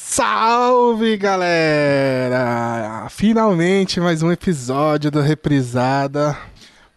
Salve galera! Finalmente mais um episódio do Reprisada.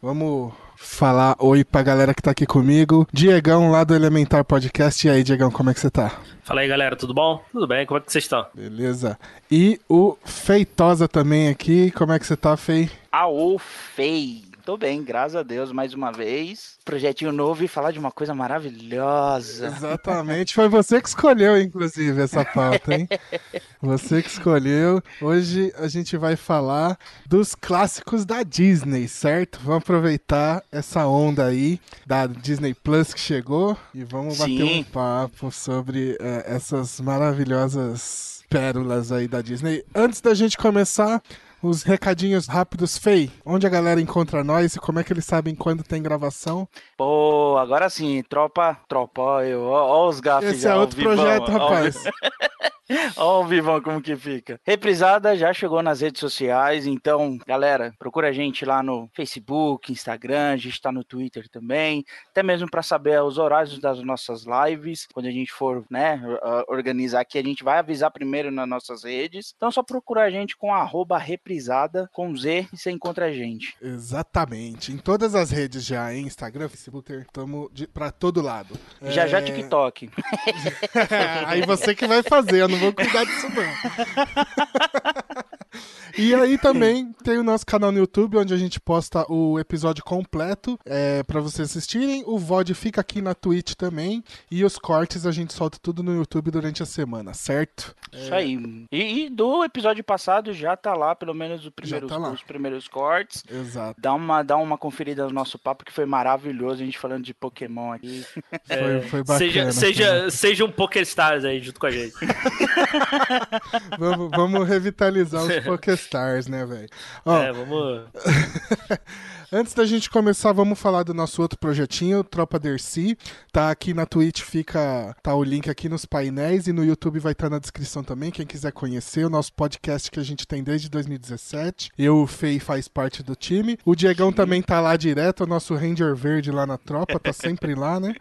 Vamos falar oi pra galera que tá aqui comigo. Diegão lá do Elementar Podcast. E aí, Diegão, como é que você tá? Fala aí, galera, tudo bom? Tudo bem, como é que vocês estão? Beleza. E o Feitosa também aqui. Como é que você tá, Fei? Aô, Fei! Tô bem, graças a Deus, mais uma vez. Projetinho novo e falar de uma coisa maravilhosa. Exatamente. Foi você que escolheu, inclusive, essa pauta, hein? Você que escolheu. Hoje a gente vai falar dos clássicos da Disney, certo? Vamos aproveitar essa onda aí da Disney Plus que chegou e vamos bater Sim. um papo sobre eh, essas maravilhosas pérolas aí da Disney. Antes da gente começar, os recadinhos rápidos, Fei, onde a galera encontra nós e como é que eles sabem quando tem gravação? Pô, agora sim, tropa, tropa, ó, eu, ó, ó os gafes Esse já, é outro vivão, projeto, rapaz. Ó o Vivão como que fica. Reprisada já chegou nas redes sociais, então, galera, procura a gente lá no Facebook, Instagram, a gente tá no Twitter também, até mesmo para saber os horários das nossas lives, quando a gente for, né, or- organizar aqui, a gente vai avisar primeiro nas nossas redes. Então só procurar a gente com arroba reprisada com Z e você encontra a gente. Exatamente. Em todas as redes já, hein? Instagram, Facebook, estamos pra todo lado. Já já É, TikTok. Aí você que vai fazer, eu não vou cuidar disso não. E aí também tem o nosso canal no YouTube, onde a gente posta o episódio completo é, para vocês assistirem. O VOD fica aqui na Twitch também. E os cortes a gente solta tudo no YouTube durante a semana, certo? Isso aí. E, e do episódio passado já tá lá, pelo menos o primeiro, tá lá. os primeiros cortes. Exato. Dá uma, dá uma conferida no nosso papo que foi maravilhoso, a gente falando de Pokémon aqui. Foi, foi bacana. seja, seja, seja um PokerStars aí junto com a gente. Vamos, vamos revitalizar os Pokéstars, né, velho? É, vamos. Antes da gente começar, vamos falar do nosso outro projetinho, Tropa Dercy. Tá aqui na Twitch, fica tá o link aqui nos painéis e no YouTube vai estar na descrição também, quem quiser conhecer o nosso podcast que a gente tem desde 2017. Eu, o Fei, faz parte do time. O Diegão também tá lá direto, o nosso Ranger Verde lá na tropa, tá sempre lá, né?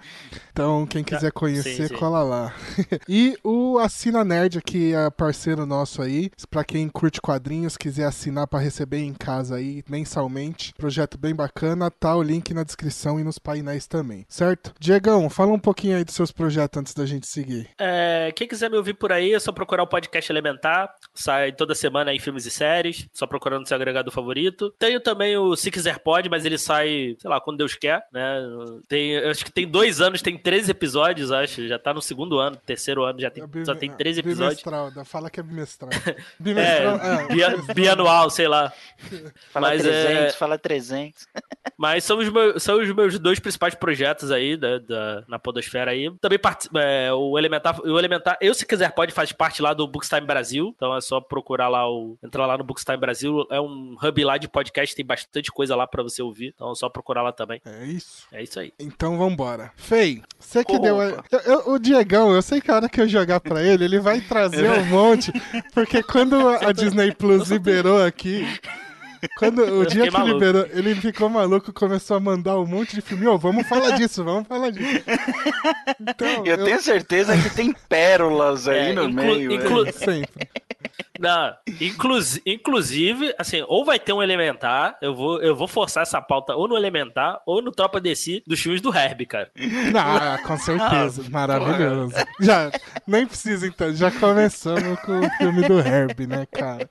Então, quem quiser conhecer, sim, sim. cola lá. e o Assina Nerd, que é parceiro nosso aí, pra quem curte quadrinhos, quiser assinar pra receber em casa aí mensalmente, projeto bem bacana, tá o link na descrição e nos painéis também, certo? Diegão, fala um pouquinho aí dos seus projetos antes da gente seguir. É, quem quiser me ouvir por aí, é só procurar o podcast Elementar. Sai toda semana aí filmes e séries. Só procurando seu agregador favorito. Tenho também o Se Quiser Pode, mas ele sai, sei lá, quando Deus quer, né? Tem, acho que tem dois anos, tem 13 episódios, acho. Já tá no segundo ano, terceiro ano, já tem, É só tem 13 episódios. Bimestral, fala que é bimestral. É, Bimestral, é, bia- bimestral. bianual, sei lá. Fala Mas, 300, é- fala 300. Mas são os, meus, são os meus dois principais projetos aí da, da- na Podosfera aí. Também partici- é, o Elementar, o Elementar, eu se quiser pode faz parte lá do Bookstime Brasil. Então é só procurar lá o entrar lá no Bookstime Brasil, é um hub lá de podcast, tem bastante coisa lá pra você ouvir. Então é só procurar lá também. É isso. É isso aí. Então vambora. Fei, você que Opa. deu. eu- eu- o Diegão, eu sei que a hora que eu jogar pra ele, ele vai trazer um monte. Porque quando a a Disney Plus liberou aqui. Quando o dia que maluco. liberou, ele ficou maluco, começou a mandar um monte de filme. Ô, vamos falar disso, vamos falar disso. Então, Eu tenho certeza que tem pérolas aí É, no inclu- meio. inclu- sempre. Não, inclusi- inclusive, assim, ou vai ter um Elementar, eu vou, eu vou forçar essa pauta ou no Elementar ou no Tropa DC dos filmes do Herb, cara. Ah, com certeza. Maravilhoso. Já, nem precisa então, já começamos com o filme do Herb, né, cara?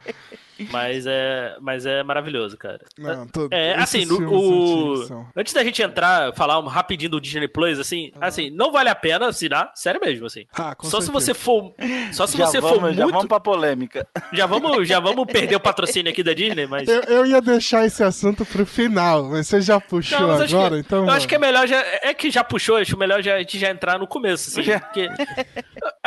Mas é, mas é maravilhoso, cara. Não, tô- É, assim, o... são- antes da gente entrar, falar um rapidinho do Disney Plus, assim, assim, não vale a pena assinar, sério mesmo, assim. Ah, Só se certeza. você for, só se já você vamos, for já muito, vamos pra polêmica. já vamos, já vamos perder o patrocínio aqui da Disney, mas Eu, eu ia deixar esse assunto pro final, mas você já puxou Não, agora, que, então. eu acho que é melhor já, é que já puxou, acho melhor já, a gente já entrar no começo, assim, Já. porque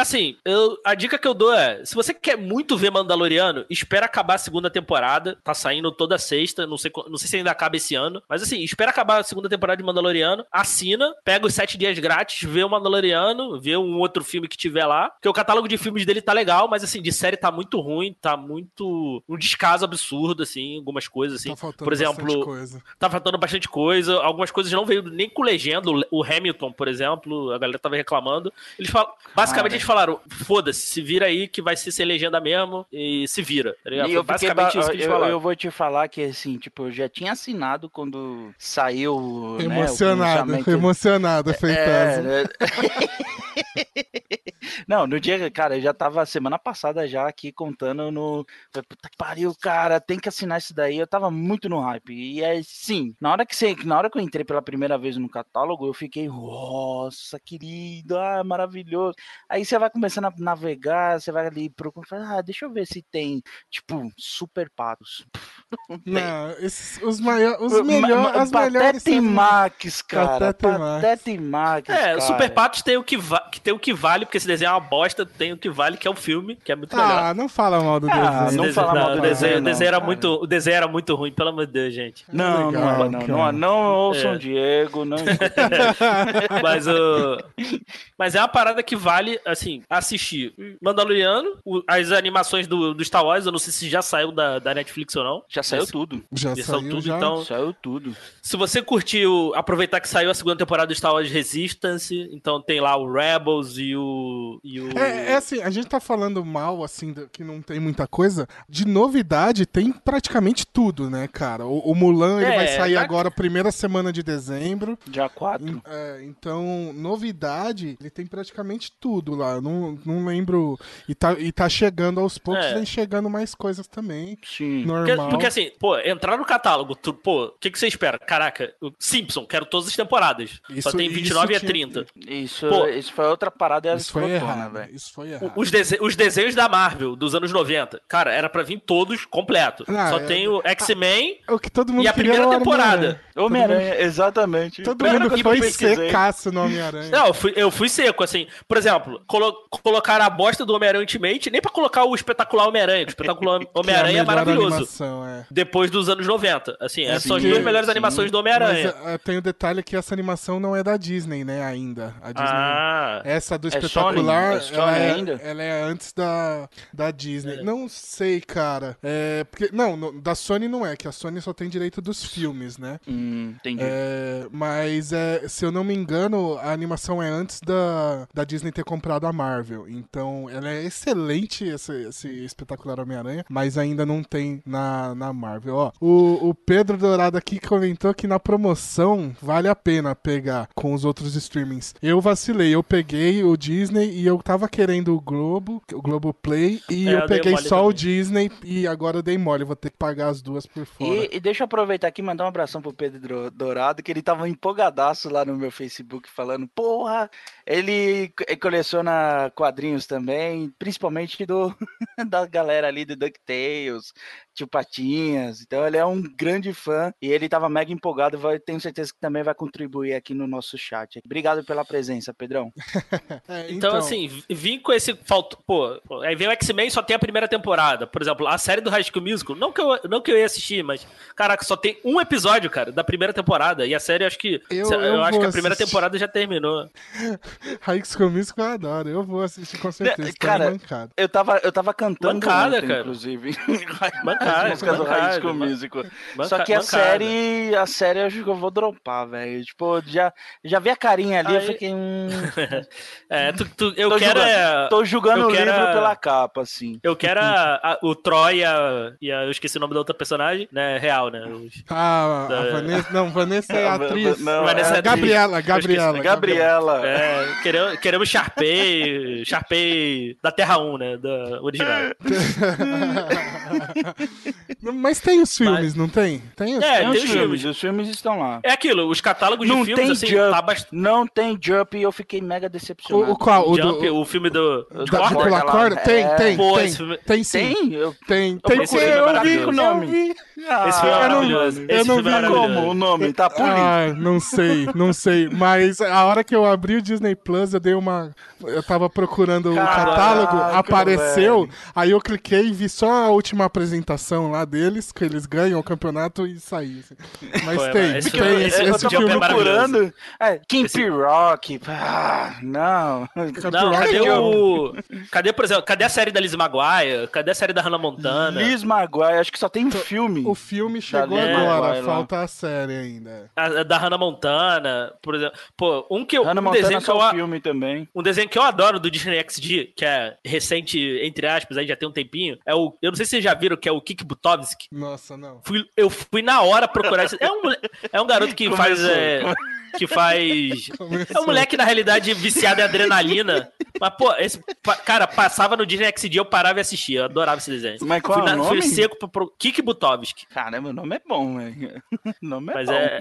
assim, eu, a dica que eu dou é, se você quer muito ver Mandaloriano, espera acabar a segunda temporada, tá saindo toda sexta, não sei, não sei se ainda acaba esse ano, mas assim, espera acabar a segunda temporada de Mandaloriano, assina, pega os sete dias grátis, vê o Mandaloriano, vê um outro filme que tiver lá, porque o catálogo de filmes dele tá legal, mas assim, de série tá muito ruim, tá muito um descaso absurdo, assim, algumas coisas, assim, Tá faltando por exemplo, coisa. tá faltando bastante coisa, algumas coisas não veio nem com legenda. O Hamilton, por exemplo, a galera tava reclamando. Eles falam, basicamente Ah, eles falaram: foda-se, se vira aí que vai ser sem legenda mesmo e se vira. Tá ligado? E eu basicamente ba- isso que eles eu, falaram. eu vou te falar que assim, tipo, eu já tinha assinado quando saiu, né, o Emocionado, pronunciamento- emocionado, Feitosa. É, né? Não, no dia, cara, eu já tava semana passada já aqui contando no. Puta que pariu, cara, tem que assinar isso daí. Eu tava muito no hype. E é sim, na hora que você, na hora que eu entrei pela primeira vez no catálogo, eu fiquei, nossa, querido, ah, maravilhoso. Aí você vai começando a navegar, você vai ali procurar, fala, ah, deixa eu ver se tem, tipo, super patos. Não, esses, os, maior, os melhores, ma- as melhores. E Max, cara. Pateta e Max. Pateta e Max. É, cara. Super Patos tem o, que va- que tem o que vale, porque esse desenho é uma bosta, tem o que vale, que é o filme, que é muito melhor. Ah, não fala mal do Ah, desenho. não Desenho- fala mal do desenho, o desenho não, era muito, o desenho era muito ruim, pelo amor de Deus, gente. Não, não, não, não, não, ouçam É. Diego, não. Mas, o... Mas é uma parada que vale, assim, assistir Mandaloriano, o- as animações do, do Star Wars, eu não sei se já saiu da, da Netflix ou não. Já saiu Esse- tudo. Já Já saiu tudo, já. então. Saiu tudo. Se você curtiu, aproveitar que saiu a segunda temporada do Star Wars Resistance, então tem lá o Rebels e o. E o... É, é assim, a gente tá falando mal, assim, do- que não tem muita coisa. De novidade, tem praticamente tudo, né, cara? O, o Mulan, ele É, vai sair tá- agora, primeira semana de dezembro. Dia 4. Em- é, então, novidade, ele tem praticamente tudo lá. Não, não lembro. E tá, e tá chegando aos poucos, É. vem chegando mais coisas também. Sim. Porque, Normal. porque assim, pô, entrar no catálogo, tu- pô, o que, que você espera? Caraca, o Simpson, quero todas as temporadas. Isso- Só tem isso 29 e tinha- 30. Isso, Pô, isso foi outra parada Isso foi escrotona, errado. velho. Isso foi errado. Os, dese- os desenhos da Marvel dos anos 90, cara, era pra vir todos completo. Ah, Só é- tem o X-Men O que todo mundo e a primeira era o temporada. Homem-Aranha, exatamente. Todo mundo foi secaço no Homem-Aranha. Não, eu fui, eu fui seco, assim. Por exemplo, colo colocaram a bosta do Homem-Aranha Ultimate, nem pra colocar o espetacular Homem-Aranha, o espetacular Que Homem-Aranha é, melhor maravilhoso. animação, é. Depois dos anos 90. Assim, É é, são as duas melhores sim. animações do Homem-Aranha. é, tem o detalhe que essa animação não é da Disney, né, ainda. A Disney. Ah. Essa do É espetacular, Sony? É Sony ela, é, ainda? ela é antes da, da Disney. É. Não sei, cara. É, porque, não, no- da Sony não é, que a Sony só tem direito dos filmes, né? Hum, entendi. É, mas, é, se eu não me engano, a animação é antes da, da Disney ter comprado a Marvel. Então, ela é excelente, esse, esse espetacular Homem-Aranha, mas ainda não tem na, na Marvel. Ó, o, o Pedro Dourado aqui comentou que na promoção vale a pena pegar com os outros streamings. Eu vacilei, eu peguei o Disney e eu tava querendo o Globo, o Globo Play, e É, eu eu peguei só o também. Disney e agora eu dei mole, vou ter que pagar as duas por fora. E, e deixa eu aproveitar aqui e mandar um abração pro Pedro Dourado, que ele tava empolgadaço lá no meu Facebook falando, porra, ele co- coleciona quadrinhos também, principalmente do da galera ali do DuckTales, Tio Patinhas, então ele é um grande fã e ele tava mega empolgado, vai, tenho certeza que também vai contribuir aqui no nosso chat. Obrigado pela presença, Pedrão. É, Então, assim, v- vim com esse. Falta, pô, aí vem o X-Men só tem a primeira temporada. Por exemplo, a série do High School Musical, não que, eu, não que eu ia assistir, mas, caraca, só tem um episódio, cara, da primeira temporada. E a série, acho que. Eu- eu eu acho que a primeira assistir. temporada já terminou. High School Musical eu adoro, eu vou assistir com certeza. tá Cara, mancado. Eu tava, eu tava cantando Bancada, ontem, cara. inclusive. Bancada, As músicas do High School Musical. Só que a série, a série eu acho que eu vou dropar, velho. Tipo, já, já vi a carinha ali, eu Aí- fiquei. Hum, É, tu, tu- eu Tô quero. julgando. é, tô julgando eu o quero livro a- pela capa, assim. Eu quero a- a- o Troy e a, Eu esqueci o nome da outra personagem, né? Real, né? Os- Ah, a Da- Vanessa. Não, Vanessa é atriz. não, Vanessa é é atriz. Gabriela, Gabriela. Gabriela. É, queremos, queremos Sharpay, Sharpay da Terra 1, né? Da original. Mas tem os filmes, não tem? Tem os É, Tem tem os filmes, filmes. os filmes estão lá. É aquilo, os catálogos Não de filmes, tem assim, Jump. tá bastante. Não tem Jump e eu fiquei mega decepcionado. o qual? O Jump, do, o filme do. o de da, corda? pular lá, corda? Tem, é. tem, Pô, tem. esse filme- Tem sim. Tem? Eu, Tem, tem procurei, sim. é Eu vi maravilhoso. o nome. Esse filme é eu não- maravilhoso. eu Esse não filme é vi maravilhoso. como o nome? Tá por Ah, não sei, não sei. Mas a hora que eu abri o Disney Plus, eu dei uma. Eu tava procurando o Caraca, catálogo, apareceu. velho. Aí eu cliquei e vi só a última apresentação lá deles, que eles ganham o campeonato e saí. assim. Mas Pô, tem, esse tem filme- esse, eu esse filme. é maravilhoso. procurando. É, Kim Esse- Rock. Ah, não. Não, cadê o. Cadê, por exemplo, cadê a série da Liz Maguire? Cadê a série da Hannah Montana? Liz Maguire, acho que só tem um filme. O, filme chegou Lily agora, Maguire lá. falta a série ainda. A, a da Hannah Montana, por exemplo. Pô, um que eu, Hannah um Montana desenho que eu, só o a- filme também. um desenho que eu adoro do Disney XD, que é recente, entre aspas, aí já tem um tempinho, é o, eu não sei se vocês já viram, que é o Kik Butovski. Nossa, não. Fui- eu fui na hora procurar esse. É um, é um garoto que faz. É, que faz. É Começou. um moleque, na realidade, viciado em adrenalina. Mas, pô, esse. Cara, passava no Disney XD, eu parava e assistia. Eu adorava esse desenho. Mas qual fui, é o na- fui nome? seco pro, pro Kik Butovski. Caramba, o nome é bom, velho. O nome é Mas bom. é.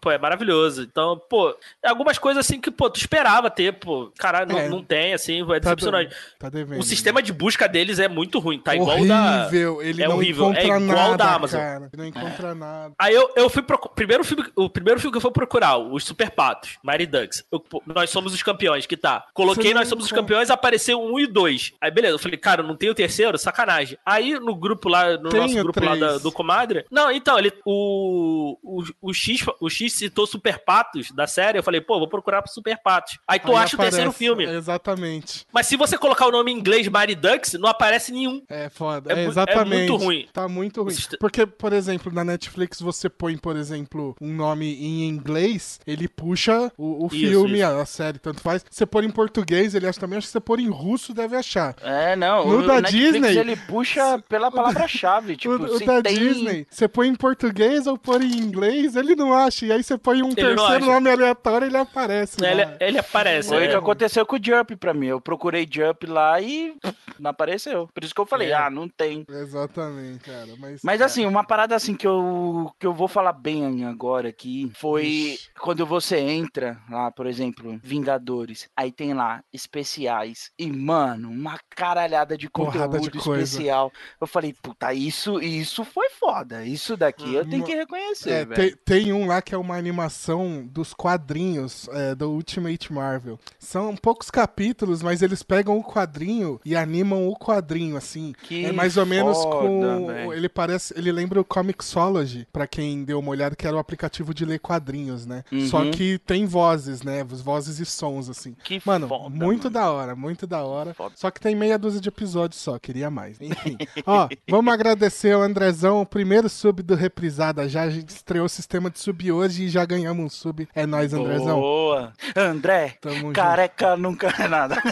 Pô, é maravilhoso. Então, pô, algumas coisas assim que, pô, tu esperava ter, pô. Caralho, não, É. não tem, assim, é Tá, decepcionante. tá devendo. O sistema de busca deles é muito ruim, tá igual o da. horrível. Ele é não horrível, encontra é igual nada, da Amazon. cara. Ele não encontra nada. Aí eu, eu fui pro primeiro filme, o primeiro filme que eu fui procurar, os Super Patos, Mighty Ducks. Eu, nós somos os campeões, que tá. Coloquei nós somos os campeões, apareceu um e dois. Aí beleza, eu falei, cara, não tem o terceiro, sacanagem. Aí no grupo lá, no nosso grupo lá três. da- do comadre, não, então ele o, o o X, o X citou Super Patos da série, eu falei, pô, vou procurar pro Super Patos. Aí tu Aí acha o terceiro aparece- filme. Exatamente. Mas se você colocar o nome em inglês Mighty Ducks, não aparece nenhum. É foda. É É, mu- é exatamente. muito ruim. Tá muito ruim. Porque, por exemplo, na Netflix você põe, por exemplo, um nome em inglês, ele puxa o, o Isso, filme, isso. A, a série, tanto faz. Você pôr em português, ele acha também. Acho que você pôr em russo, deve achar. É, não. No o da Netflix, Disney- ele puxa pela palavra-chave. Tipo, o, o se da tem... Disney, você põe em português ou põe em inglês, ele não acha. E aí você põe um não terceiro nome aleatório, ele aparece. Ele, lá. ele aparece. Foi o é. que aconteceu com o Jump pra mim. Eu procurei Jump lá e não apareceu. Por isso que eu falei, É. ah, não tem. Exatamente, cara. Mas, Mas assim, uma parada assim que eu, que eu vou falar bem agora aqui foi Ixi. quando você entra lá, por exemplo, Vingadores, aí tem lá especiais e, mano, uma caralhada de Porrada conteúdo de coisa. especial. Eu falei, puta, isso, isso foi foda. Isso daqui eu tenho que reconhecer, É, tem, tem um lá que é uma animação dos quadrinhos é, do Ultimate Marvel. São poucos capítulos, mas eles pegam o quadrinho e animam o quadrinho, assim. Que é mais ou menos foda, com. velho. Ele parece. Ele lembra o Comixology, pra quem deu uma olhada, que era o aplicativo de ler quadrinhos, né? Uhum. Só que tem vozes, né? Vozes e sons, assim. Que Mano, foda, muito mano. da hora, muito da hora. Foda. Só que tem meia dúzia de episódios só, queria mais. Enfim. Ó, vamos agradecer ao Andrezão, o primeiro sub do Reprisada. Já a gente estreou o sistema de sub hoje e já ganhamos um sub. É nóis, Andrezão. Boa. André, Tamo junto. careca nunca é nada.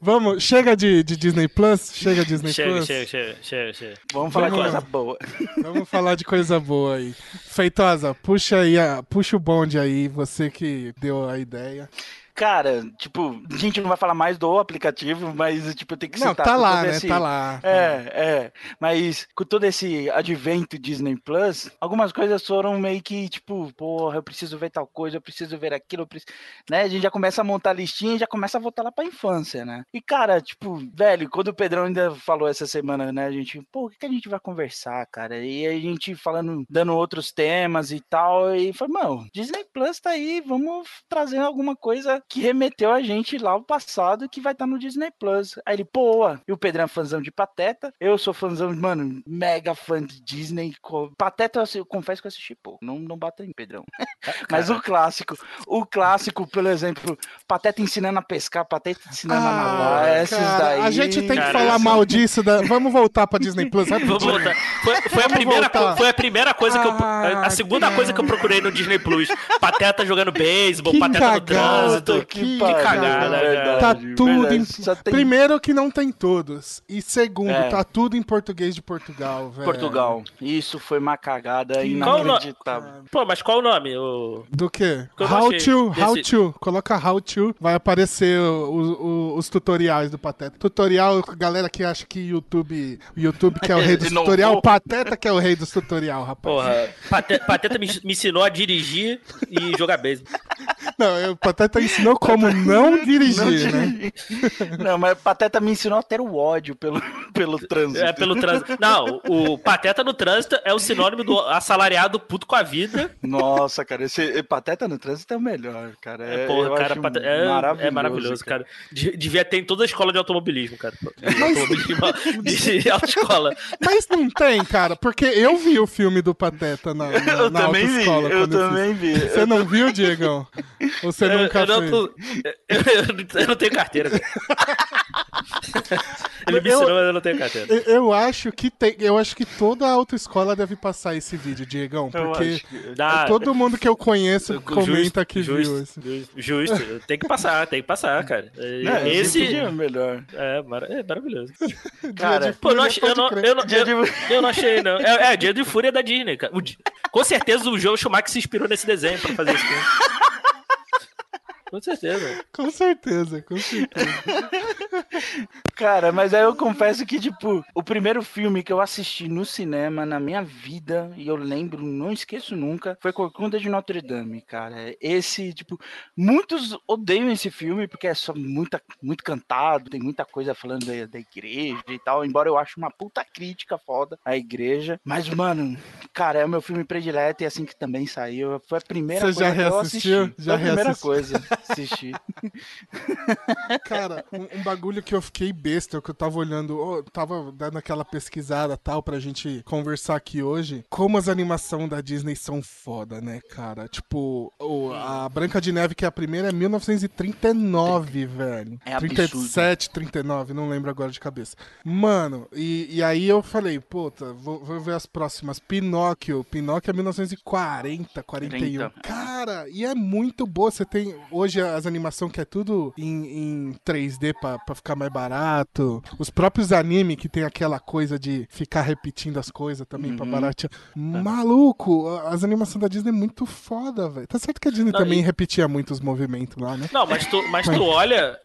Vamos, chega de, de Disney Plus? Chega Disney Chega, Plus? chega, chega, chega, chega. Vamos falar Vamos coisa lá. boa. Vamos falar de coisa boa aí. Feitosa, puxa aí, a- puxa o bonde aí, você que deu a ideia. Cara, tipo, a gente não vai falar mais do aplicativo, mas, tipo, tenho que Não, citar tá lá, né? esse- Tá lá. É, é. Mas com todo esse advento Disney Plus, algumas coisas foram meio que, tipo, porra, eu preciso ver tal coisa, eu preciso ver aquilo, eu preciso... né? A gente já começa a montar a listinha e já começa a voltar lá pra infância, né? E, cara, tipo, velho, quando o Pedrão ainda falou essa semana, né? A gente, pô, o que, que a gente vai conversar, cara? E a gente falando, dando outros temas e tal, e foi, mano, Disney Plus tá aí, vamos trazer alguma coisa que remeteu a gente lá ao passado que vai estar no Disney Plus. Aí ele, pô, e o Pedrão é fãzão de Pateta, eu sou fãzão, mano, mega fã de Disney. Pateta, eu, confesso que eu assisti pouco, não, não bata em Pedrão. Mas o clássico, o clássico, por exemplo, Pateta ensinando a pescar, Pateta ensinando a nadar, esses Ah, cara, daí. A gente tem que Cara, falar mal disso. da- Vamos voltar pra Disney Plus Vamos voltar. Foi, foi a primeira, voltar. foi a primeira coisa que eu. Ah, A segunda coisa que eu procurei no Disney Plus. Pateta jogando beisebol, pateta no cagada, que Que, cagada, verdade. Tá tudo verdade, em... só tem- Primeiro que não tem todos. E segundo, É. tá tudo em português de Portugal, velho. Portugal. Isso foi uma cagada Que inacreditável. Pô, mas qual o nome? O... Do quê? Eu How gostei to, how desse- to. Coloca how to, vai aparecer o- o- os tutoriais do Pateta. Tutorial, galera que acha que YouTube, o YouTube que é o rei dos tutorial, o Pateta que é o rei dos tutorial, rapaz. Porra, Pate- Pateta me, me ensinou a dirigir e jogar beisebol. Não, eu- o Pateta ensinou como não dirigir, Não, né? Não, mas Pateta me ensinou a ter o ódio pelo, pelo trânsito. É pelo trânsito. Não, o Pateta no trânsito é o sinônimo do assalariado puto com a vida. Nossa, cara, esse Pateta no trânsito é o melhor, cara. É, É, porra, cara, acho Pate- é, maravilhoso, é maravilhoso, cara. De- Devia ter em toda a escola de automobilismo, cara. De automobilismo de autoescola. Mas não tem, cara, porque eu vi o filme do Pateta na, na, Eu na também vi, autoescola. eu também vi. Você não viu, Diegão? Ou você Eu, nunca eu não tô- eu- eu- eu não tenho carteira. Ele me Eu- ensinou, mas eu não tenho carteira. Eu, eu acho que tem, eu acho que toda autoescola deve passar esse vídeo, Diegão, Eu porque que- Dá- todo mundo que eu conheço comenta que viu. justo, assim. justo, justo. Tem que passar, tem que passar, cara. É, Não, Esse esse dia é melhor. é, mara- é maravilhoso. Cara, de Pô, eu não, fúria, achei, eu, não, eu, não, eu, eu não achei, não. É, é, Dia de Fúria da Disney, cara. O com certeza o Joe Schumacher se inspirou nesse desenho pra fazer filme. Com certeza. Com certeza, com certeza. Cara, mas aí eu confesso que, tipo, o primeiro filme que eu assisti no cinema na minha vida, e eu lembro, não esqueço nunca, foi Corcunda de Notre Dame, cara. Esse, tipo, muitos odeiam esse filme porque é só muita, muito cantado, tem muita coisa falando da, da igreja e tal, embora eu ache uma puta crítica foda à igreja. Mas, mano, cara, é o meu filme predileto e assim que também saiu, foi a primeira Você já coisa que eu reassistiu? assisti. Já foi a primeira reassistiu? coisa, assisti. Cara, um, um bagulho que eu fiquei besta, que eu tava olhando, ó, tava dando aquela pesquisada tal pra gente conversar aqui hoje. Como as animações da Disney são foda, né, cara? Tipo, o- a Branca de Neve, que é a primeira, é 1939, velho. É absurdo. 37, 39, não lembro agora de cabeça. Mano, e, e aí eu falei, puta, vou, vou ver as próximas. Pinóquio, Pinóquio é 1940, 41. 30. Cara, e é muito boa. Você tem hoje as animações que é tudo em, em 3D pra, pra ficar mais barato. Os próprios anime que tem aquela coisa de ficar repetindo as coisas também pra Uhum. baratear. Maluco, as animações da Disney é muito foda, velho. Tá certo que a Disney Não, também e- repetia muito os movimentos lá, né? Não, mas tu, mas tu olha.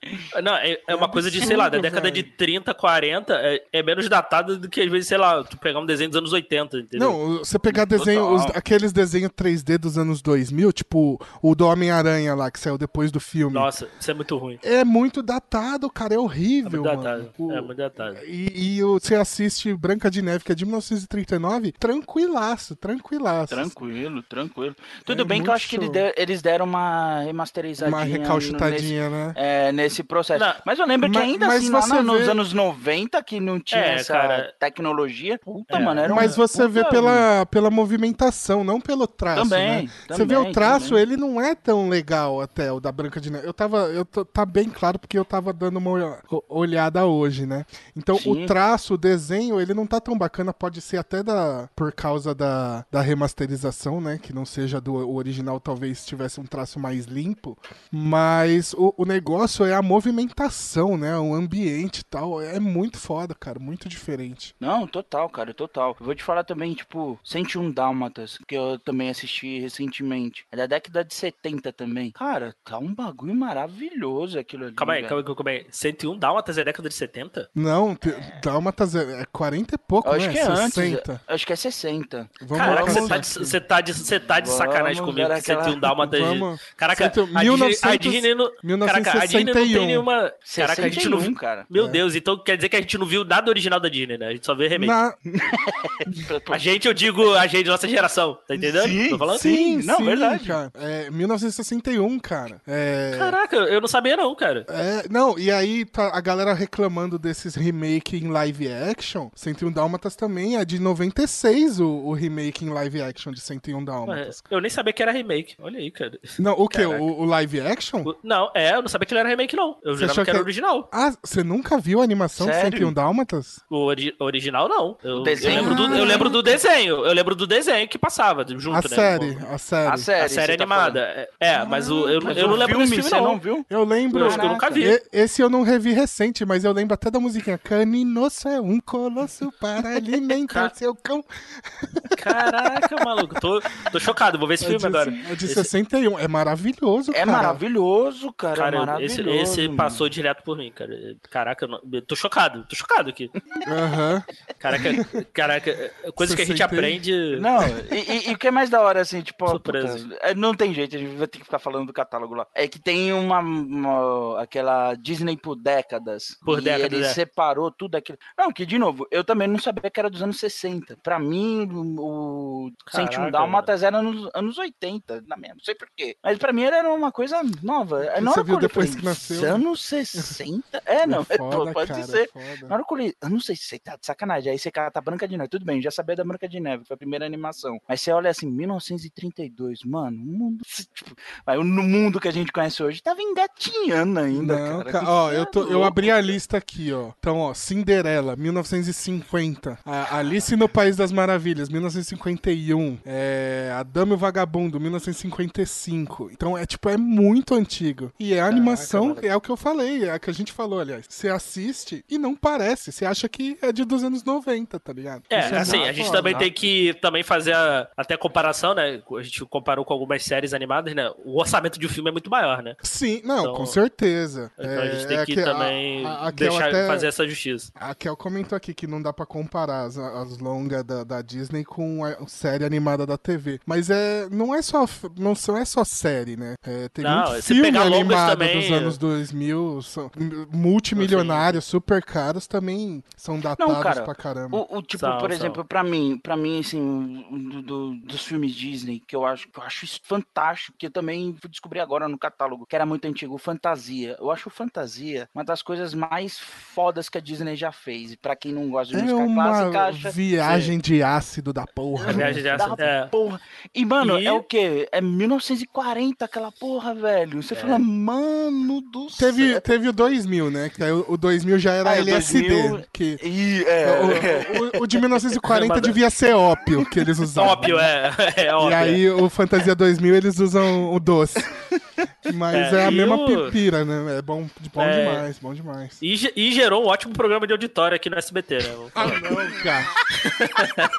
Não, é, é uma coisa de, sei lá, da absurdo, década velho. de 30, 40, é, é menos datado do que, às vezes, sei lá, tu pegar um desenho dos anos 80, entendeu? Não, você pegar desenho, os- aqueles desenhos 3D dos anos 2000, tipo o do Homem-Aranha lá, que saiu depois do filme. Nossa, isso é muito ruim. É muito datado, cara, é É horrível, muito mano. datado. O- É muito datado. E, e você assiste Branca de Neve, que é de 1939, tranquilaço, tranquilaço. Tranquilo, tranquilo. Tudo É bem que muito eu acho que eles show. der- eles deram uma remasterizadinha. Uma Nesse, recauchutadinha, né? é, nesse processo. Não, mas eu lembro que ainda mas assim, lá nos vê- anos 90, que não tinha É, essa cara. tecnologia, puta, É. mano, era um Mas você vê pela, pela movimentação, não pelo traço, Também, né? Você vê também, o traço, também. ele não é tão legal até, o da Branca de Neve. Eu tava, eu tá bem claro porque eu tava dando uma olha- olhada hoje, né? Então Sim. o traço, o desenho, ele não tá tão bacana, pode ser até da por causa da, da remasterização, né? Que não seja do original, talvez tivesse um traço mais limpo, mas o, o negócio é a movimentação, né? O ambiente e tal, é muito foda, cara, muito diferente. Não, total, cara, total. Eu vou te falar também, tipo, 101 Dálmatas, que eu também assisti recentemente. É da década de 70 também. Cara, tá um bagulho maravilhoso aquilo ali. Calma aí, calma aí, calma aí. 101 Dálmatas é década de 70? Não, te- Dálmatas é, é 40 e pouco, Eu né? acho que é antes. 60. Acho que é 60. Vamos Caraca, você tá, de, você tá de, você tá de Vamos sacanagem comigo. que aquela- 101 Dálmatas. de- Vamos. Caraca, Cento- a Disney, a 1900 Disney não. Caraca, a Disney não tem 1961. nenhuma. Caraca, a gente não 61, viu. cara. Meu É. Deus, então quer dizer que a gente não viu nada original da Disney, né? A gente só vê remake. Na- A gente, eu digo, a gente, nossa geração, tá entendendo? Sim, Tô falando? Sim, não, sim, verdade. cara. É 1961, cara. É, Caraca, eu não sabia não, cara. é, não, e aí tá a galera reclamando desses remake em live action. 101 Dálmatas também é de 96 o, o remake em live action de 101 Dálmatas. Eu nem sabia que era remake. Olha aí, cara. Não, o que? Caraca. O, o live action? O- Não, é, eu não sabia que ele era remake, não. Eu achou que era que- original. Ah, você nunca viu a animação de Sério? 101 Dálmatas? O ori- original, não. Eu, O desenho? Eu lembro, do, eu lembro do desenho. Eu lembro do desenho que passava junto, A né? série, a série. A série, A série tá animada. É, é, mas o, eu, eu lembro filme, desse filme, você não. não viu? Eu lembro. Eu acho que eu nunca vi. E- Esse eu não revi recente, mas eu lembro até da musiquinha. Caninoso é um colosso para alimentar Ca- seu cão. Caraca, maluco. Tô, tô chocado. Vou ver esse É filme de, agora. é de Esse- 61. É maravilhoso, É cara. maravilhoso, cara. Cara, é maravilhoso. esse, esse passou direto por mim, cara. Caraca, eu, não- eu tô chocado. Tô chocado aqui. Aham. Caraca, caraca, coisa que a gente 61. aprende. Não, e, e- e o que é mais da hora, assim, tipo, ó, Surpresa. puta, é, não tem jeito, a gente vai ter que ficar falando do catálogo É que tem uma, uma- aquela Disney por décadas. Por e décadas, ele é. separou tudo aquilo. Não, que de novo, eu também não sabia que era dos anos 60. Pra mim, o Caraca, 101 Dálmatas era nos anos 80, na minha, não sei porquê. Mas pra mim era uma coisa nova. Aí Na Você hora viu depois falei, que nasceu? Anos 60? É, não, É foda, pode cara, ser. é foda. Na hora que eu sei se você tá de sacanagem. Aí você cata Branca de Neve. Tudo bem, já sabia da Branca de Neve, foi a primeira animação. Mas você olha assim, 1932, mano, O mundo, tipo, vai, no mundo que a gente conhece hoje, tava engatinhando ainda, Não, cara. ca- ó, eu, tô- eu abri a lista aqui, ó. Então, ó, Cinderela, 1950. A Alice no País das Maravilhas, 1951. É, A Dama e o Vagabundo, 1955. Então, é tipo, é muito antigo. E a animação mano. é o que eu falei, é a que a gente falou, aliás. Você assiste e não parece. Você acha que é de dos anos 90, tá ligado? É, Isso assim, a gente foda. também tem que também fazer a, até a comparação, né? A gente comparou com algumas séries animadas, né? O orçamento de um filme é muito maior, né? Sim, não, Então- com certeza. Então a gente É, tem é que a- também a- a deixar até- fazer essa justiça. A Kel comentou aqui que não dá pra comparar as, as longas da, da Disney com a série animada da TV. Mas é, não, é só, não só- é só série, né? É, tem Não, muito filme animado também, dos é- anos 2000, são, multimilionários, super caros, também são datados cara, pra caramba. O, o tipo, São, por são. exemplo, pra mim, para mim, assim, um do- do- dos filmes Disney, que eu acho, que eu acho isso fantástico, que eu também fui descobrir agora no catálogo, que era muito antigo, o Fantasia. Eu acho o Fantasia uma das coisas mais fodas que a Disney já fez. E pra quem não gosta de É música uma clássica, acha. viagem de ácido da porra. A né? viagem de Da ácido, é. porra. E, mano, E- é o quê? É 1940 aquela porra, velho. Você É. fala, mano do Teve, céu. teve o 2000, né? Que aí o, o 2000 já era Ah, LSD. 2000 Que, E, é, o, o- o de 1940 Mas- devia ser ópio que eles usavam. Óbvio, é. É óbvio. E aí o Fantasia 2000 eles usam o doce. Mas é, É, a mesma o- pipira, né? É bom, bom É. demais, bom demais. E, e gerou um ótimo programa de auditório aqui no SBT, né? Ah, não, cara.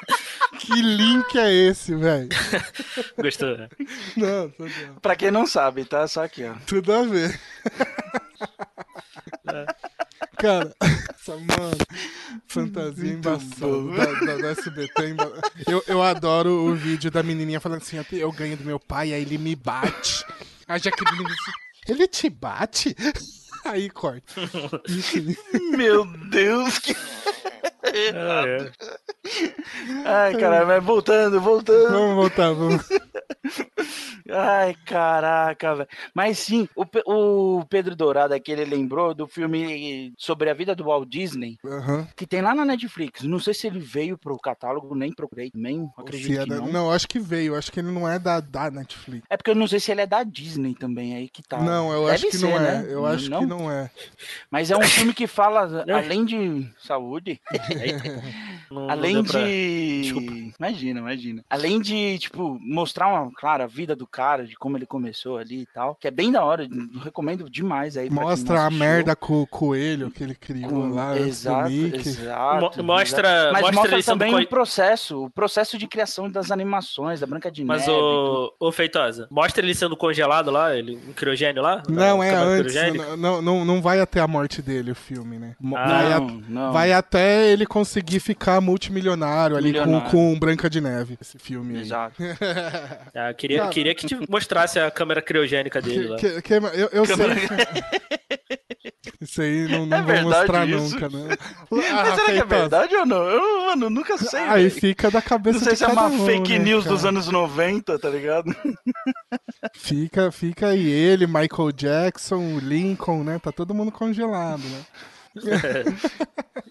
que link é esse, velho? Gostou? né? Não, tô zoando. Pra quem não sabe, tá? Só aqui, ó. tudo a ver. Cara, essa, mano, fantasia embaçada da, da, da SBT. emba- Eu, eu adoro o vídeo da menininha falando assim: "Eu- eu ganho do meu pai, aí ele me bate. A Jaqueline Ele te bate? Aí corta. Meu Deus, que. Ah, é. Ai, caralho, mas voltando, voltando. Vamos voltar, vamos. Ai, caraca, velho. Mas sim, o, Pe- o Pedro Dourado aqui, ele lembrou do filme sobre a vida do Walt Disney, Aham. que tem lá na Netflix. Não sei se ele veio pro catálogo, nem procurei, nem acredito é que da- não. não, acho que veio. Acho que ele não é da, da Netflix. É porque eu não sei se ele é da Disney também, aí que tá. Não, eu Deve acho que ser, não né? é. Eu acho que não é. Mas é um filme que fala, Não. além de saúde, Não- além de. Desculpa. Imagina, imagina. Além de, tipo, mostrar uma, claro, a vida do cara, de como ele começou ali e tal. Que é bem da hora. eu Recomendo demais aí. Mostra a merda com o coelho que ele criou Com- lá exato, exato. Mo- mostra- exato. Mas mostra mostra, também o processo, o processo de criação das animações, da Branca de Mas Neve. tudo. o, o Feitosa, mostra ele sendo congelado lá, ele, um criogênio lá? Não, é antes. Não, não, não vai até a morte dele o filme, né? Ah, vai, a- não, não. vai até ele conseguir ficar multimilionário ali com, Milionário. com Branca de Neve, esse filme aí. Exato. Ah, queria, Cara. queria que te mostrasse a câmera criogênica dele lá. Que- que- que- eu eu sei. Isso aí não, não É vou mostrar isso? nunca, né? Mas Ah, será que é verdade ou não? Eu, mano, nunca sei. Aí velho. fica da cabeça Não sei de se é uma um, fake né, news dos cara? anos 90, tá ligado? Fica, fica aí ele, Michael Jackson, Lincoln, né? Tá todo mundo congelado, né?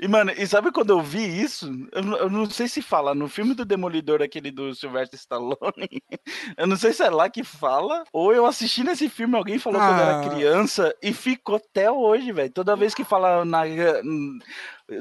E, mano, e sabe quando eu vi isso? Eu, não- eu não sei se fala no filme do Demolidor, aquele do Sylvester Stallone. Eu não sei se é lá que fala, ou eu assisti nesse filme, alguém falou quando eu Ah. era criança e ficou até hoje, velho. Toda vez que fala na,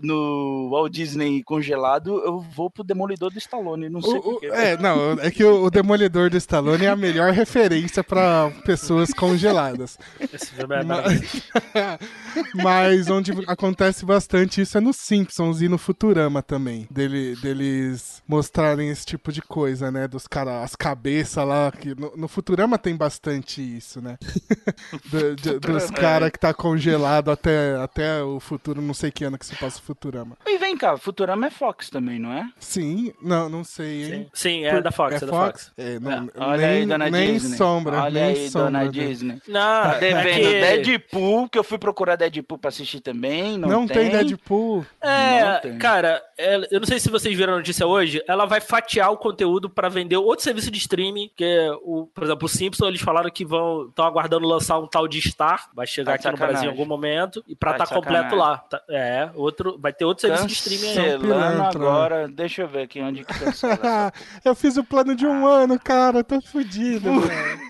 no Walt Disney congelado, eu vou pro Demolidor do Stallone. Não sei O- porquê. é, não, é que o, o Demolidor do Stallone é a melhor referência pra pessoas congeladas. Esse filme é Mas, mas onde acontece bastante isso é no Simpsons e no Futurama também. Dele, deles mostrarem esse tipo de coisa, né? Dos caras, as cabeças lá. Que no, no Futurama tem bastante isso, né? Do- de- dos caras é. que tá congelado até, até o futuro, não sei que ano que se passa Futurama. E vem cá, Futurama é Fox também, não é? Sim, não, não sei, hein? Sim, sim, é da Fox, é, da Fox. É, não, Olha nem, aí, dona nem Disney. sombra, Olha nem aí, sombra. dona né? Disney. Não, Tá devendo é que... Deadpool, que eu fui procurar Deadpool pra assistir também. Não, Não, tem. Deadpool. É, Não tem. cara, eu não sei se vocês viram a notícia hoje, ela vai fatiar o conteúdo pra vender outro serviço de streaming, que é o, por exemplo, o Simpson, eles falaram que vão estão aguardando lançar um tal de Star, vai chegar Tá aqui no Brasil em sacanagem. algum momento e pra Tá estar de completo sacanagem. lá. Tá- é, outro, vai ter outro serviço de streaming aí. Cancelando agora. Deixa eu ver aqui onde que cancela eu fiz o plano de um ano, cara. Tô fudido, velho.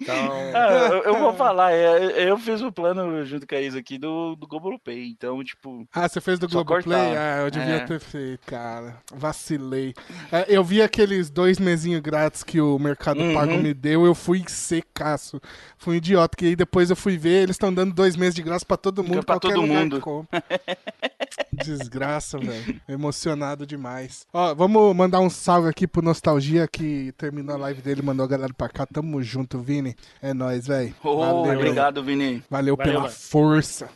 Então, Ah, eu, eu vou falar, é, eu fiz o plano junto com a Isa aqui do, do Globoplay, então, tipo, Ah, você fez do Globoplay? cortar. Ah, eu devia É. ter feito, cara. Vacilei. É, eu vi aqueles dois mesinhos grátis que o Mercado Uhum. Pago me deu, eu fui secaço. Fui um idiota, que aí depois eu fui ver, eles estão dando dois meses de graça pra todo mundo, pra qualquer todo lugar mundo. Desgraça, velho. Emocionado demais. Ó, vamos mandar um salve aqui pro Nostalgia, que terminou a live dele, mandou a galera pra cá. Tamo junto, Vini. É nóis, velho. oh, obrigado, Vini. Valeu, Valeu, pela mano. força.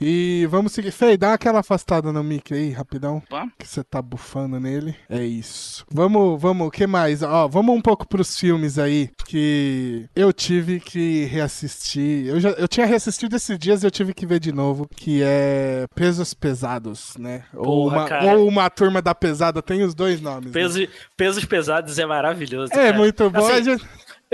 E vamos seguir. Fei, dá aquela afastada no mic aí, rapidão. Opa. Que você tá bufando nele. É isso. Vamos, vamos, o que mais? Ó, vamos um pouco pros filmes aí que eu tive que reassistir. Eu, já, eu tinha reassistido esses dias e eu tive que ver de novo. Que é Pesos Pesados, né? ou, Porra, uma, cara. ou uma turma da pesada, tem os dois nomes. né? peso, pesos pesados é maravilhoso. É cara. muito bom. Assim, a gente-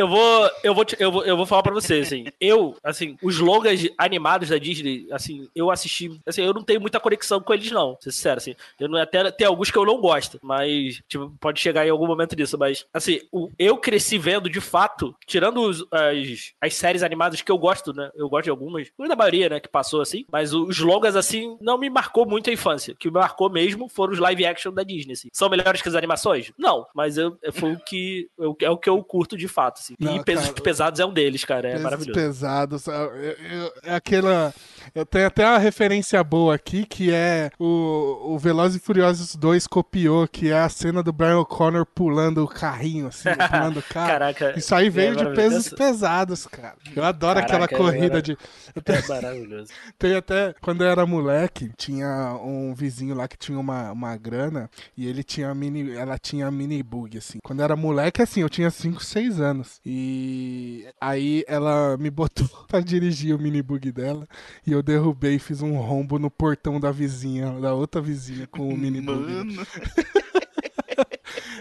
Eu vou, eu vou, te- eu vou, eu vou falar pra você, assim, eu, assim, os longas animados da Disney, assim, eu assisti, assim, eu não tenho muita conexão com eles não, ser sincero, assim, eu não, até tem alguns que eu não gosto, mas, tipo, pode chegar em algum momento disso, mas, assim, o- eu cresci vendo, de fato, tirando os- as, as séries animadas que eu gosto, né, eu gosto de algumas, da maioria, né, que passou, assim, mas os longas, assim, não me marcou muito a infância, o que me marcou mesmo foram os live action da Disney, assim. São melhores que as animações? Não, mas eu, foi o que, eu- é o que eu curto de fato, assim. Não, e Pesos cara, Pesados é um deles, cara. É Pesos maravilhoso. pesados. Eu- eu- É aquela. Eu tenho até uma referência boa aqui, que é o, o Velozes e Furiosos 2 copiou, que é a cena do Brian O'Connor pulando o carrinho, assim, pulando o carro. Caraca. Isso aí veio é de pesos pesados, cara. Eu adoro Caraca, aquela corrida agora- de. É maravilhoso. Tem até, quando eu era moleque, tinha um vizinho lá que tinha uma, uma grana e ele tinha mini, ela tinha mini bug, assim. Quando eu era moleque, assim, eu tinha 5, 6 anos. E aí ela me botou pra dirigir o mini bug dela e eu derrubei e fiz um rombo no portão da vizinha, da outra vizinha com o mini bug. Mano,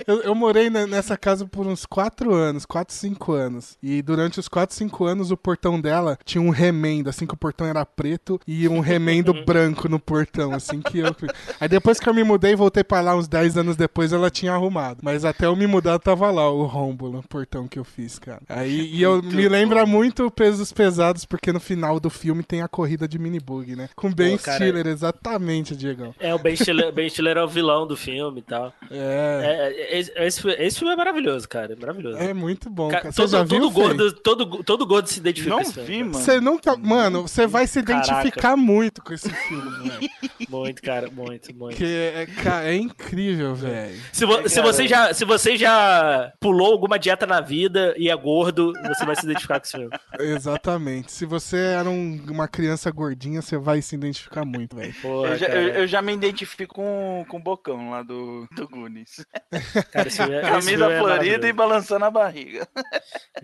Eu, eu morei ne- nessa casa por uns 4 anos, 4, 5 anos. E durante os 4, 5 anos, o portão dela tinha um remendo, assim que o portão era preto, e um remendo branco no portão, assim que eu. Aí depois que eu me mudei, voltei pra lá uns 10 anos depois, ela tinha arrumado. Mas até eu me mudar, tava lá o rombo no portão que eu fiz, cara. Aí, e eu Muito me lembra bom. muito Pesos Pesados, porque no final do filme tem a corrida de mini bug, né? Com Ben Pô, Stiller, exatamente, Diegão. É, o Ben Stiller, ben Stiller é o vilão do filme e tal. É. É, é, esse, esse fi- esse filme é maravilhoso, cara. É maravilhoso. É muito bom, Ca- cara. Todo, já viu, todo, gordo, todo, todo gordo se identifica não com esse filme, vi, cara. mano. Você nunca. Mano, você vai se Caraca. identificar muito com esse filme, velho. Muito, cara, muito, muito. Porque é, ca- é incrível, velho. Se, vo- É, se, cara. você já, se você já pulou alguma dieta na vida e é gordo, você vai se identificar com esse filme. Exatamente. Se você era um- uma criança gordinha, você vai se identificar muito, velho. Eu já, cara. eu- eu já me identifico com, com o Bocão lá do, do Goonies. Cara, esse é- esse Camisa filme é florida maravilhoso. e balançando a barriga.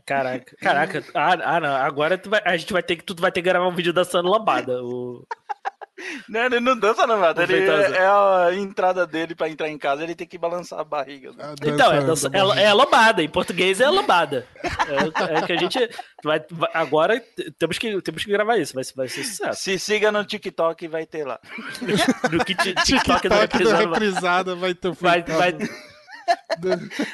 Caraca, caraca. Ah, ah, não. Agora vai- a gente vai ter que tu vai ter que gravar um vídeo dançando lambada. O... Não, ele não dança não, nada. Ele é, é a entrada dele pra entrar em casa, ele tem que balançar a barriga. A Então, é, dança dança, da é, é lambada. Em português é lambada. É, é que a gente vai, vai- agora temos que temos que gravar isso. Vai, ser- vai ser sucesso. Se siga no TikTok, vai ter lá. Que ti- TikTok TikTok da da reprisada vai- reprisada vai ter vai, feitado. vai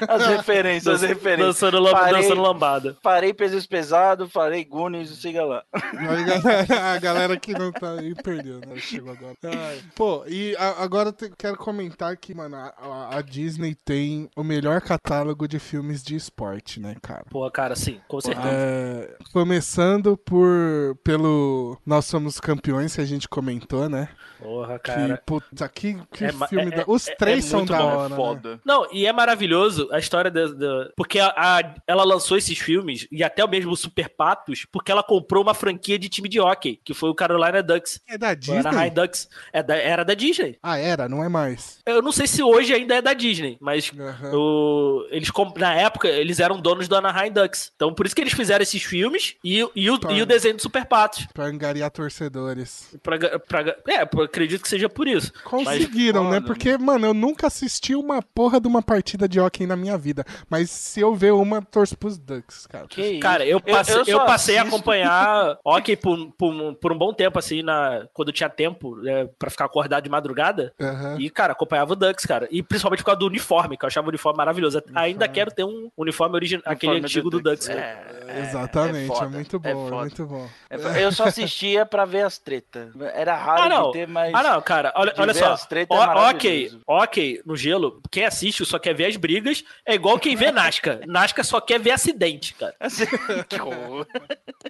As referências, as referências. dançando, lam- Parei. dançando lambada. Farei pesos pesados, farei Goonies, siga lá. A galera, a galera que não tá aí perdeu, né? Chegou agora. Ai. Pô, e a- agora eu te- quero comentar que, mano, a, a- Disney tem o melhor catálogo de filmes de esporte, né, cara? Pô, cara, sim, com certeza. É, começando por pelo Nós Somos Campeões, que a gente comentou, né? Porra, Que, cara. putz, que, que É filme é- da... Os é- três é são muito da bom, hora, né? Foda. Não, e, e é maravilhoso a história da. da- porque a, a- ela lançou esses filmes, e até o mesmo Super Patos, porque ela comprou uma franquia de time de hockey, que foi o Carolina Ducks. É da O Anaheim Disney? Ducks é da- era da Disney. Ah, era, não é mais. Eu não sei se hoje ainda é da Disney, mas Aham. o- eles na época eles eram donos do Anaheim Ducks. Então por isso que eles fizeram esses filmes e, e, o, Tá. e o desenho do Super Patos. Pra angariar torcedores. Pra, pra, é, acredito que seja por isso. Conseguiram, né? foda, Porque, mano, eu nunca assisti uma porra de uma partida de hockey na minha vida. Mas se eu ver uma, torço pros Ducks, cara. Que? Cara, eu passei, eu, só passei a acompanhar hockey por, por, por um bom tempo, assim, na, quando eu tinha tempo né, pra ficar acordado de madrugada. Aham. E, cara, acompanhava o Ducks, cara. E principalmente por causa do uniforme, que eu achava o uniforme maravilhoso. Ainda quero ter um uniforme original, aquele Uniforme antigo do Ducks. cara. É, é, Exatamente, é, foda, muito bom, é é, foda. muito bom. É foda. Eu só assistia pra ver as tretas. Era raro Ah, não. de ter, mas. Ah, não, cara, olha, olha só. as tretas é Ó, ok, ok, no gelo, quem assiste só quer ver as brigas, é igual quem vê Nasca. Nasca só quer ver acidente, cara. Assim, que horror.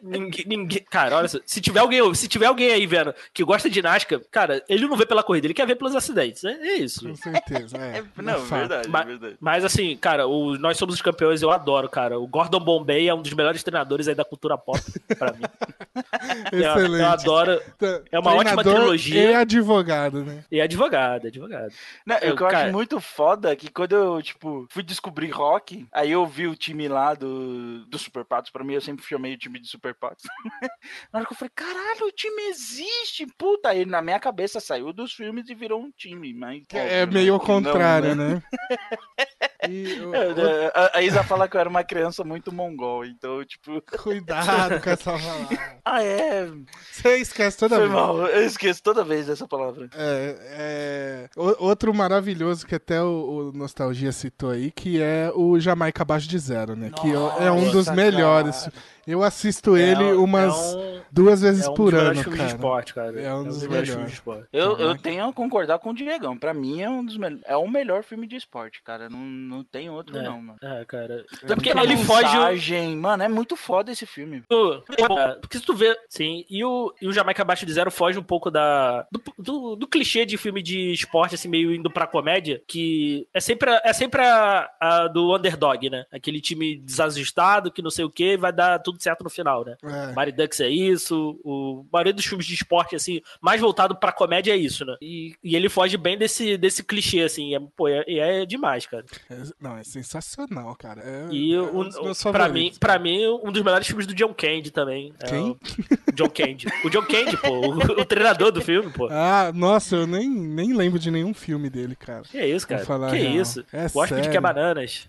Ninguém, ninguém- cara, olha só, se tiver alguém, se tiver alguém aí vendo que gosta de Nasca, cara, ele não vê pela corrida, ele quer ver pelos acidentes. É, é isso. Com certeza, é. É, não, é verdade, Ma- verdade. Mas assim, cara, o Nós Somos os Campeões eu adoro, cara. O Gordon Bombay é um dos melhores treinadores aí da cultura pop, pra mim. Eu, Excelente. eu adoro. Tá, é uma ótima treinador trilogia. E advogado, né? E é advogado, é advogado. Não, Eu, o que eu cara- acho muito foda é que quando eu, tipo, fui descobrir rock, aí eu vi o time lá do, do Super Patos. Pra mim, eu sempre chamei o time de Super Patos. na hora que eu falei, caralho, o time existe, puta. Aí na minha cabeça saiu dos filmes e virou um time. Mas, É óbvio, meio ao que não, contrário, né? né? E, o- É, A, a Isa fala que eu era uma criança muito mongol, então, tipo, cuidado com essa palavra. ah, é. Você esquece toda Foi vez. mal, eu esqueço toda vez dessa palavra. É, é, o- outro maravilhoso que até o, o Nostalgia citou aí, que é o Jamaica Abaixo de Zero, né? que é um dos Nossa, melhores. cara. Eu assisto ele É um- umas é um, duas vezes é um por dos melhores ano, filmes cara. de esporte, cara. É um dos melhores melhores. filmes de esporte. Eu, eu Caraca. tenho a concordar com o Diegão. Pra mim é um dos melhores. É o melhor filme de esporte, cara. Não, não tem outro, É. não, mano. É, cara. É porque ele bom. foge. o- Mensagem, Mano, é muito foda esse filme. É, Porque se tu vê, sim, e o, e o Jamaica Abaixo de Zero foge um pouco da do, do, do clichê de filme de esporte, assim, meio indo pra comédia, que é sempre, a- é sempre a, a do underdog, né? Aquele time desajustado, que não sei o que, vai dar tudo certo no final, né? É. Mari Ducks é isso, o a maioria dos filmes de esporte, assim, mais voltado pra comédia é isso, né? E, e ele foge bem desse, desse clichê, assim, é, pô, é, é demais, cara. É- não, é sensacional, cara. É, E é o, um pra, mim, pra mim, um dos melhores filmes do John Candy também. é Quem? o John Candy. O John Candy, pô, o, o treinador do filme, pô. Ah, nossa, eu nem, nem lembro de nenhum filme dele, cara. Que isso, cara? Que real. isso? É o Hóspede que é bananas.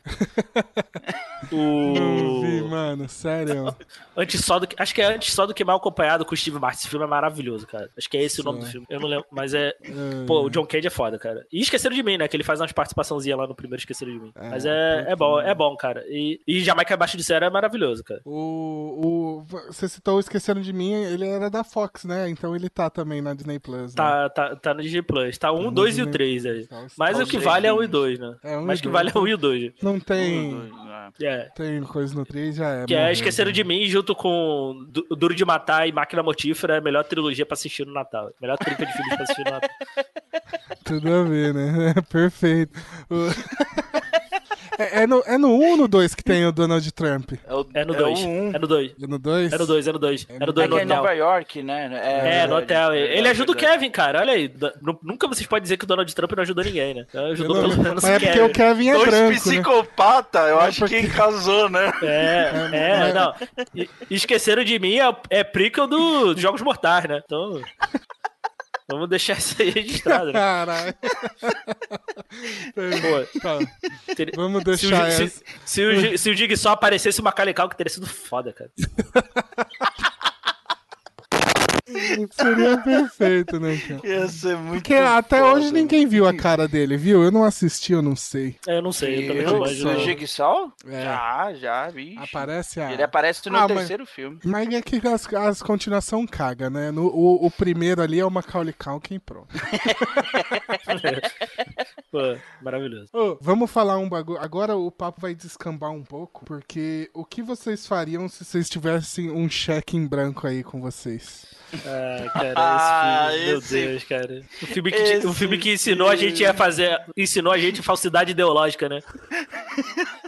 Não vi, o... mano, sério. Antes só do que... Acho que é antes só do que mal acompanhado com o Steve Martin. Esse filme é maravilhoso, cara. Acho que é esse o nome Sim. do filme. Eu não lembro, mas é. É, Pô, o John Candy é foda, cara. E esqueceram de mim, né? Que ele faz umas participaçãozinhas lá no primeiro Esqueceram de mim. É, mas é, é bom, é bom, cara. E, e Jamaica Abaixo de Zero é maravilhoso, cara. O, o, você citou o Esqueceram de Mim, ele era da Fox, né? Então ele tá também na Disney Plus. né? Tá, tá, tá no Disney Plus. Tá um, no dois e o Disney três aí. Tá, os Mas Tá o que vale é um e filmes. dois, né? É, um Mas e que dois. vale é um e o dois. Não tem, Ah, É. tem coisa no 3, já é. Que é Esqueceram né? De Mim junto com Du- Duro de Matar e Máquina Mortífera é a melhor trilogia pra assistir no Natal. Melhor trinca de filmes pra assistir no Natal. Tudo a ver, né? Perfeito. É, é no, é no 1 ou no 2 que tem o Donald Trump? É, o, É no é 2. o um. É no 2. É no 2? É no 2, é no 2. É no É 2 que no é em Nova hotel. York, né? É, no hotel. Ele verdade, ajuda o. Kevin, cara. Olha aí. Nunca vocês podem dizer que o Donald Trump não ajudou ninguém, né? Então, Ajudou Eu não- pelo menos Mas o é porque Kevin. o Kevin é Dois branco, né? psicopata, eu É acho porque- que casou, né? É, é, não. E- Esqueceram de mim é, é prequel do Jogos Mortais, né? Então. Vamos deixar isso aí registrado, né? Caralho. Pô, Tá, ter- vamos se, o, deixar Gi- essa. se, se o, se o Dig só aparecesse uma Calical, que teria sido foda, cara. Seria perfeito, né, cara? Ia ser muito Porque até foda, hoje ninguém viu a cara dele, viu? Eu não assisti, eu não sei. É, eu não sei, eu também não não. Jigsaw? É. Já, já, vi. Aparece a. Ele aparece no Ah, mas- terceiro filme. Mas é que as, as continuação caga, né? No, o, o primeiro ali é o Macaulay Culkin, pronto. Pô, maravilhoso. Ô, vamos falar um bagulho. Agora o papo vai descambar um pouco, porque o que vocês fariam se vocês tivessem um cheque em branco aí com vocês? Ah, cara, ah, esse filme, meu esse... Deus, cara. O filme, que, o filme que ensinou a gente a fazer. Ensinou a gente falsidade ideológica, né?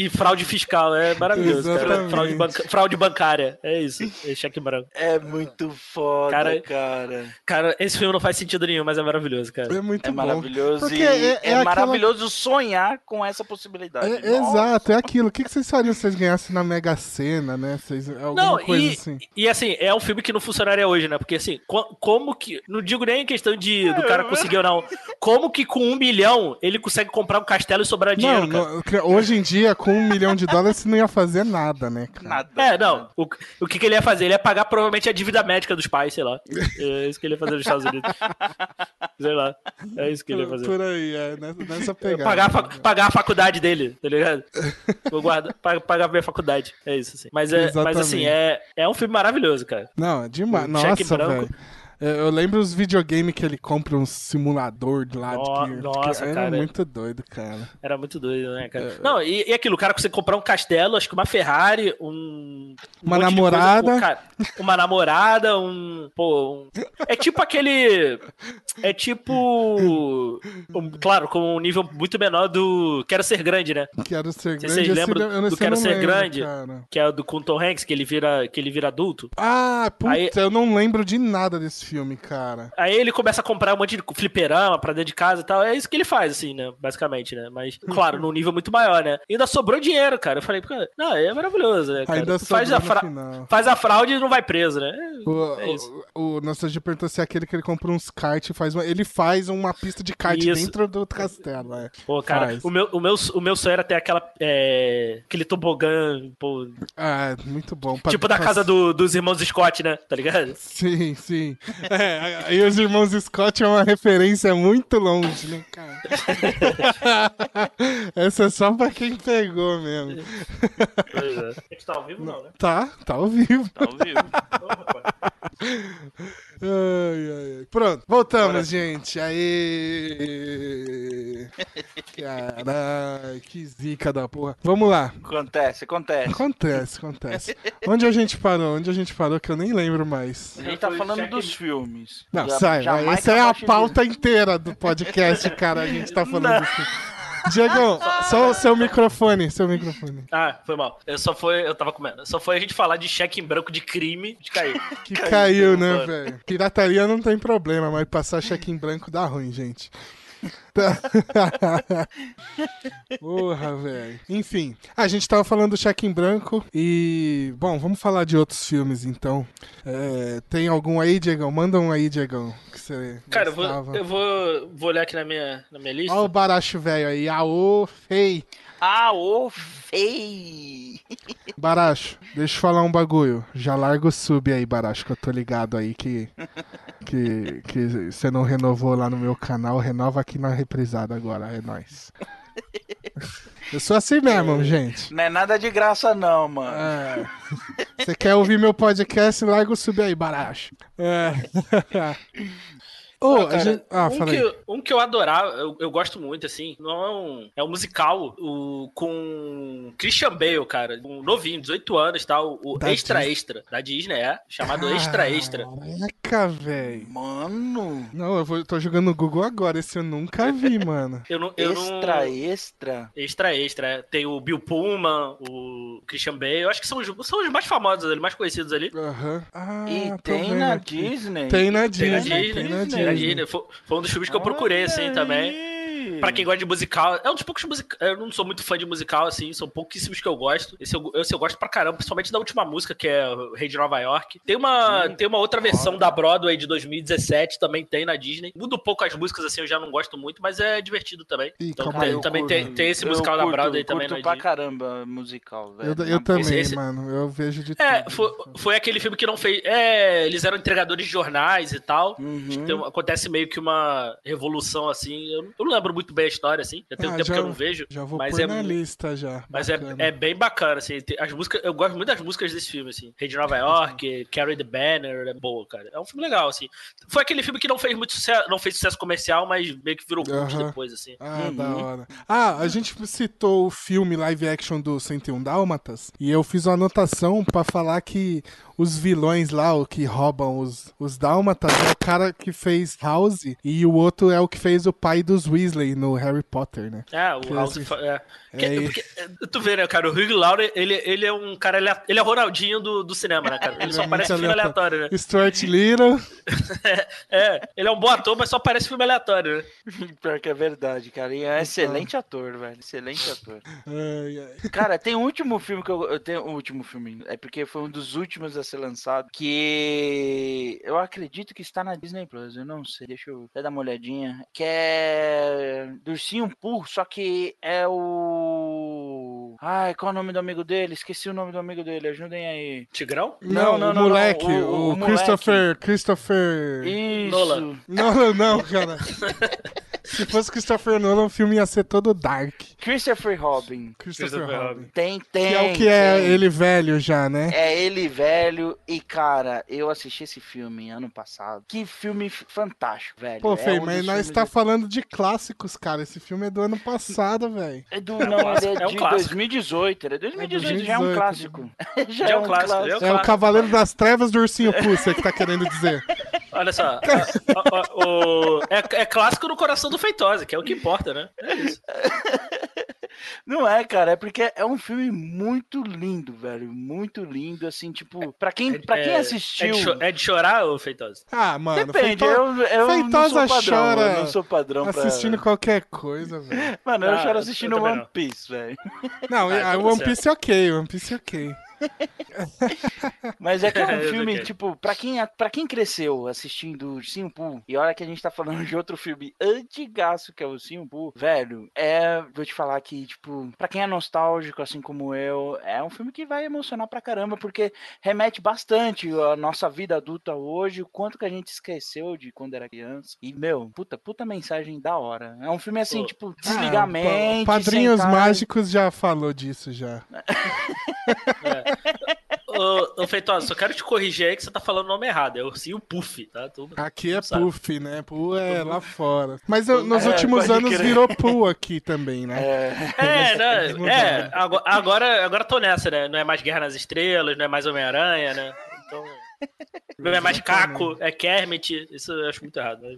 E fraude fiscal, é maravilhoso, cara. Fraude, banca... fraude, bancária, é isso, é cheque branco. É muito foda, cara, cara. Cara, esse filme não faz sentido nenhum, mas é maravilhoso, cara. É muito é bom. Maravilhoso e é, é, é aquela... maravilhoso sonhar com essa possibilidade. É, exato, é aquilo. O que, vocês fariam se vocês ganhassem na Mega Sena, né? Vocês, alguma não, coisa e, assim. E assim, é um filme que não funcionaria hoje, né? Porque assim, como que. Não digo nem em questão de do cara conseguir ou não. Como que com um milhão ele consegue comprar um castelo e sobrar dinheiro? Não, não, hoje em dia, com um milhão de dólares, você não ia fazer nada, né? Cara? Nada. É, não. O, o que, que ele ia fazer? Ele ia pagar provavelmente a dívida médica dos pais, sei lá. É isso que ele ia fazer nos Estados Unidos. sei lá. É isso que ele ia fazer. Por aí, é, nessa, nessa pegada. Pagar a, pagar a faculdade dele, tá ligado? Vou guardar, pagar a minha faculdade. É isso, assim. Mas, é, mas assim, é, é um filme maravilhoso, cara. Não, é demais. Nossa, velho. É, eu lembro os videogames que ele compra um simulador de lá. No, de que, nossa, era cara. Era muito doido, cara. Era muito doido, né, cara? É... Não, e, e, aquilo, o cara consegue comprar um castelo, acho que uma Ferrari, um. Uma um namorada. Coisa, cara, uma namorada, um. Pô, um... É tipo aquele. É tipo. Um, claro, com um nível muito menor do Quero Ser Grande, né? Quero Ser Grande. Vocês lembram do Quero Ser lembro, Grande? Cara. Que é do com Tom Hanks, que ele vira, que ele vira adulto? Ah, puta, Aí... eu não lembro de nada desse filme, cara. Aí ele começa a comprar um monte de fliperama pra dentro de casa e tal. É isso que ele faz, assim, né? Basicamente, né? Mas, claro, num nível muito maior, né? E ainda sobrou dinheiro, cara. Eu falei, não, é maravilhoso, né? Cara? Ainda faz, a fra... faz a fraude e não vai preso, né? O, é isso. O, o Nostalgia perguntou se é aquele que ele compra uns kart e faz uma... Ele faz uma pista de kart isso. dentro do castelo, é. Pô, cara, o meu, o, meu, o meu sonho era ter aquela. É... aquele tobogã, pô. Ah, muito bom. Tipo da casa do, dos irmãos Scott, né? Tá ligado? Sim, sim. É, e os irmãos Scott é uma referência muito longe, né, cara? Essa é só pra quem pegou mesmo. Pois é. A gente tá ao vivo, não, né? Tá, tá ao vivo. Tá ao vivo. Ai, ai, ai. Pronto, voltamos, Bora. gente. Aí. Caralho, que zica da porra. Vamos lá. Acontece, acontece. Acontece, acontece. Onde a gente parou? Onde a gente parou que eu nem lembro mais. A gente tá falando dos filmes. Não, já, sai. Essa é a pauta inteira do podcast, cara. A gente tá falando dos filmes. Diego, só o seu microfone, seu microfone. Ah, foi mal. Eu só foi, eu tava comendo. Só foi a gente falar de cheque em branco de crime, de cair. Que caiu, caiu né, velho? Pirataria não tem problema, mas passar cheque em branco dá ruim, gente. Porra, velho. Enfim, a gente tava falando do cheque em branco e. Bom, vamos falar de outros filmes então. É, tem algum aí, Diegão? Manda um aí, Diegão. Que você Cara, eu vou, eu vou, vou olhar aqui na minha, na minha lista. Olha o baracho velho aí. Aô, fei. Aô, fei. Baracho, deixa eu falar um bagulho. Já larga o sub aí, Baracho, que eu tô ligado aí que. Que, que você não renovou lá no meu canal. Renova aqui na reprisada agora. É nóis. Eu sou assim mesmo, é, gente. Não é nada de graça, não, mano. É. Você quer ouvir meu podcast? Larga o sub aí, Baracho. É. Oh, cara, gente... ah, um, que, um, que, eu adorava, eu, eu, gosto muito, assim, não é um. É um musical o, com Christian Bale, cara. Um novinho, 18 anos tal. O da Extra Disney. Extra. Da Disney, é. Chamado Caraca, Extra Extra. Caraca, velho. Mano. Não, eu vou, tô jogando no Google agora. Esse eu nunca vi, mano. eu não, eu extra não... Extra? Extra Extra. É. Tem o Bill Pullman, o Christian Bale. Eu acho que são os, são os mais famosos ali, mais conhecidos ali. Aham. Uhum. Ah, e tem na Disney. Tem na Disney. Tem na Disney. Tem na Disney. Disney. Foi, foi, um dos filmes que eu procurei, assim, também. Pra quem gosta de musical, é um dos poucos musicais. Eu não sou muito fã de musical, assim, são pouquíssimos que eu gosto. Esse eu, esse eu gosto pra caramba, principalmente da última música, que é Rei de Nova York. Tem uma, tem uma outra versão da Broadway de 2017, também tem na Disney. Muda um pouco as músicas, assim, eu já não gosto muito, mas é divertido também. Ih, então tem, também tem, tem, esse musical da Broadway também na pra caramba musical, velho. Eu, eu também, esse, mano. Eu vejo de É, tudo. Foi, foi aquele filme que não fez. É, eles eram entregadores de jornais e tal. Uhum. Então, acontece meio que uma revolução assim. Eu, eu não lembro lembro muito bem a história, assim. Já tem um Ah, tempo já- que eu não vejo. Já vou Mas pôr é na lista já. Mas é, é bem bacana, assim. As músicas, eu gosto muito das músicas desse filme, assim. Rei de Nova York, Carry the Banner, é boa, cara. É um filme legal, assim. Foi aquele filme que não fez muito sucesso, não fez sucesso comercial, mas meio que virou culto Aham. depois, assim. Ah, Uhum. da hora. Ah, a gente citou o filme live action do 101 Dálmatas e eu fiz uma anotação pra falar que os vilões lá, o que roubam os, os Dálmatas, é o cara que fez House e o outro é o que fez o pai dos Weasley no Harry Potter, né? É, o Que House. assim- fa- É. Que- É, porque, é, tu vê, né, cara? O Hugh Laurie, ele, ele é um cara. Ele é, ele é Ronaldinho do, do cinema, né, cara? Ele só é aparece em muito filme aleatório, né? Stuart Little. É, ele é um bom ator, mas só aparece filme aleatório, né? Pior que é verdade, cara. E é um excelente ator, velho. Excelente ator. Ai, ai. Cara, tem um último filme que eu, eu tenho. O último filme. É porque foi um dos últimos a ser lançado. Que eu acredito que está na Disney Plus. Eu não sei. Deixa eu até dar uma olhadinha. Que é. Do Ursinho Pooh, só que é o. Ai, qual é o nome do amigo dele? Esqueci o nome do amigo dele. Ajudem aí. Tigrão? Não, Não, não, o não, moleque, não, o, o- o Christopher. Christopher. Isso. Nolan. Não, não, cara. Se fosse Christopher Nolan, o filme ia ser todo dark. Christopher Robin. Christopher, Christopher Robin. Tem, tem. Que é o que é tem. ele velho já, né? É ele velho e, cara, eu assisti esse filme ano passado. Que filme fantástico, velho. Pô, é Fei, um mas nós filmes tá do- falando de clássicos, cara. Esse filme é do ano passado, velho. É do, não, ele é é um de clássico. 2018. Ele é 2018, já é um 2018, clássico. já, Já é um clássico, já é um É o. Cavaleiro das Trevas do Ursinho você que tá querendo dizer. Olha só. a- a- o- é, é clássico no coração do Feitosa, que é o que importa, né? É isso. Não é, cara, é porque é um filme muito lindo, velho. Muito lindo, assim, tipo, pra quem, pra quem É- assistiu. É de, cho- é de chorar, ô Feitosa? Ah, mano. Depende, Feito- eu, eu não Feitosa sou padrão, chora eu não sou padrão pra... Assistindo qualquer coisa, velho. Mano, eu Ah, choro eu assistindo também One não. Piece, velho. Não, Ah, então tá One Piece é ok, One Piece é ok. Mas é que é um Eu filme, sei. tipo, pra quem, pra quem cresceu assistindo Pooh, e olha que a gente tá falando de outro filme antigaço que é o Pooh, velho, é, vou te falar que, tipo, pra quem é nostálgico, assim como eu, é um filme que vai emocionar pra caramba, porque remete bastante a nossa vida adulta hoje, o quanto que a gente esqueceu de quando era criança. E, meu, puta, puta mensagem da hora. É um filme assim, Pô. tipo, desligar Ah. Padrinhos sentar Mágicos já falou disso já. Ô, ô Feitosa, só quero te corrigir aí que você tá falando o nome errado. É Ursinho Puff, tá? Tu... Aqui é Sabe. Puff, né? Poo é lá fora. Mas eu- nos É, últimos anos crer. virou Poo aqui também, né? É, É, né? É, mudaram. agora, agora, agora tô nessa, né? Não é mais Guerra nas Estrelas, não é mais Homem-Aranha, né? Então. É mais Caco, é Kermit. Isso eu acho muito errado.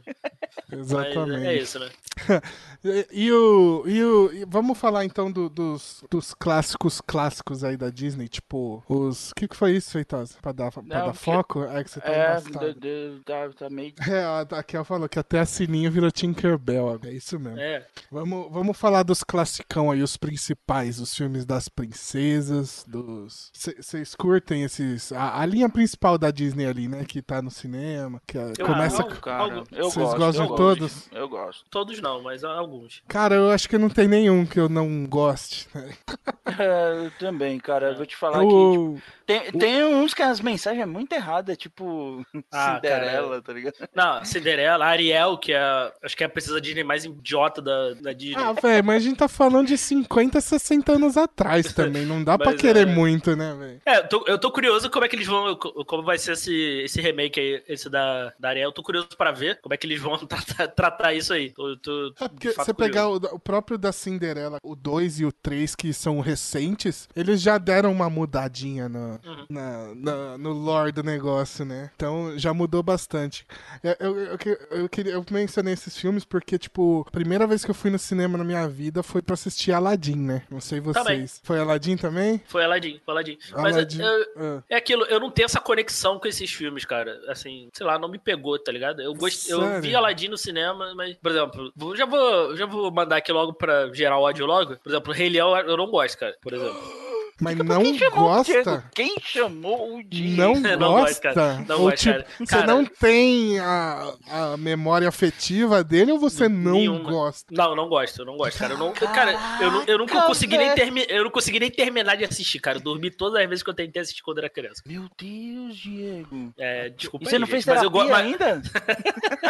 Mas, mas Exatamente. é isso, né? E, e o, e o. vamos falar então do- dos, dos clássicos clássicos aí da Disney, tipo, os. O que, que foi isso, Feitosa? Pra dar, pra Não, dar porque- foco? É que você tá é embaçado. do- do- tá, tá meio. É, a a Kel falou que até a Sininho virou Tinkerbell, é isso mesmo. É. Vamos, vamos falar dos classicão aí, os principais, os filmes das princesas, dos... Vocês curtem esses... A, a linha principal da Disney ali, né, que tá no cinema, que Eu começa... não. com- Cara, eu Vocês gosto, gostam eu de gosto. todos? Eu gosto. Todos não, mas alguns. Cara, eu acho que não tem nenhum que eu não goste. né? É, eu também, cara. Eu vou te falar que O... tipo, tem, tem uns que as mensagens é muito errada, tipo Ah, Cinderela, tá ligado? Não, Cinderela, Ariel, que é. Acho que é a princesa Disney mais idiota da, da Disney. Ah, velho, mas a gente tá falando de 50, 60 anos atrás também, não dá pra Mas, querer é. muito, né, velho? É, eu tô, eu tô curioso como é que eles vão. co- Como vai ser esse, esse remake aí, esse da, da Ariel. Eu tô curioso pra ver como é que eles vão tratar, tratar isso aí. Tô, tô, É porque você pegar curioso. o, o próprio da Cinderela, o 2 e o 3, que são recentes, eles já deram uma mudadinha no, Uhum. na, na- no lore do negócio, né? Então já mudou bastante. Eu, eu, eu, eu, queria, eu mencionei esses filmes porque, tipo, a primeira vez que eu fui no cinema na minha vida foi pra assistir Aladdin, né? Não sei vocês. Também. Foi Aladdin também? Foi Aladdin, foi Aladdin. Mas Aladdin. eu- Ah. é aquilo, eu não tenho essa conexão com esses filmes, cara. Assim, sei lá, não me pegou, tá ligado? Eu, gost... eu vi Aladdin no cinema, mas, por exemplo, já vou, já vou mandar aqui logo pra gerar o ódio logo. Por exemplo, Rei Leão eu não gosto, cara, por exemplo. Mas Quem não Diego? gosta? Quem chamou o Diego? Não, Não gosto, gosta? cara. Não ou gosto, tipo, cara. você Cara- não tem a, a memória afetiva dele ou você não Nenhuma. gosta? Não, não gosto, eu não gosto, cara. Eu não, cara, eu, não- eu nunca Caraca, consegui nem velho. termi... eu não consegui nem terminar de assistir, cara. Eu dormi todas as vezes que eu tentei assistir quando era criança. Meu Deus, Diego. É, desculpa E você aí, não fez gente, mas eu go... mas, ainda?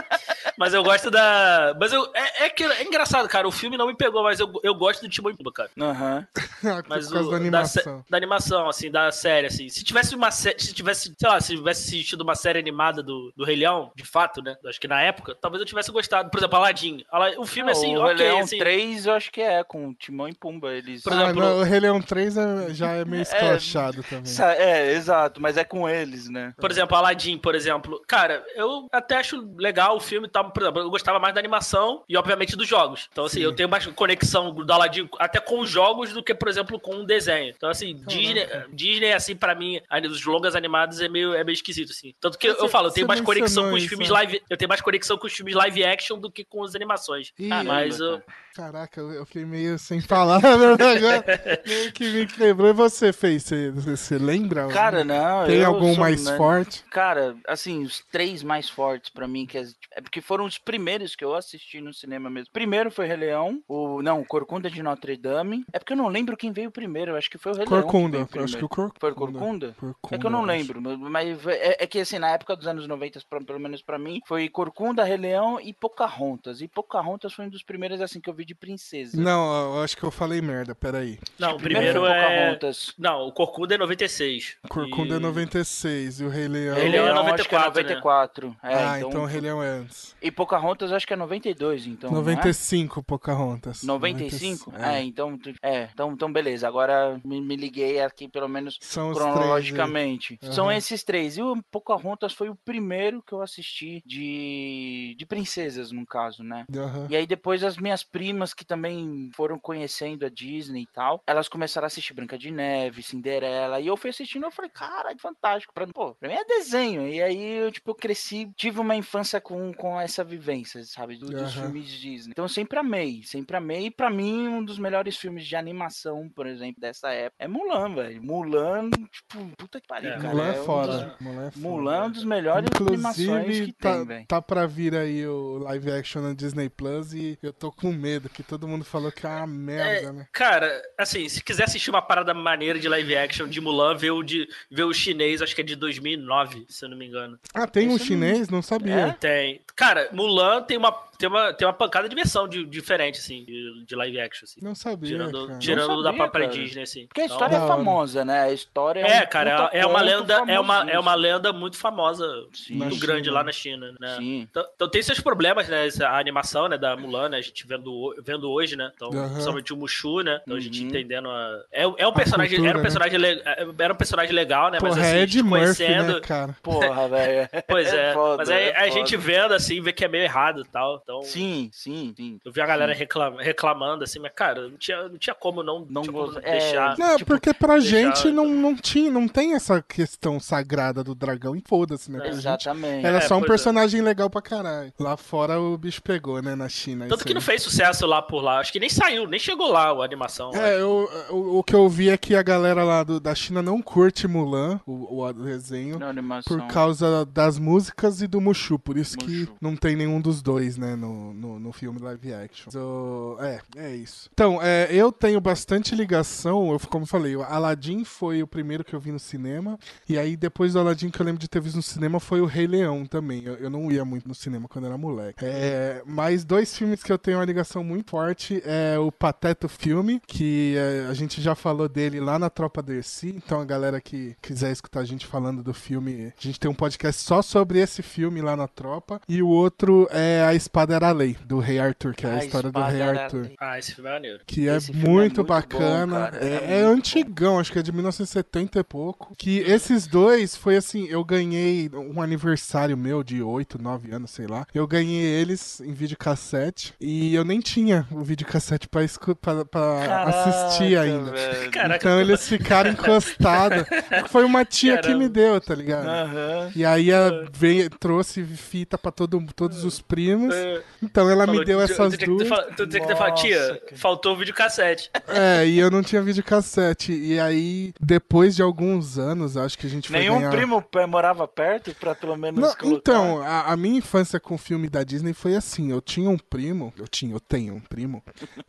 Mas eu gosto da. Mas eu. É, é, que, é engraçado, cara. O filme não me pegou, mas eu, eu gosto do Timão e Pumba, cara. Aham. Por Mas causa o, da animação. Da, animação, assim, da série, assim. Se tivesse uma série. Se tivesse, sei lá, se tivesse assistido uma série animada do, do Rei Leão, de fato, né? Acho que na época, talvez eu tivesse gostado. Por exemplo, Aladdin. Ala- O filme, assim, o ok, Rei Leão assim. 3 eu acho que é, com Timão e Pumba. Eles... Por Ah, exemplo- não, o Rei Leão 3 é- já é meio escrachado também. É, exato, mas é com eles, né? Por exemplo, Aladdin, por exemplo. Cara, eu até acho legal o filme e tal. Por exemplo, eu gostava mais da animação e, obviamente, dos jogos. Então, assim, Sim. eu tenho mais conexão do Aladdin até com os jogos do que, por exemplo, com um desenho. Então, assim, Disney, Disney, assim, pra mim, os longas animados é meio, é meio esquisito, assim. Tanto que eu, Você- falo, eu tenho mais conexão com os filmes né? live. Eu tenho mais conexão com os filmes live action do que com as animações. Ih, Caramba, mas eu. cara. Caraca, eu fiquei meio sem palavras agora. meio que me quebrou. E você fez? Você, você lembra? Cara, não. Tem algum sou, mais né, forte? Cara, assim, os três mais fortes pra mim, que é, é porque foram os primeiros que eu assisti no cinema mesmo. Primeiro foi Rei Leão, o não, Corcunda de Notre Dame. É porque eu não lembro quem veio primeiro, eu acho que foi o Rei Leão. Corcunda. veio Eu acho que o. Corcunda. Foi o Corcunda? Corcunda, É que eu não lembro, mas é, é que assim, na época dos anos 90, pra- pelo menos pra mim, foi Corcunda, Rei Leão e Pocahontas. E Pocahontas foi um dos primeiros assim que eu vi de princesa. Não, eu acho que eu falei merda, peraí. Não, o Primeiro, primeiro é. Não, o Corcunda é 96. Corcunda é E- 96 e o Rei Leão... Rei Leão é acho que é 94, né? 94. É, ah, então, então o Rei Leão é antes. E Pocahontas acho que é 92, então. não é? 95, Pocahontas. 95? 95, É, então, tu- é, então, então beleza. Agora me, me liguei aqui, pelo menos São três cronologicamente. São Aham. esses três. E o Pocahontas foi o primeiro que eu assisti de, de princesas, no caso, né? Aham. E aí depois as minhas primas que também foram conhecendo a Disney e tal, elas começaram a assistir Branca de Neve, Cinderela, e eu fui assistindo, eu falei, cara, que fantástico, pra mim, pô, pra mim é desenho. E aí eu, tipo, eu cresci, tive uma infância com, com essa vivência, sabe, do- dos Aham. filmes de Disney. Então eu sempre amei, sempre amei, e pra mim um dos melhores filmes de animação, por exemplo, dessa época é Mulan, velho. Mulan, tipo, puta que pariu, É, cara. Mulan é um dos- foda. Mulan é foda. Mulan é um dos melhores animações Inclusive, que tá, tem, velho. tá pra vir aí o live action na Disney Plus e eu tô com medo, que todo mundo falou que é uma merda, né? Cara, assim, se quiser assistir uma parada maneira de live action de Mulan, vê o, de, vê o chinês, acho que é de 2009, se eu não me engano. Ah, tem um chinês? Não sabia. É? Tem. Cara, Mulan tem uma, tem uma, tem uma pancada de versão de, diferente, assim, de, de live action, assim. Não sabia, Tirando, cara. tirando Não da sabia, própria cara. Disney, assim. Porque a Então- história Da é famosa, né? A história É, um cara, é uma conto lenda, é uma, é uma lenda muito famosa, Sim. muito grande China. lá na China, né? Sim. Então, então tem seus problemas, né? essa- A animação, né, da Mulan, né? A gente vendo, vendo hoje, né? Então, Aham. principalmente o Mushu, né? Então a gente Uhum. entendendo a. É, é um personagem, cultura, era um né? personagem, le- era um personagem legal, né? Porra, mas assim, é a Ed gente Murphy, conhecendo. né, cara? Porra, velho. Pois é, foda, mas aí é a gente vendo assim, vê que é meio errado e tal. Então, Sim, sim, sim. eu vi a galera reclam- reclamando assim, mas cara, não tinha, não tinha como não, Não tinha como não é, deixar. Não, tipo, porque pra deixar- gente não, não, tinha, não tem essa questão sagrada do dragão e foda-se, né? Pra gente Exatamente. era É, só um é. personagem legal pra caralho. Lá fora o bicho pegou, né, na China. Tanto que aí. não fez sucesso lá por lá. Acho que nem saiu, nem chegou lá a animação. É, eu, o, o que eu vi é que a galera lá do- da China não curte Mulan, o, o desenho, por causa das músicas e do Mushu. Por isso que Mushu. não tem nenhum dos dois, né, no, no, no filme live action. So, é, é isso. Então, é, eu tenho bastante ligação, eu, como falei, o Aladdin foi o primeiro que eu vi no cinema, e aí depois do Aladdin que eu lembro de ter visto no cinema foi o Rei Leão também. Eu, eu não ia muito no cinema quando era moleque. É, mas dois filmes que eu tenho uma ligação muito forte é o Pateta filme, que é, a gente já falou dele lá na Tropa Dercy, então a galera que quiser escutar a gente falando do filme, a gente tem um podcast só sobre esse filme lá na Tropa, e o outro é A Espada Era a Lei, do Rei Arthur, que é a, A história do Espada Rei Arthur. Lei. Ah, esse filme é maneiro. Que é filme é muito, muito bom, bacana. cara, é, é é muito antigão, acho que é de 1970 e pouco. Que esses dois foi assim: eu ganhei um aniversário meu de 8, 9 anos, sei lá. Eu ganhei eles em videocassete. E eu nem tinha o videocassete pra, escu- pra, pra Caraca, assistir ainda. Caraca, Então eles ficaram encostados. Foi uma tia que Caramba. me deu, tá ligado? Aham. E aí a, veio, trouxe fita pra todo, todos os primos. Então, ela falou, me deu essas tu que duas. Tu tinha que ter falado, tia, cara. faltou o videocassete. É, e eu não tinha videocassete. E aí, depois de alguns anos, acho que a gente foi Nenhum ganhar... primo morava perto pra pelo menos Não, colocar. então, a, a minha infância com filme da Disney foi assim. Eu tinha um primo, eu tinha, eu tenho um primo,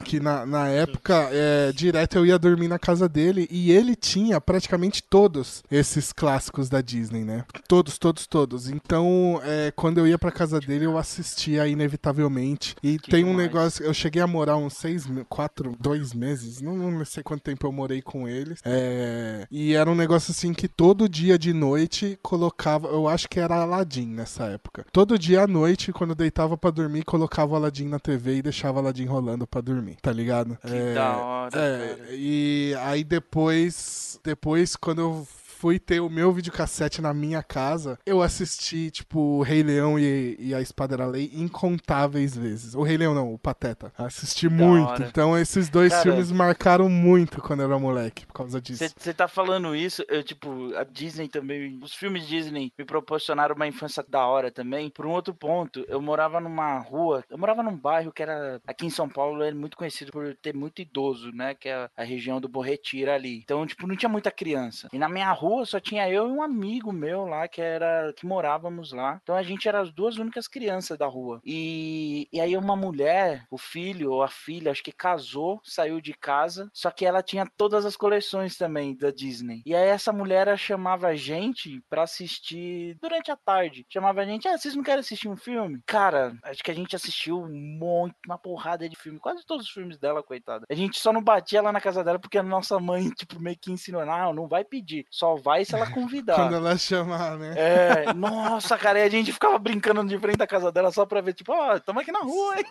que na, na época, é, direto eu ia dormir na casa dele e ele tinha praticamente todos esses clássicos da Disney, né? Todos, todos, todos. Então, é, quando eu ia pra casa dele, eu assistia inevitavelmente. E Que tem um negócio, eu cheguei a morar uns seis, quatro, dois meses, não, não sei quanto tempo eu morei com eles. É, e era um negócio assim que todo dia de noite colocava, eu acho que era Aladdin nessa época. Todo dia à noite, quando eu deitava pra dormir, colocava o Aladdin na TV e deixava o Aladdin rolando pra dormir, tá ligado? Que da hora, É, e aí depois, depois quando eu fui ter o meu videocassete na minha casa, eu assisti, tipo, o Rei Leão e, e a Espada da Lei incontáveis vezes. O Rei Leão não, o Pateta. Assisti muito. hora. Então esses dois Cara, filmes marcaram muito quando eu era moleque, por causa disso. Você tá falando isso, eu, tipo, a Disney também, os filmes Disney me proporcionaram uma infância da hora também. Por um outro ponto, eu morava numa rua, eu morava num bairro que era, aqui em São Paulo, é muito conhecido por ter muito idoso, né? Que é a região do Borretira ali. Então, tipo, não tinha muita criança. E na minha rua só tinha eu e um amigo meu lá, que era, que morávamos lá. Então a gente era as duas únicas crianças da rua. E, e aí uma mulher, o filho ou a filha, acho que casou, saiu de casa, só que ela tinha todas as coleções também da Disney. E aí essa mulher chamava a gente pra assistir durante a tarde. Chamava a gente, ah, vocês não querem assistir um filme? Cara, acho que a gente assistiu um monte, uma porrada de filme, quase todos os filmes dela, coitada. A gente só não batia lá na casa dela porque a nossa mãe, tipo, meio que ensinou, não, não vai pedir, só vai se ela convidar. Quando ela chamar, né? É, nossa, cara, e a gente ficava brincando de frente da casa dela só pra ver, tipo, ó, tamo aqui na rua, hein?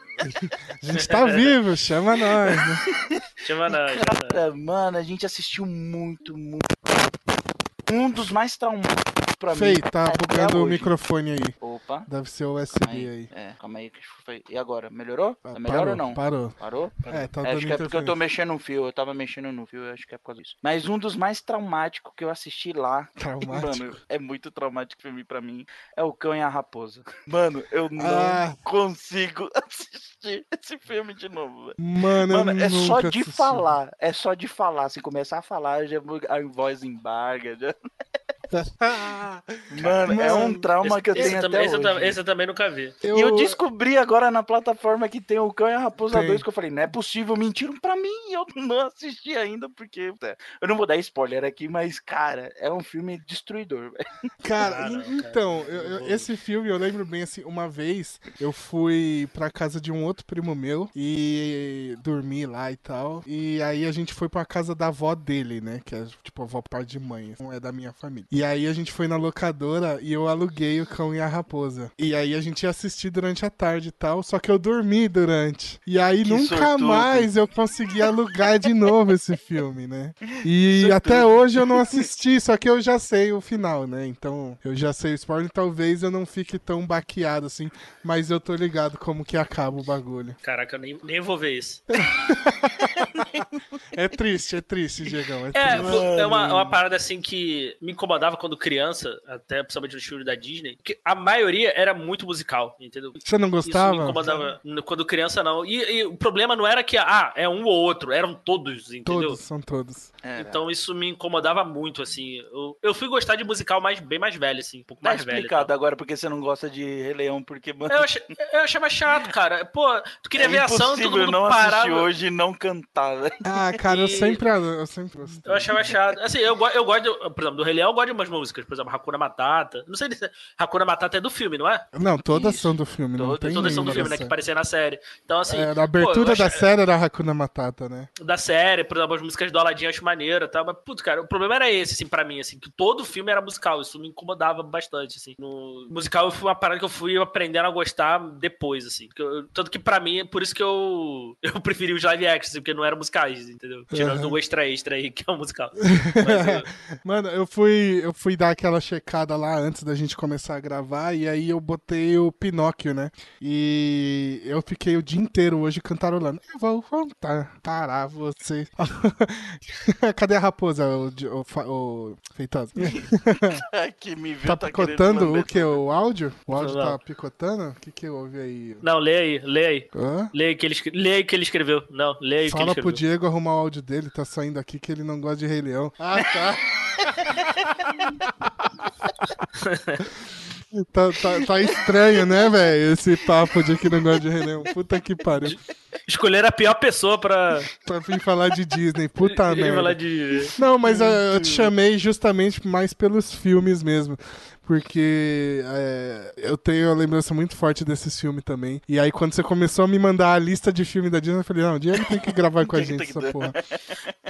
A gente tá vivo, chama nós, né? Chama chama não. Cara, mano, a gente assistiu muito, muito. Um dos mais traumáticos pra Fei, mim. tá bugando o hoje. microfone aí. Opa. Deve ser o USB Aí, aí. É, calma aí. que foi- E agora? Melhorou? Ah, Tá melhor parou, ou não? Parou. Parou? É, tá É, acho que é porque eu tô mexendo no fio. Eu tava mexendo no fio, acho que é por causa disso. Mas um dos mais traumáticos que eu assisti lá. Traumático. Mano, é muito traumático filme pra mim. É o Cão e a Raposa. Mano, eu não Ah. consigo assistir esse filme de novo. velho. Mano, Mano, eu é só de assisti. falar. É só de falar. Se começar a falar, já a voz embarga. já- Mano, é um Mano, trauma que eu esse, tenho também, até esse, eu hoje. esse eu também nunca vi. eu, E eu descobri agora na plataforma que tem o Cão e a Raposa Tem. 2, que eu falei, não é possível, mentiram pra mim, e eu não assisti ainda, porque é, eu não vou dar spoiler aqui, mas, cara, é um filme destruidor, velho. Cara, Ah, não, en- cara. então, eu- esse filme eu lembro bem assim, uma vez eu fui pra casa de um outro primo meu e dormi lá e tal. E aí a gente foi pra casa da avó dele, né? Que é tipo a avó par de mãe, não é da minha família. E aí a gente foi na locadora e eu aluguei o cão e a raposa. E aí a gente ia assistir durante a tarde e tal, só que eu dormi durante. E aí Que nunca sortudo. mais eu consegui alugar de novo esse filme, né? E Sortudo. até hoje eu não assisti, só que eu já sei o final, né? Então eu já sei o spoiler, talvez eu não fique tão baqueado assim, mas eu tô ligado como que acaba o bagulho. Caraca, eu nem, nem vou ver isso. É triste, é triste, Diegão. É É, triste. pô, é uma, uma parada assim que me incomodava quando criança, até principalmente nos filmes da Disney, que a maioria era muito musical, entendeu? Você não Isso me gostava? incomodava quando criança, não. E, e o problema não era que, ah, é um ou outro, eram todos, entendeu? Todos, são todos. Então isso me incomodava muito, assim. Eu, eu fui gostar de musical mais, bem mais velho, assim, um pouco Tá mais velho. explicado agora porque você não gosta de Rei Leão, porque, mano, Eu, achei, eu achava chato, cara. Pô, tu queria é ver ação, todo mundo não parava. hoje e não cantar, velho. Ah, cara, eu E- sempre, eu sempre gostei. Eu achava chato. Assim, eu, eu gosto, de- por exemplo, do Rei Leão, eu gosto de umas músicas. Por exemplo, Hakuna Matata. Não sei se Hakuna Matata é do filme, não é? Não, todas Isso. são do filme, não Todas, tem todas são do filme, né? Que série. aparecia na série. Então, assim. É, pô, a abertura eu da acho- série era Hakuna Matata, né? da série, por exemplo, as músicas do Aladdin eu acho maneira e tal, mas, putz, cara, o problema era esse, assim, pra mim, assim, que todo filme era musical, isso me incomodava bastante, assim. No musical foi uma parada que eu fui aprendendo a gostar depois, assim, eu- tanto que pra mim, por isso que eu, eu preferi os live action, assim, porque não era musical musicais, entendeu? Tirando uhum. o extra extra aí, que é um musical. eu... Mano, eu fui, eu fui dar aquela checada lá antes da gente começar a gravar, e aí eu botei o Pinóquio, né? E eu fiquei o dia inteiro hoje cantarolando. Eu vou contar, parar você. Cadê a raposa, o, o, o Feitosa? que me viu, tá, tá picotando o que? O áudio? O áudio não, tá picotando? O que que houve aí? Não, lê aí, lê aí. Hã? Lê aí que ele, lê aí que ele escreveu. Não, lê aí Fala que ele escreveu. Diego arrumar o áudio dele, tá saindo aqui que ele não gosta de Rei Leão. Ah, tá. Tá, tá, tá, estranho, né, velho? Esse papo de que não gosta de Rei Leão. Puta que pariu. Escolher a pior pessoa pra. pra vir falar de Disney. Puta merda. Falar de... Não, mas eu te chamei justamente mais pelos filmes mesmo porque é, eu tenho uma lembrança muito forte desse filme também. E aí, quando você começou a me mandar a lista de filme da Disney, eu falei, não, o Diego tem que gravar com a gente essa porra.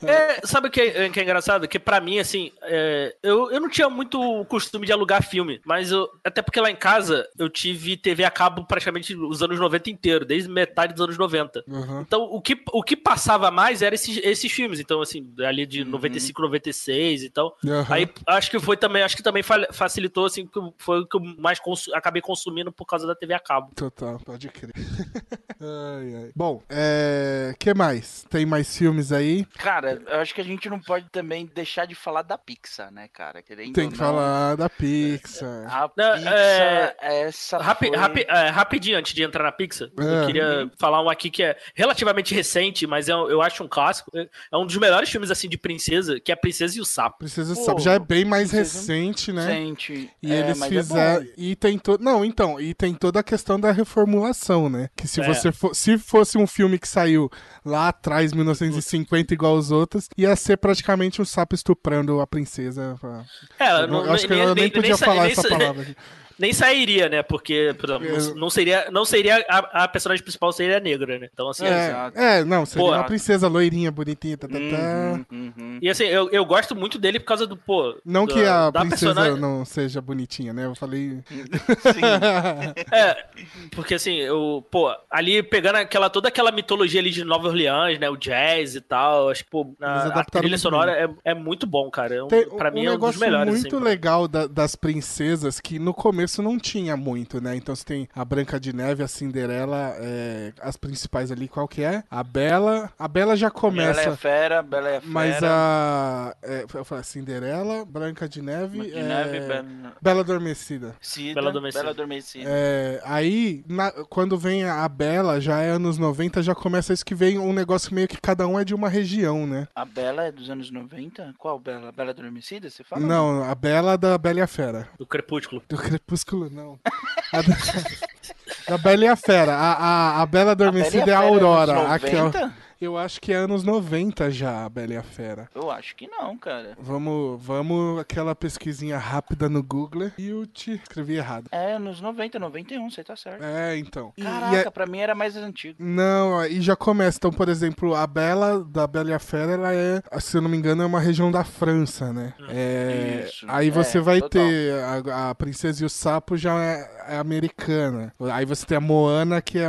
É, sabe o que, é, que é engraçado? Que pra mim, assim, é, eu, eu não tinha muito costume de alugar filme, mas eu, até porque lá em casa eu tive TV a cabo praticamente os anos 90 inteiro, desde metade dos anos 90. Uhum. Então, o que, o que passava mais era esses, esses filmes. Então, assim, ali de uhum. 95, 96 e tal. Uhum. Aí acho que foi também, acho que também facilitou assim, foi o que eu mais acabei consumindo por causa da TV a cabo. Total, pode crer. ai, ai. Bom, é. que mais? Tem mais filmes aí? Cara, eu acho que a gente não pode também deixar de falar da Pixar, né, cara? Querendo Tem que não... falar da Pixar. A Pixar, é... essa. Rapi, foi... rapi, é, rapidinho, antes de entrar na Pixar, é. eu queria falar um aqui que é relativamente recente, mas é, eu acho um clássico. É um dos melhores filmes assim de princesa, que é a Princesa e o Sapo. Princesa e o Sapo já é bem mais recente, né? Recente. E é, eles é fizeram. É e tem todo. Não, então, e tem toda a questão da reformulação, né? Que se é. você for... se fosse um filme que saiu lá atrás, 1950, igual os outros, ia ser praticamente um sapo estuprando a princesa. É, eu, não, acho que nem, eu nem, nem podia nem, falar essa palavra nem sairia, né? Porque, por exemplo, não seria, não seria a, a, personagem principal seria negra, né? Então, assim, é, é não, seria pô, uma princesa loirinha, bonitinha, tá, tá, tá. Uhum, uhum. E assim, eu, eu gosto muito dele por causa do, pô. Não do, que a princesa personagem... não seja bonitinha, né? Eu falei. Sim. é, porque assim, eu, pô, ali pegando aquela, toda aquela mitologia ali de Nova Orleans, né? O jazz e tal, acho que, pô, a, a trilha sonora é, é muito bom, cara. É um, Tem, pra um mim é um dos melhores. muito assim, legal da, das princesas que no começo começo não tinha muito, né? Então você tem a Branca de Neve, a Cinderela, é, as principais ali, qual que é? A Bela. A Bela já começa. Bela é fera, Bela é fera. Mas a. É, eu falei, Cinderela, Branca de Neve. Branca de é, Neve, Bela... Bela Adormecida. Cida, Bela Adormecida. Bela Adormecida. É, aí, na, quando vem a Bela, já é anos 90, já começa isso que vem um negócio meio que cada um é de uma região, né? A Bela é dos anos 90? Qual Bela? A Bela Adormecida, você fala? Não, a Bela da Bela e a Fera. Do Crepúsculo. Do Crepúsculo Crepúsculo, não. A da, a Bela e a Fera. A, a, a Bela Adormecida é a Aurora. É aquela, eu acho que é anos 90 já, a Bela e a Fera. Eu acho que não, cara. Vamos, vamos aquela pesquisinha rápida no Google e eu te escrevi errado. É, anos 90, 91, você tá certo. É, então. Caraca, e é... pra mim era mais antigo. Não, e já começa. Então, por exemplo, a Bela, da Bela e a Fera, ela é, se eu não me engano, é uma região da França, né? Hum, é... Isso. Aí você é, vai total. ter a, a, Princesa e o Sapo já é, é, americana. Aí você tem a Moana, que é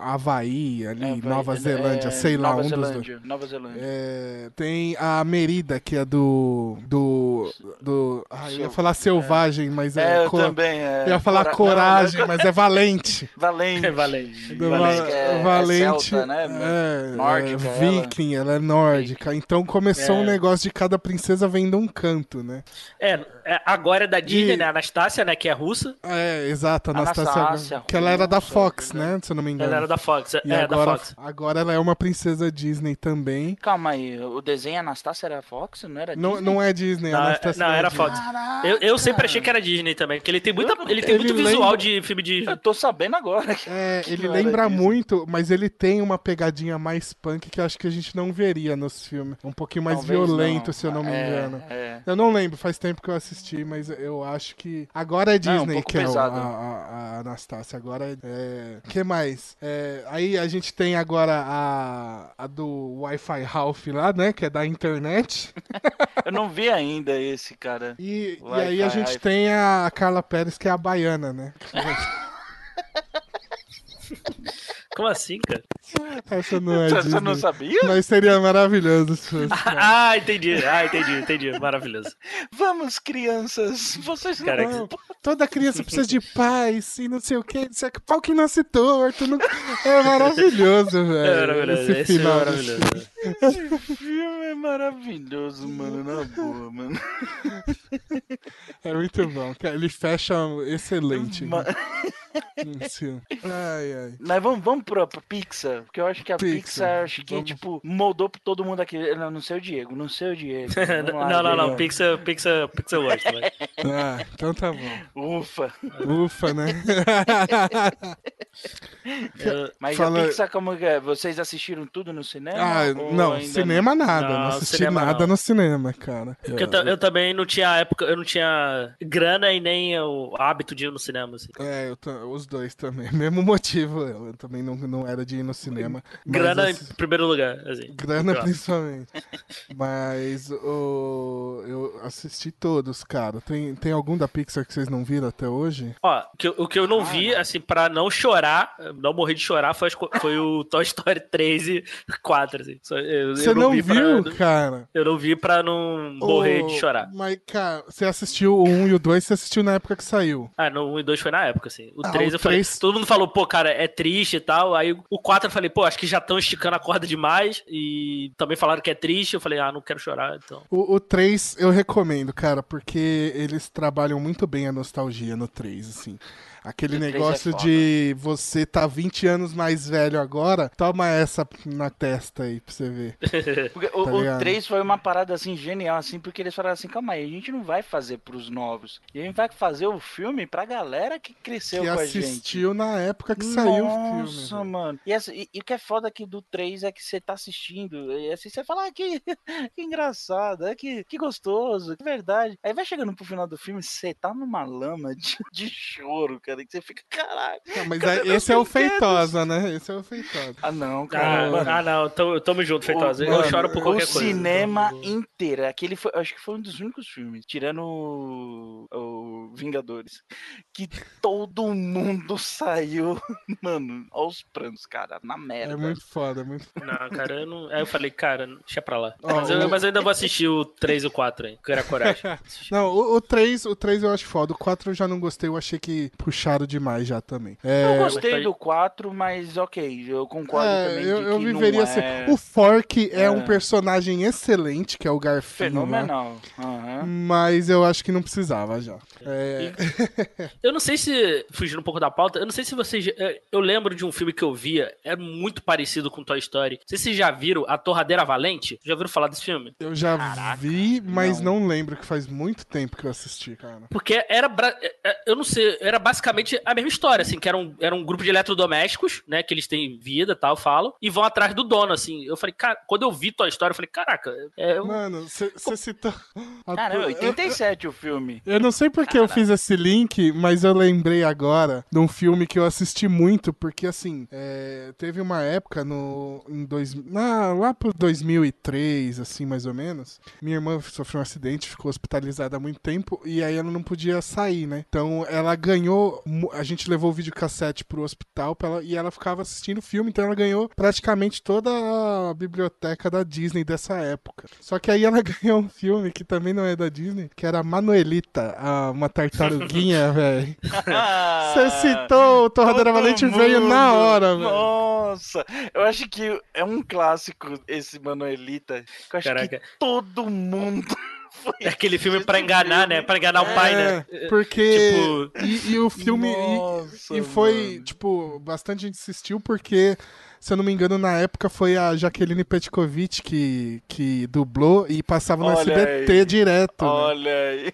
Havaí, ali, é, Nova Zelândia, sei lá, Nova um Zelândia, dos Nova Zelândia. É, tem a Merida, que é do. do. do. Ah, eu ia falar selvagem, mas é. é eu também. É, eu ia falar Cora... coragem, mas é valente. valente. É valente. Do, valente. É, valente. Celta, né? É, nórdica. viking, ela. ela. é nórdica. Então começou um negócio de cada princesa vendo um canto, né? É, agora é da Disney, e... né? Anastácia, né? Que é russa. É, exato, Anastácia. Anastácia que ela era da Fox, né? Se eu não me engano. Ela era da Fox, e é, agora, da Fox. Agora ela é uma princesa Disney também. Calma aí, o desenho Anastácia era Fox? Não era Disney? Não, não é Disney, não, Anastácia não, era Fox. Eu, eu sempre achei que era Disney também, porque ele tem, muita, ele tem ele muito lembra... visual de filme de... Eu tô sabendo agora. Que, é, que ele lembra muito, mas ele tem uma pegadinha mais punk que eu acho que a gente não veria nos filmes. Um pouquinho mais Talvez violento, não. se eu não me é, engano. É. Eu não lembro, faz tempo que eu assisti, mas eu acho que... Agora é Disney não, um que pesado. é a, a, a Anastácia, agora é... que mais? É, aí a gente tem agora a, a do Wi-Fi Ralph lá, né? Que é da internet. Eu não vi ainda esse, cara. E, e aí a gente tem a Carla Pérez, que é a baiana, né? Como assim, cara? Essa não é Você Disney. não sabia? Mas seria maravilhoso se fosse. Ah, entendi. Ah, entendi, entendi. Maravilhoso. Vamos, crianças. Vocês não. Cara, Não, toda criança precisa de paz e não sei o que. Não sei o que. Pau que nasce torto. não- É maravilhoso, velho. É maravilhoso. Esse, é final maravilhoso. Esse filme é maravilhoso, mano. Na boa, mano. É muito bom. cara. Ele fecha excelente. Ma- Sim. Ai, ai. Mas vamos, vamos pra, pra Pixar, porque eu acho que a Pixar, Pixar, acho que, vamos. tipo, moldou pra todo mundo aqui. Não, não sei o Diego, não sei o Diego. Vamos lá, Não, não, não. Pixar, Pixar, Pixar eu também. Ah, então tá bom. Ufa. Ufa, né? Eu- Mas Fala- a Pixar, como que é? Vocês assistiram tudo no cinema? ah, não, cinema nada. Não, Não, assisti cinema nada não. no cinema, cara. Porque eu, ta- eu também não tinha época, eu não tinha grana e nem o hábito de ir no cinema, assim. É, eu ta- os dois também. Mesmo motivo. Eu também não, não era de ir no cinema. Grana em primeiro lugar, assim. Grana Claro. principalmente. Mas o, eu assisti todos, cara. Tem, tem algum da Pixar que vocês não viram até hoje? Ó, o que eu- o que eu não Ah, vi, não. assim, pra não chorar, não morrer de chorar, foi, foi o Toy Story 3 e 4, assim. Eu, Você eu não, vi pra- viu, cara? eu não vi pra não morrer de chorar. Mas, cara, você assistiu o 1 e o 2, você assistiu na época que saiu. Ah, no 1 e 2 foi na época, assim. O Ah, 3 o eu falei. 3 Todo mundo falou, pô, cara, é triste e tal. Aí o 4 eu falei, pô, acho que já estão esticando a corda demais. E também falaram que é triste. Eu falei, ah, não quero chorar, então. O, o 3 eu recomendo, cara, porque eles trabalham muito bem a nostalgia no 3, assim. Aquele O 3 é negócio foda. de você tá 20 anos mais velho agora, toma essa na testa aí pra você ver. O, Tá o ligado? 3 foi uma parada assim genial, assim, porque eles falaram assim, calma aí, a gente não vai fazer pros novos. A gente vai fazer o filme pra galera que cresceu que com a gente. assistiu na época que saiu o filme. Nossa, mano. E, essa- e- e o que é foda aqui do 3 é que você tá assistindo. E assim, você fala, ah, que, que engraçado, é que, que gostoso, que verdade. Aí vai chegando pro final do filme, você tá numa lama de, de choro, cara. Que você fica, caralho. Não, mas aí- meus esse é o? Feitosa, né? Esse é o Feitosa. Ah, não, cara. Ah, ah, não, tamo, tamo junto, Feitosa. Eu mano, choro por o qualquer coisa. cinema Então, inteiro. Aquele foi, acho que foi um dos únicos filmes, tirando o, o Vingadores, que todo mundo saiu, mano, aos prantos, cara, na merda. É muito foda, é muito foda. Não, cara, eu não. Aí eu falei, cara, deixa pra lá. Ó, mas, eu, o- mas eu ainda vou assistir o 3 e o 4 aí. Que era coragem. Não, o, o 3, o 3 eu acho foda. O 4 eu já não gostei, eu achei que puxaram demais já também. É, Eu gostei do 4, mas ok, eu concordo é, também eu, de que eu viveria não assim. é O Fork é, É. um personagem excelente, que é o Garfinho. né? fenomenal. Aham. Mas eu acho que não precisava já. É, Eu não sei se, fugindo um pouco da pauta, eu não sei se vocês. é, Eu lembro de um filme que eu via, é muito parecido com Toy Story. Não sei se vocês já viram A Torradeira Valente. Já ouviram falar desse filme? eu já Caraca, vi, mas não. não. lembro que faz muito tempo que eu assisti, cara. Porque era. bra- é, é, Eu não sei, era basicamente a mesma história, assim, que era um, era um grupo de eletrodomésticos, né? Que eles têm vida e tal, falam, e vão atrás do dono, assim. Eu falei, cara, quando eu vi Toy Story, eu falei, caraca, é. um- Mano, você citou. Caramba, to- 87 o filme. Eu não sei porque eu fiz esse link, mas eu lembrei agora de um filme que eu assisti muito, porque assim, é, teve uma época no em dois, na, lá pro 2003, assim, mais ou menos, minha irmã sofreu um acidente, ficou hospitalizada há muito tempo e aí ela não podia sair, né? Então ela ganhou, a gente levou o videocassete pro hospital ela, e ela ficava assistindo o filme, então ela ganhou praticamente toda a biblioteca da Disney dessa época. Só que aí ela ganhou um filme que também não é da Disney, que era Manuelita, a- uma tartaruguinha, velho. Você citou o Torradeira Ah, Valente veio na mundo. hora, velho. Nossa, eu acho que é um clássico esse Manuelita. Que eu acho Caraca. que todo mundo foi. É aquele filme pra enganar, filme. né? Pra enganar o pai, né? É, porque. Tipo- E, e o filme. e- Nossa, e foi, mano. tipo, bastante gente assistiu porque. Se eu não me engano, na época foi a Jaqueline Petkovic que, que dublou e passava no Olha SBT aí. direto. né? Olha aí.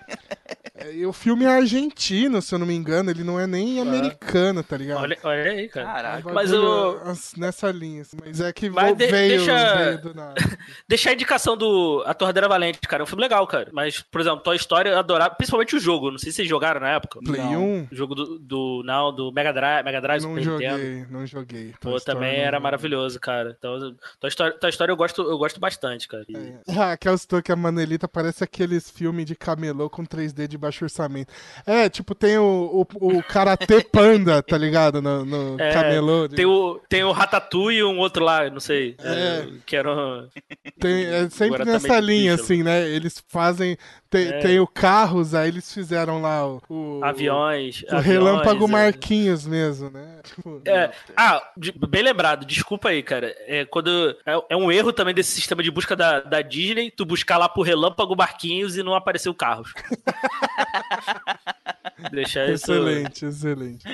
É, E o filme é argentino, se eu não me engano, ele não é nem americano, tá ligado? Olha, olha aí, cara. Caraca. Mas as- Nessa linha. assim, Mas é que Mas veio, deixa- veio do nada. Deixar a indicação do A Torradeira Valente, cara. É um filme legal, cara. Mas, por exemplo, Toy Story eu adorava, principalmente o jogo. Não sei se vocês jogaram na época. Play Não. 1, O jogo do, do não, do Mega Drive, Mega Drive não Super Nintendo. joguei, não joguei. Pô, Toy Story também não era maravilhoso, cara. Então, tua história, tua história eu, gosto, eu gosto bastante, cara. E- É. Ah, aquela história que a Manelita parece aqueles filmes de camelô com 3D de baixo orçamento. É, tipo, tem o, o, o Karatê Panda, tá ligado? No, no É, camelô. Tem o, tem o Ratatouille e um outro lá, não sei. É. é, que era um... Tem- é sempre Agora tá nessa meio linha, difícil. assim, né? Eles fazem. Tem, É. tem o Carros, aí eles fizeram lá o. o aviões. O aviões, Relâmpago é. Marquinhos mesmo, né? Tipo, É, ah, de- bem lembrado, desculpa aí, cara. É, quando, é, é um erro também desse sistema de busca da, da Disney, tu buscar lá por Relâmpago Marquinhos e não apareceu carros. Deixar isso. Excelente, excelente.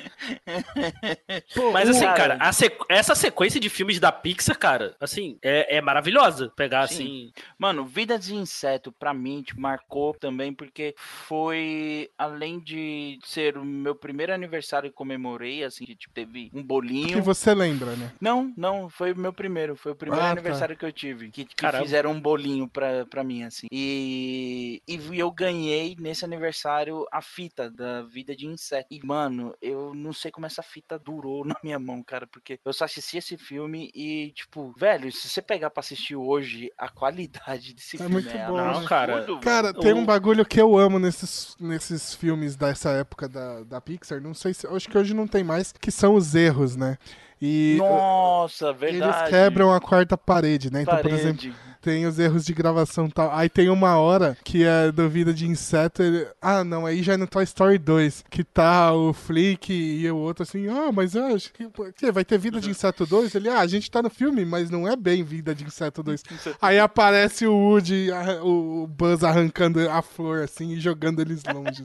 Mas o- assim, Cara. cara, a sequ- essa sequência de filmes da Pixar, cara, assim, é, é maravilhosa. Pegar Sim. assim. Mano, Vida de Inseto, pra mim, tipo, marcou também, porque foi, além de ser o meu primeiro aniversário que comemorei, assim, que tipo, teve um bolinho. que você lembra, né? Não, não, foi o meu primeiro. Foi o primeiro Ah, tá. aniversário que eu tive. Que, que fizeram um bolinho pra, pra mim, assim. E, e eu ganhei nesse aniversário a fita da vida de inseto. E, mano, eu não sei como essa fita durou na minha mão, cara. Porque eu só assisti esse filme e, tipo, velho, se você pegar pra assistir hoje, a qualidade desse É filme muito é bom, né? Cara, velho. Cara, tem um bagulho que eu amo nesses, nesses filmes dessa época da, da Pixar. Não sei se. Acho que hoje não tem mais, que são os erros, né? E Nossa, verdade. eles quebram a quarta parede, né? Então, por exemplo, tem os erros de gravação e tal. Aí tem uma hora que é do Vida de Inseto. ele- Ah, não, aí já é no Toy Story 2. Que tá o Flick e o outro assim, ah, mas eu acho que. que vai ter Vida de Inseto 2? Ele, ah, a gente tá no filme, mas não é bem Vida de Inseto 2. Aí aparece o Woody, a- o Buzz arrancando a flor assim e jogando eles longe.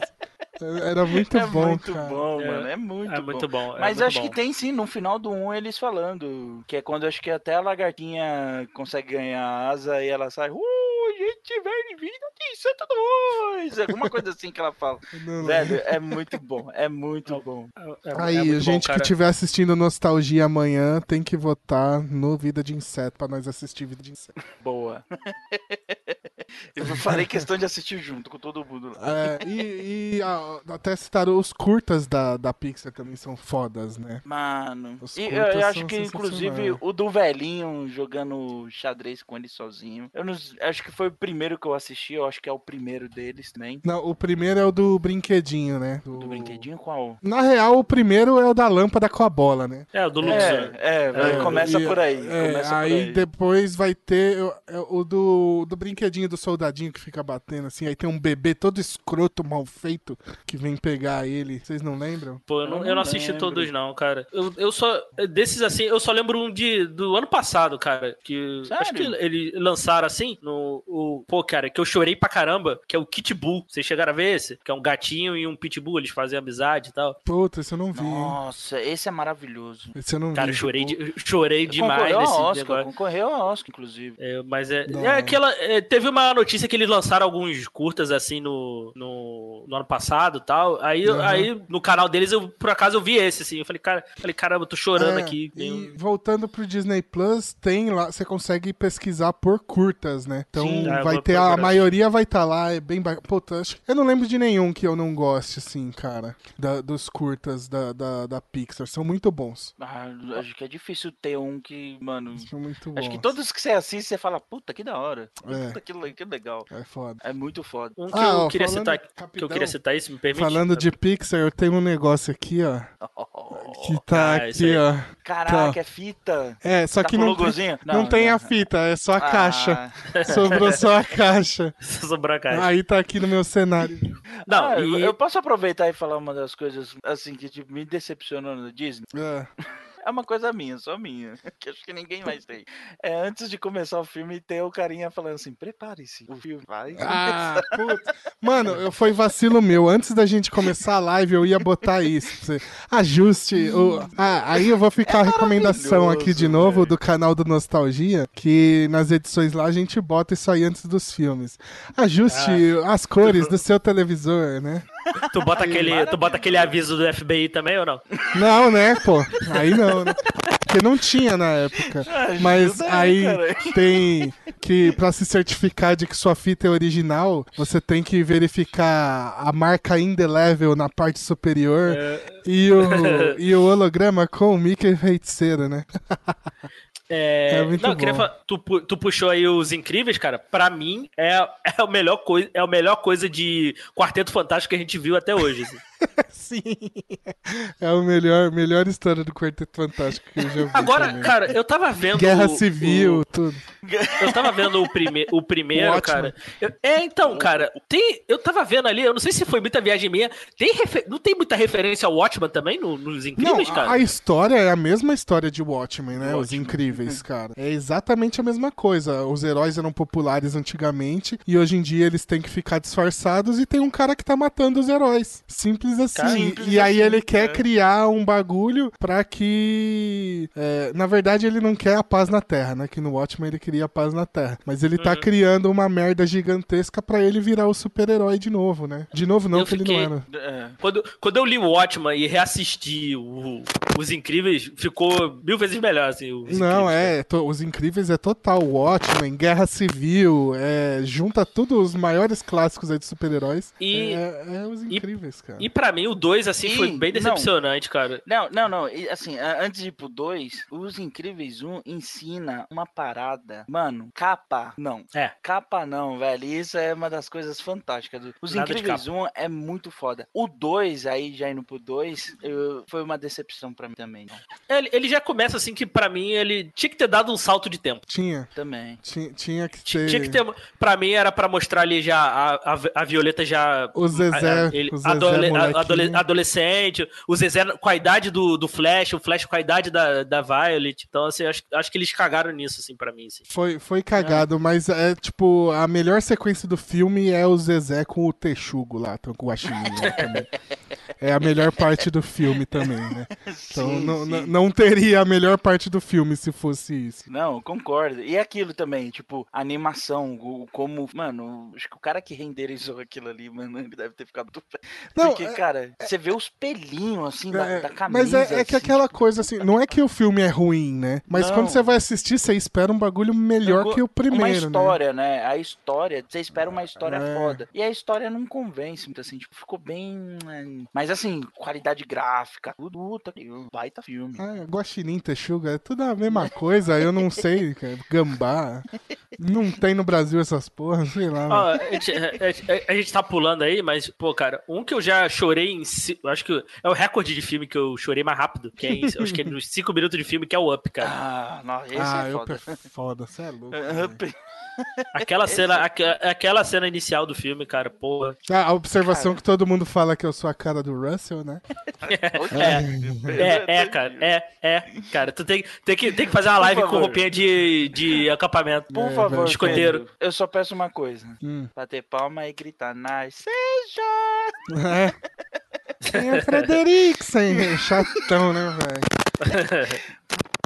Era muito é bom, muito cara. bom, É, mano. É muito É bom. muito bom. é Mas muito acho bom. que tem sim, no final do 1 eles falando. Que é quando acho que até a lagartinha consegue ganhar asa e ela sai. Uh, a vem vida de Santa Dois! Alguma coisa assim que ela fala. Não. Velho, é muito bom. É muito bom. É- é Aí, muito bom, gente que cara. estiver assistindo Nostalgia amanhã tem que votar no Vida de Inseto pra nós assistir Vida de Inseto. Boa. Eu farei questão de assistir junto com todo mundo lá. É, e e, ah, até citaram os curtas da, da Pixar também são fodas, né? Mano. Os E eu, eu acho que, inclusive, o do velhinho jogando xadrez com ele sozinho. Eu não, acho que foi o primeiro que eu assisti. Eu acho que é o primeiro deles também. Não, o primeiro é o do brinquedinho, né? Do brinquedinho qual? Na real, o primeiro é o da lâmpada com a bola, né? É, o do Luxor. É, é, vai- É, começa E, por aí. é, começa por aí, aí. depois vai ter o, é o do, do brinquedinho do soldadinho que fica batendo assim. Aí tem um bebê todo escroto, mal feito, que vem pegar ele. Vocês não lembram? Pô, eu não, Eu eu não não assisti lembro. todos, não, cara. Eu, eu só. Desses assim, eu só lembro um de, do ano passado, cara. Que. Sério? Acho que eles lançaram assim. No, o, pô, cara, que eu chorei pra caramba, que é o Kit Bull. Vocês chegaram a ver esse? Que é um gatinho e um pitbull, eles fazem amizade e tal. Puta, esse eu não vi, hein? Nossa, esse é maravilhoso. Esse eu não Cara, eu vi. chorei, de- eu chorei demais concorreu nesse ao Oscar, negócio. concorreu ao Oscar, inclusive. É, mas é, Não. é aquela. é, teve uma notícia que eles lançaram alguns curtas assim no, no, no ano passado e tal. Aí, Uhum. aí no canal deles, eu, por acaso, eu vi esse, assim. Eu falei, cara, falei, caramba, eu tô chorando É, aqui. E voltando pro Disney Plus, tem lá, você consegue pesquisar por curtas, né? Então Sim, ah, eu vai ter, a maioria vai estar lá, é bem ba- Puta, acho- eu não lembro de nenhum que eu não goste, assim, cara, da- dos curtas da, da, da Pixar. São muito bons. Ah, acho que é difícil ter um que, mano. São muito bons. Acho que todos que você assiste, você fala, puta, que da hora. É. Puta, que, que legal. É foda. É muito foda. Um que Ah, eu ó, queria falando- citar. Que eu rapidão, queria citar isso, me permite? Falando de Pixar, eu tenho um negócio aqui, ó. Que tá Ah, aqui, ó. Caraca, é fita. É, só Tá que não, logozinho? não, tem a fita, é só a caixa. Sobrou só a caixa. Sobrou a caixa. Aí tá aqui no meu cenário. Não, Ah, e- eu posso aproveitar e falar uma das coisas assim que tipo, me decepcionou na Disney? É. É uma coisa minha, só minha. Que acho que ninguém mais tem. É antes de começar o filme ter o carinha falando assim: prepare-se, o filme vai. Ah, putz. Mano, eu- foi vacilo meu. Antes da gente começar a live, eu ia botar isso. Ajuste. o- Ah, aí eu vou ficar a recomendação aqui de novo velho. do canal do Nostalgia, que nas edições lá a gente bota isso aí antes dos filmes. Ajuste as cores do seu televisor, né? Tu, bota aquele, tu bota aquele aviso do FBI também ou não? Não, né, pô? Aí não, né? Porque não tinha na época. Mas aí cara. tem que pra se certificar de que sua fita é original, você tem que verificar a marca indelével na parte superior e, o, e o holograma com o Mickey feiticeiro, né? É, É muito não, eu queria bom. falar, tu, tu puxou aí os incríveis, cara. Pra mim, é, é, a melhor coisa, é a melhor coisa de Quarteto Fantástico que a gente viu até hoje. assim. Sim. É a melhor, melhor história do Quarteto Fantástico que eu já vi. Agora, também. cara, eu tava vendo. Guerra o- Civil, o- tudo. eu tava vendo o, prime, o primeiro, O cara. Eu- é, então, cara, tem, eu tava vendo ali, eu não sei se foi muita viagem minha. Tem refe- não tem muita referência ao Watchman também no- nos Não, incríveis, a, cara? a história é a mesma história de Watchmen, né? Os Watchmen. incríveis, cara. É exatamente a mesma coisa. Os heróis eram populares antigamente e hoje em dia eles têm que ficar disfarçados e tem um cara que tá matando os heróis. Simples assim. Cara, E- simples e aí assim, ele quer é. criar um bagulho pra que. é, na verdade, ele não quer a paz na Terra, né? Que no Watchmen ele queria a paz na Terra. Mas ele Uhum. tá criando uma merda gigantesca pra ele virar o super-herói de novo, né? De novo, não, Eu que ele fiquei- não era. É. Quando, quando eu li o Watchman e reassisti o- Os Incríveis, ficou mil vezes melhor, assim. Não, é, to- Os Incríveis é total. Watchmen, Guerra Civil, é, junta tudo os maiores clássicos aí de super-heróis. E- é, é Os Incríveis, cara. E pra mim, o 2, assim, E- foi bem não. decepcionante, cara. Não, não, não. e, Assim, antes de ir pro 2, Os Incríveis 1 ensina uma parada. Mano, capa, não. É. Capa não, velho. Isso é uma das coisas fantásticas. Os Nada de Incríveis 1 é muito foda. O 2, aí já indo pro 2, eu- foi uma decepção pra mim também. né? Ele, ele já começa assim que, pra mim, ele tinha que ter dado um salto de tempo. Tinha, Também. tinha, tinha que Tinha ter. tinha que ter. Pra mim, era pra mostrar ali já a, a, a Violeta já. O Zezé, a- ele- o Zezé adole- adolescente, o Zezé com a idade do, do Flash, o Flash com a idade da, da Violet. Então, assim, acho, acho que eles cagaram nisso, assim, pra mim. Assim. Foi, foi cagado, mas é tipo, a melhor sequência do filme é o Zezé com o Texugo lá, então, com o Guaxinim lá também. É a melhor parte do filme também, né? Então Sim, não, sim. não- teria a melhor parte do filme se fosse isso. Não, concordo. E aquilo também, tipo, a animação, o, como. Mano, acho que o cara que renderizou aquilo ali, mano, ele deve ter ficado. Não, Porque, cara, você vê os pelinhos, assim, da, É, da camisa. mas é, é que assim, aquela coisa assim, não é que o filme é ruim, né? Mas Não. quando você vai assistir, você espera um bagulho melhor que o primeiro, uma né? história, né? A história, você espera uma história É. foda. E a história não convence muito assim, tipo, ficou bem. é, Mas assim, qualidade gráfica, tudo, um baita filme. Ah, Guaxinim, Texuga, é tudo a mesma coisa, eu não sei, cara. Gambá. Não tem no Brasil essas porras, sei lá. Ó, a, gente, a- a- a gente tá pulando aí, mas, pô, cara, um que eu já chorei em. eu Acho que é o recorde de filme que eu chorei mais rápido. Que é em, acho que é nos 5 minutos de filme, que é o Up, cara. Ah, nossa, esse ah, é foda. é foda, você é louco. velho. Up. Aquela cena, aque- aquela cena inicial do filme, cara, porra. Ah, a observação Cara. que todo mundo fala que eu sou a cara do Russell, né? É, é, cara, é, é, cara. Tu tem, tem, que, tem que fazer uma live com roupinha de, de acampamento. Por É, favor. Pedro, eu só peço uma coisa. Hum. Bater palma e gritar, nice. É. Quem é Frederiksen? Chatão, né, velho?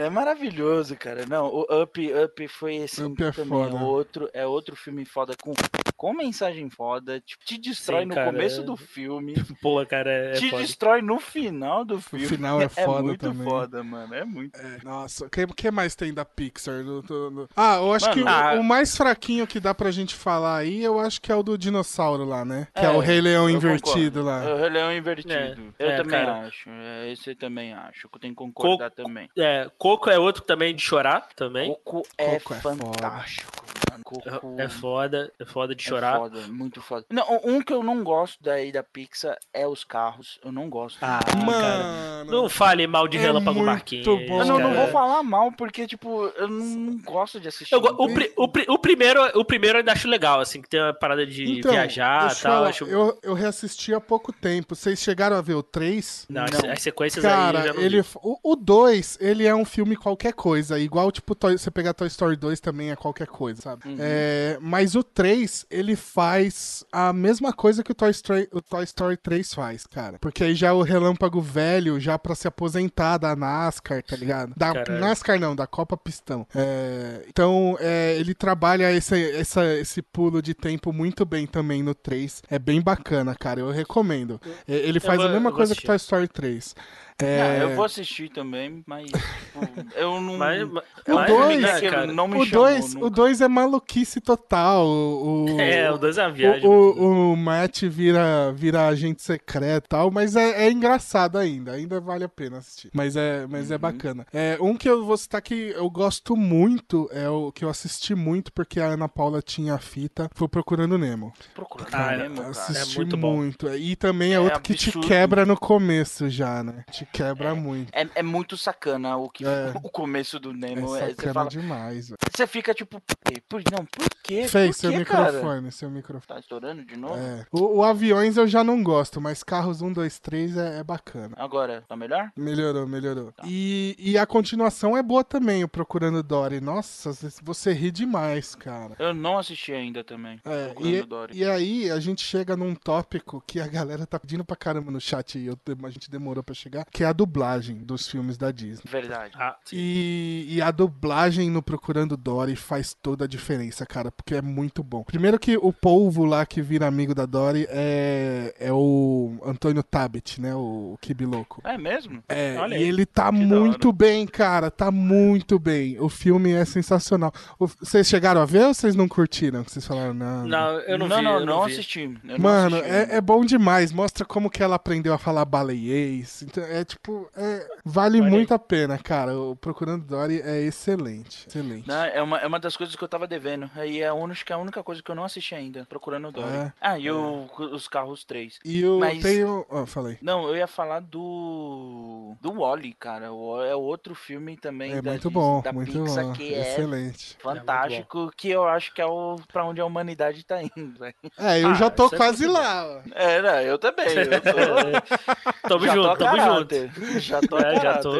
É maravilhoso, cara. Não, o Up, Up foi esse Up é também. foda. É outro, é outro filme foda com, com mensagem foda. Tipo, te destrói Sim, no cara, começo é- do filme. Pô, cara, é, te foda. destrói no final do filme. final é foda muito também. foda, mano. É muito. É, nossa, o que, que mais tem da Pixar? Do- do- do- Ah, eu acho Mano, que o- ah. o, mais fraquinho que dá pra gente falar aí, eu acho que é o do dinossauro lá, né? Que é, É, o Rei Leão invertido concordo. lá. O Rei Leão invertido. É, eu é, também cara. acho. É, esse eu também acho. Eu tenho que concordar também. É, Coco é outro também de chorar, também. Coco é Coco é fantástico, mano. Coco É foda, é foda de é chorar. foda, muito foda. Não, um que eu não gosto daí da Pixar é os carros. Eu não gosto. Ah, cara. Mano, Não fale mal de É Relâmpago Marquinhos. bom, Eu não, não cara. vou falar mal, porque, tipo, eu não, não gosto de assistir. Eu o, pri- o pri- o primeiro, o primeiro eu ainda acho legal, assim, que tem uma parada de Então, viajar e eu tal. falar, acho... eu, eu reassisti há pouco tempo. Vocês chegaram a ver o 3? Não, as- Não. as sequências aí eu Cara, já não ele, vi. o 2, ele é um filme qualquer coisa. Igual, tipo, Toy- você pegar Toy Story 2 também é qualquer coisa, sabe? Uhum. É, mas o 3, ele faz a mesma coisa que o Toy, Story, o Toy Story 3 faz, cara. Porque aí já é o relâmpago velho, já pra se aposentar da NASCAR, tá ligado? Da Caralho. NASCAR não, da Copa Pistão. É, então, é, ele trabalha esse, essa- esse pulo de tempo muito bem também no 3. É bem bacana, cara. Eu recomendo. É, Ele faz vou- a mesma coisa que assistir. Toy Story 3. É, Não, eu vou assistir também, mas tipo, eu não. Mas, O mas, o chamou 2 nunca. o dois é maluquice total. O, o- É, o 2 é uma viagem. O, o, o Matt vira, vira agente secreto e tal, mas é, é engraçado ainda. Ainda vale a pena assistir. Mas é, mas é Uhum. bacana. É, um que eu vou citar que eu gosto muito, é o que eu assisti muito, porque a Ana Paula tinha a fita, foi Procurando Nemo. Procurando Ah, é- Nemo, cara. Assisti muito bom. muito. E também é, É outro que te absurdo. quebra no começo já, né? Te quebra muito. É, é muito sacana o, que, É. o começo do É Nemo. é, você, sacana fala, demais. velho. você fica tipo, por quê? Por, não, por quê? Fez seu quê, cara? microfone, seu microfone. Tá estourando de novo? É. O, o aviões eu já não gosto, mas carros 1, 2, 3 é, é bacana. Agora, tá melhor? Melhorou, melhorou. Tá. E, e a continuação é boa também, o Procurando Dory. Nossa, você ri demais, cara. Eu não assisti ainda também. É, Procurando e, Dory. e aí a gente chega num tópico que a galera tá pedindo pra caramba no chat e eu- a gente demorou pra chegar, que é a dublagem dos filmes da Disney. Verdade. Ah. E, e a dublagem no Procurando Dory faz toda a diferença, cara, porque é muito bom. Primeiro que o polvo lá que vira amigo da Dory é, é o Antônio Tabet, né? O Kibi Louco. É mesmo? É, Olha e aí. ele tá da muito bem, cara. Tá muito bem. O filme é sensacional. O- vocês chegaram a ver ou vocês não curtiram? Que vocês falaram, não. Não, eu não, não, vi. não, eu não vi. assisti. Eu não Mano, assisti é, é bom demais. Mostra como que ela aprendeu a falar baleiês. Então, é tipo, é- vale Olha muito a pena, cara. O Procurando Dory é excelente. Excelente. Não, é, uma, é uma das coisas que eu tava devendo. Aí é a única, a única coisa que eu não assisti ainda, procurando o Dory. É. Ah, e o, os carros 3. E eu Mas- tenho. Ó, falei. Não, eu ia falar do. Do Wally, cara. É outro filme também É da, muito bom, da muito Pixar bom. que é Excelente. fantástico, que eu acho que é o pra onde a humanidade tá indo. É, eu Ah, já tô é quase lá. ó. É, não, eu também. Eu tô, Tamo já junto, tamo junto. Já tô É, já tô-.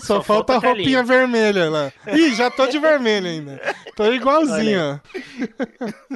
Só, Só falta a falta a roupinha vermelha lá. Ih, já tô de vermelho ainda. Tô igualzinho, ó.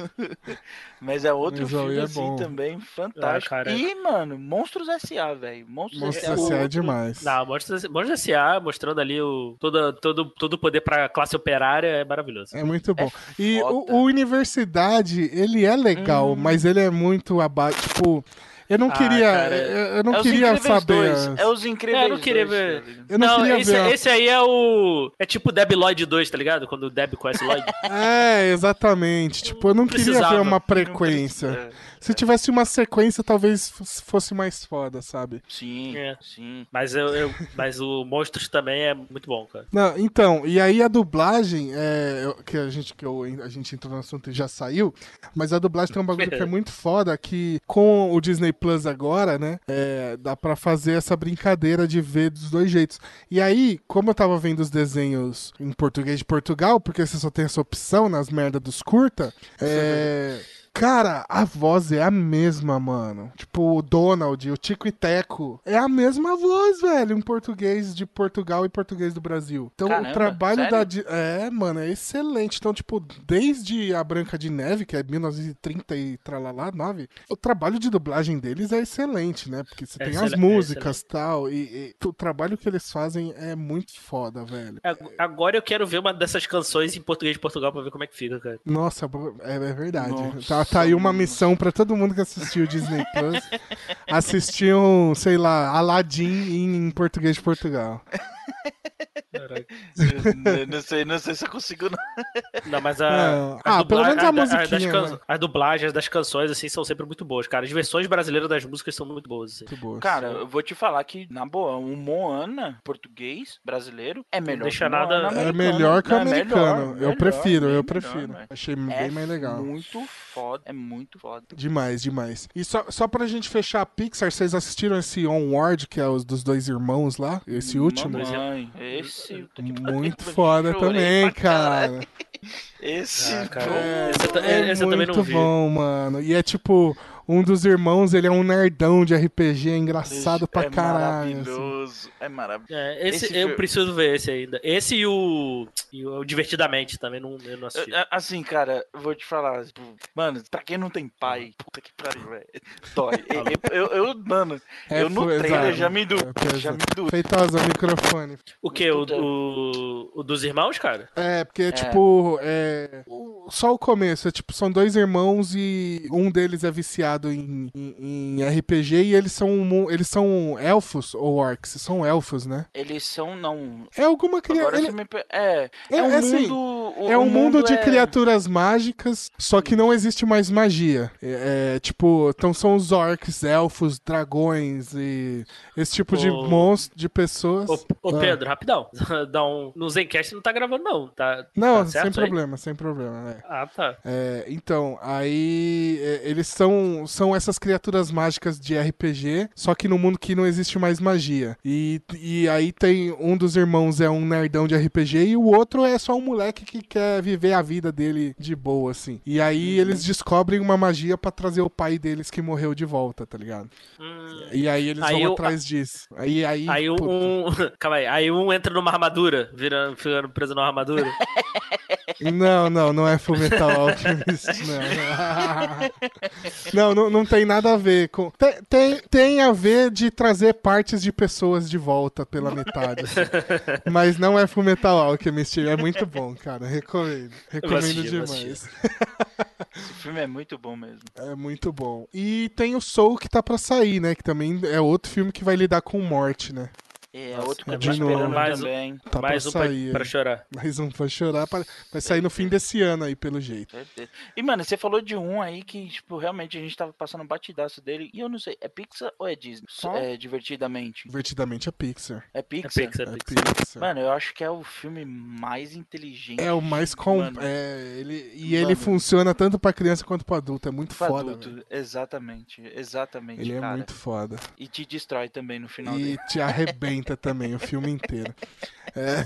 Mas é outro Mas, filme é assim bom. também fantástico. Ah. E, mano, Monstros S.A., velho. Monstros, Monstros S.A. É demais. Não, Monstros Monstros S.A. mostrando ali o, todo, todo, todo o poder pra classe operária é maravilhoso. É muito bom. É e o, o Universidade, ele é legal, Hum. mas ele é muito abaixo. Tipo, eu não Ah, queria. cara, eu, eu não é queria saber. 2. É os Incríveis É, eu não queria dois, ver. tá? Eu não, queria esse, ver. esse aí é o. É tipo Deb Lloyd 2, tá ligado? Quando o Deb conhece Lloyd. É, exatamente. Tipo, eu não queria Precisava. ver uma Não frequência. precisa- Se tivesse uma sequência, talvez fosse mais foda, sabe? Sim, É. sim. Mas, eu, eu- mas o Monstros também é muito bom, cara. Não, então, e aí a dublagem, é, que a gente, que eu, a gente entrou no assunto e já saiu, mas a dublagem tem um bagulho que é muito foda, que com o Disney Plus agora, né, é, dá pra fazer essa brincadeira de ver dos dois jeitos. E aí, como eu tava vendo os desenhos em português de Portugal, porque você só tem essa opção nas merdas dos curta, é... Cara, a voz é a mesma, mano. Tipo, o Donald, o Tico e Teco. É a mesma voz, velho, em português de Portugal e português do Brasil. Então, Caramba, o trabalho sério? da. Di- É, mano, é excelente. Então, tipo, desde a Branca de Neve, que é 1930 e tralalá, 9, o trabalho de dublagem deles é excelente, né? Porque você É tem as é músicas e tal. E, e o trabalho que eles fazem é muito foda, velho. Ag- Agora eu quero ver uma dessas canções em português de Portugal pra ver como é que fica, cara. Nossa, é, é verdade. Nossa, tá, tá aí uma missão pra todo mundo que assistiu Disney Plus. assistir um, sei lá, Aladdin em português de Portugal. Não, não sei, não sei se eu consigo, não. Não, mas a. Não. as Ah, pelo menos a a- musiquinha, can- né? As dublagens das canções, assim, são sempre muito boas, cara. As versões brasileiras das músicas são muito boas, assim. Muito boa. Cara, eu vou te falar que, na boa, um Moana português brasileiro é melhor deixa o nada- é americano. melhor que o Não, é americano. melhor, eu melhor, prefiro, eu melhor, prefiro. velho. Achei É bem mais legal. muito foda, é muito foda. Demais, demais. E só, só pra gente fechar a Pixar, vocês assistiram esse Onward, que é os dos dois irmãos lá? Esse último? Mamãe, esse... Muito foda também, cara. Esse... Ah, cara, É, ta- é eu também muito não vi. bom, mano. E é tipo, um dos irmãos, ele é um nerdão de RPG, engraçado pra é caralho. assim. maravilhoso, é maravilhoso. É, esse, Esse eu filme- preciso ver esse ainda. Esse e o, e o Divertidamente também não, eu não assisti. É, Assim, cara, eu vou te falar, tipo, mano, pra quem não tem pai, puta que pariu, velho. Dói. Eu, eu, eu- mano, É, eu no foi- trailer exato. já me do, É, pesado. já me do. Feitosa, o microfone. O que? O, o, o dos irmãos, cara? É, porque, tipo, é, só o começo. É, tipo, são dois irmãos e um deles é viciado baseado em, em, em RPG e eles são, eles são elfos ou orcs? São elfos, né? Eles são, não. É alguma criatura. você me... É, é, É, um é assim, mundo. o- É o um mundo de é- criaturas mágicas, só que não existe mais magia. É, é, tipo, então são os orcs, elfos, dragões e esse tipo de Ô- monstro, de pessoas. Ô, ô, Ah. Pedro, rapidão. Dá um... No Zencast não tá gravando, não. Tá, Não, tá certo sem aí? problema, sem problema, né? Ah, tá. É, então, aí é, eles são, são essas criaturas mágicas de RPG, só que no mundo que não existe mais magia. E, e aí tem um dos irmãos é um nerdão de RPG e o outro é só um moleque que quer viver a vida dele de boa, assim. E aí eles descobrem uma magia pra trazer o pai deles que morreu de volta, tá ligado? Hum, E aí eles Aí vão eu- atrás disso. Aí, aí, Aí um. Calma aí. Aí um entra numa armadura, virando, ficando preso numa armadura. Não, não, não é Fullmetal Alchemist, não. não, não, não tem nada a ver com... Tem, tem, tem a ver de trazer partes de pessoas de volta pela metade, assim. Mas não é Fullmetal Alchemist, é muito bom, cara, recomendo. Recomendo assistir, demais. Esse filme é muito bom mesmo. É muito bom. E tem o Soul que tá pra sair, né, que também é outro filme que vai lidar com morte, né. É Nossa, outro que é eu tô esperando Mais um- também. Tá Mais pra um pra, sair. pra aí. chorar. Mais um pra chorar, pra- vai sair no fim desse ano aí, pelo jeito. E, mano, você falou de um aí que, tipo, realmente a gente tava passando um batidaço dele. E eu não sei, é Pixar ou é Disney? Qual? É, divertidamente. Divertidamente é Pixar. É É Pixar? Pixar, É Pixar. Pixar. Mano, eu acho que é o filme mais inteligente. É o mais com. É, ele, e ele Mano. funciona tanto pra criança quanto pra adulto. É muito pra foda. adulto. Exatamente, exatamente, Ele é cara. muito foda. E te destrói também no final E dele. te arrebenta também o filme inteiro. É,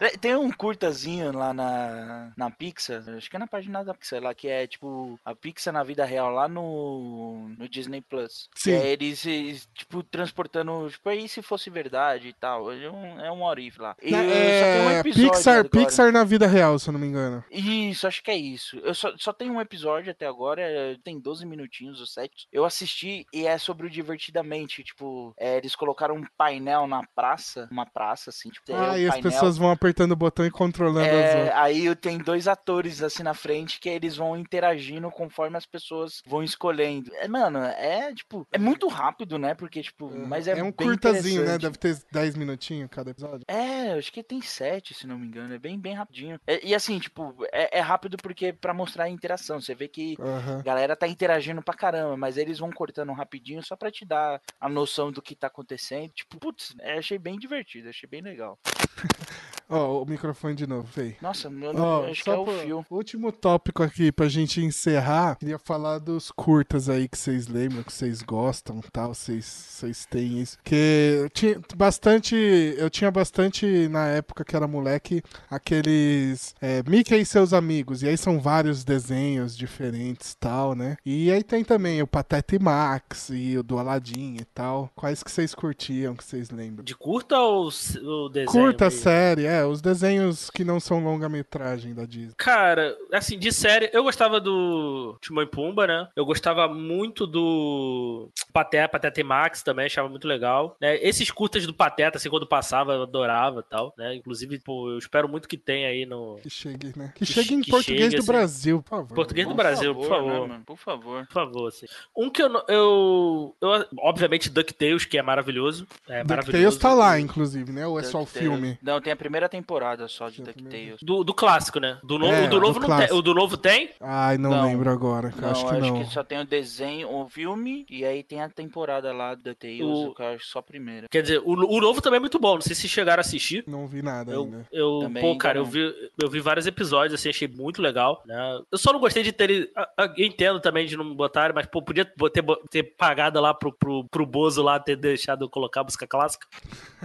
É, Tem um curtazinho lá na, na Pixar, acho que é na página da Pixar lá, que é tipo a Pixar na vida real lá no, no Disney Plus. Sim. É eles, eles, tipo, transportando, tipo, aí se fosse verdade e tal. É um, é um Orif lá. E tem um é, episódio Pixar, agora. Pixar na vida real, se eu não me engano. Isso, acho que é isso. Eu só, só tenho um episódio até agora, é, tem 12 minutinhos ou 7. Eu assisti e é sobre o Divertidamente. Tipo, é, eles colocaram um painel na praça, uma praça, assim, tipo, é Ah, um e as painel. pessoas vão apertando o botão e controlando as É, outras. aí tem dois atores assim na frente que eles vão interagindo conforme as pessoas vão escolhendo. É, mano, é tipo, é muito rápido, né? Porque, tipo, mas é, um bem curtazinho, né? Deve ter 10 minutinhos cada episódio. É, acho que tem sete, se não me engano. É bem, bem rapidinho. É- e assim, tipo, é, é rápido porque pra mostrar a interação. Você vê que a galera tá interagindo pra caramba, mas eles vão cortando rapidinho só pra te dar a noção do que tá acontecendo. Tipo, putz, é, achei bem divertido, achei bem legal. Ó, o microfone de novo, Fei. Nossa, eu não- Ó, acho que é o fio. Último tópico aqui pra gente encerrar. Queria falar dos curtas aí que vocês lembram, que vocês gostam tal. Vocês, vocês têm isso. Que eu tinha bastante. Eu tinha bastante na época que era moleque, aqueles é, Mickey e seus amigos. E aí são vários desenhos diferentes tal, né? E aí tem também o Pateta e Max e o do Aladdin e tal. Quais que vocês curtiam, que vocês lembram? De curta ou o desenho? Curta mesmo? série, é, os desenhos que não são longa-metragem da Disney. Cara, assim, de série, eu gostava do Timão e Pumba, né? Eu gostava muito do Pateta, Pateta e Max também, achava muito legal. Né? Esses curtas do Pateta, assim, quando passava, eu adorava e tal, né? Inclusive, pô, eu espero muito que tenha aí no Que chegue, né? Que, Que chegue em que português chegue, do assim. Brasil, por favor. português do Por Brasil, por né, favor. mano? Por favor. Por favor, assim. Um que eu, eu, eu obviamente, DuckTales, que é maravilhoso. É DuckTales tá lá, inclusive, né? Ou é só o filme? Não, tem a primeira temporada só de. DuckTales. Do, do clássico, né? Do, no, É, o do novo do não tem. O do novo tem? Ai, não, Não. lembro agora. Não, acho que não. só tem o desenho, o filme, e aí tem a temporada lá do DuckTales, O- que eu acho só a primeira. Quer dizer, o, o novo também é muito bom. Não sei se chegaram a assistir. Não vi nada Eu, ainda. eu Também pô, cara, eu vi, eu vi vários episódios, assim, achei muito legal, né? Eu só não gostei de ter. Eu entendo também de não botarem, mas, pô, podia ter, ter pagado lá pro, pro, pro Bozo lá ter deixado eu colocar a música clássica,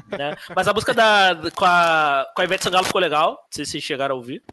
né? Mas a música da, com, a, com a Ivete Sangalo ficou legal, não sei se vocês chegaram a ouvir.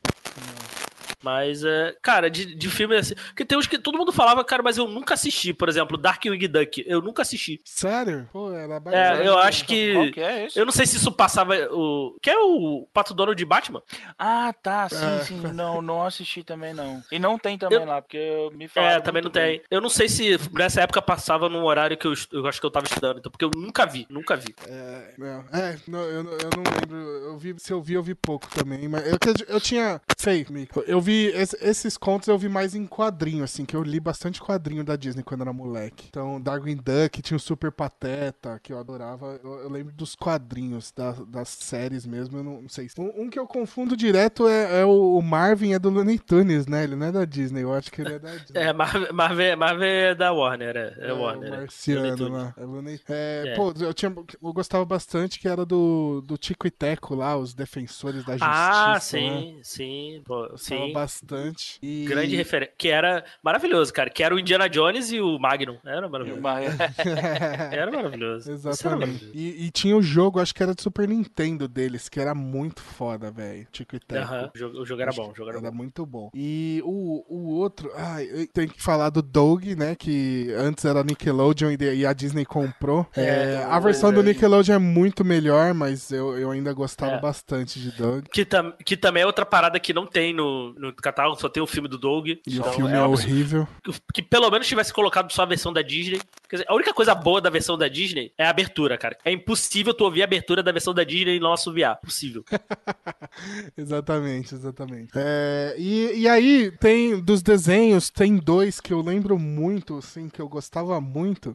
Mas, é, cara, de, de filme assim. Porque tem uns que todo mundo falava, cara, mas eu nunca assisti. Por exemplo, Darkwing Duck. Eu nunca assisti. Sério? Pô, era É, eu acho que. Qual que é? Eu não sei se isso passava. O... Que é o Pato Donald de Batman? Ah, tá, sim, É. sim. Não, não assisti também, não. E não tem também Eu- lá, porque eu me falaram É, também não bem. tem. Eu não sei se nessa época passava num horário que eu, eu acho que eu tava estudando, então, porque eu nunca vi, nunca vi. É, não, é, não, eu, não- eu não lembro. Eu vi, se eu vi, eu vi pouco também. Mas eu, eu tinha. Sei, Mico. Eu vi vi es- esses contos eu vi mais em quadrinho, assim, que eu li bastante quadrinho da Disney quando era moleque. Então, Darwin Duck, tinha o Super Pateta, que eu adorava. Eu, eu lembro dos quadrinhos, da- das séries mesmo, eu não, não sei. se- Um, um que eu confundo direto é, é o, Marvin, é do Looney Tunes, né? Ele não é da Disney, eu acho que ele é da Disney. É, Marvel, Marvel, Marvel é da Warner, é, é, É, Warner. o é. marciano lá. É, Looney- é, É. Pô, eu, tinha, eu gostava bastante que era do, do Tico e Teco lá, os defensores da justiça. Ah, sim, sim, pô, sim. Bastante. E... Grande referência. Que era maravilhoso, cara. Que era o Indiana Jones e o Magnum. Era maravilhoso. Era maravilhoso. Isso era Exatamente. maravilhoso. E, e tinha o jogo, acho que era do Super Nintendo deles, que era muito foda, velho. Tico e Teco. O jogo, o jogo era bom, o jogo era Era bom. muito bom. E o, o outro, eu tenho que falar do Doug, né? Que antes era Nickelodeon e e a Disney comprou. É, É, a versão do é. Nickelodeon é muito melhor, mas eu, eu ainda gostava É. bastante de Doug. Que, tam, que também é outra parada que não tem no, no catálogo, só tem o filme do Doug. E Então, o filme é é, horrível. que, que pelo menos tivesse colocado só a versão da Disney. Quer dizer, a única coisa boa da versão da Disney é a abertura, cara. É impossível tu ouvir a abertura da versão da Disney e não assoviar. Possível. exatamente, exatamente. É, e, e aí, tem dos desenhos, tem dois que eu lembro muito, assim, que eu gostava muito,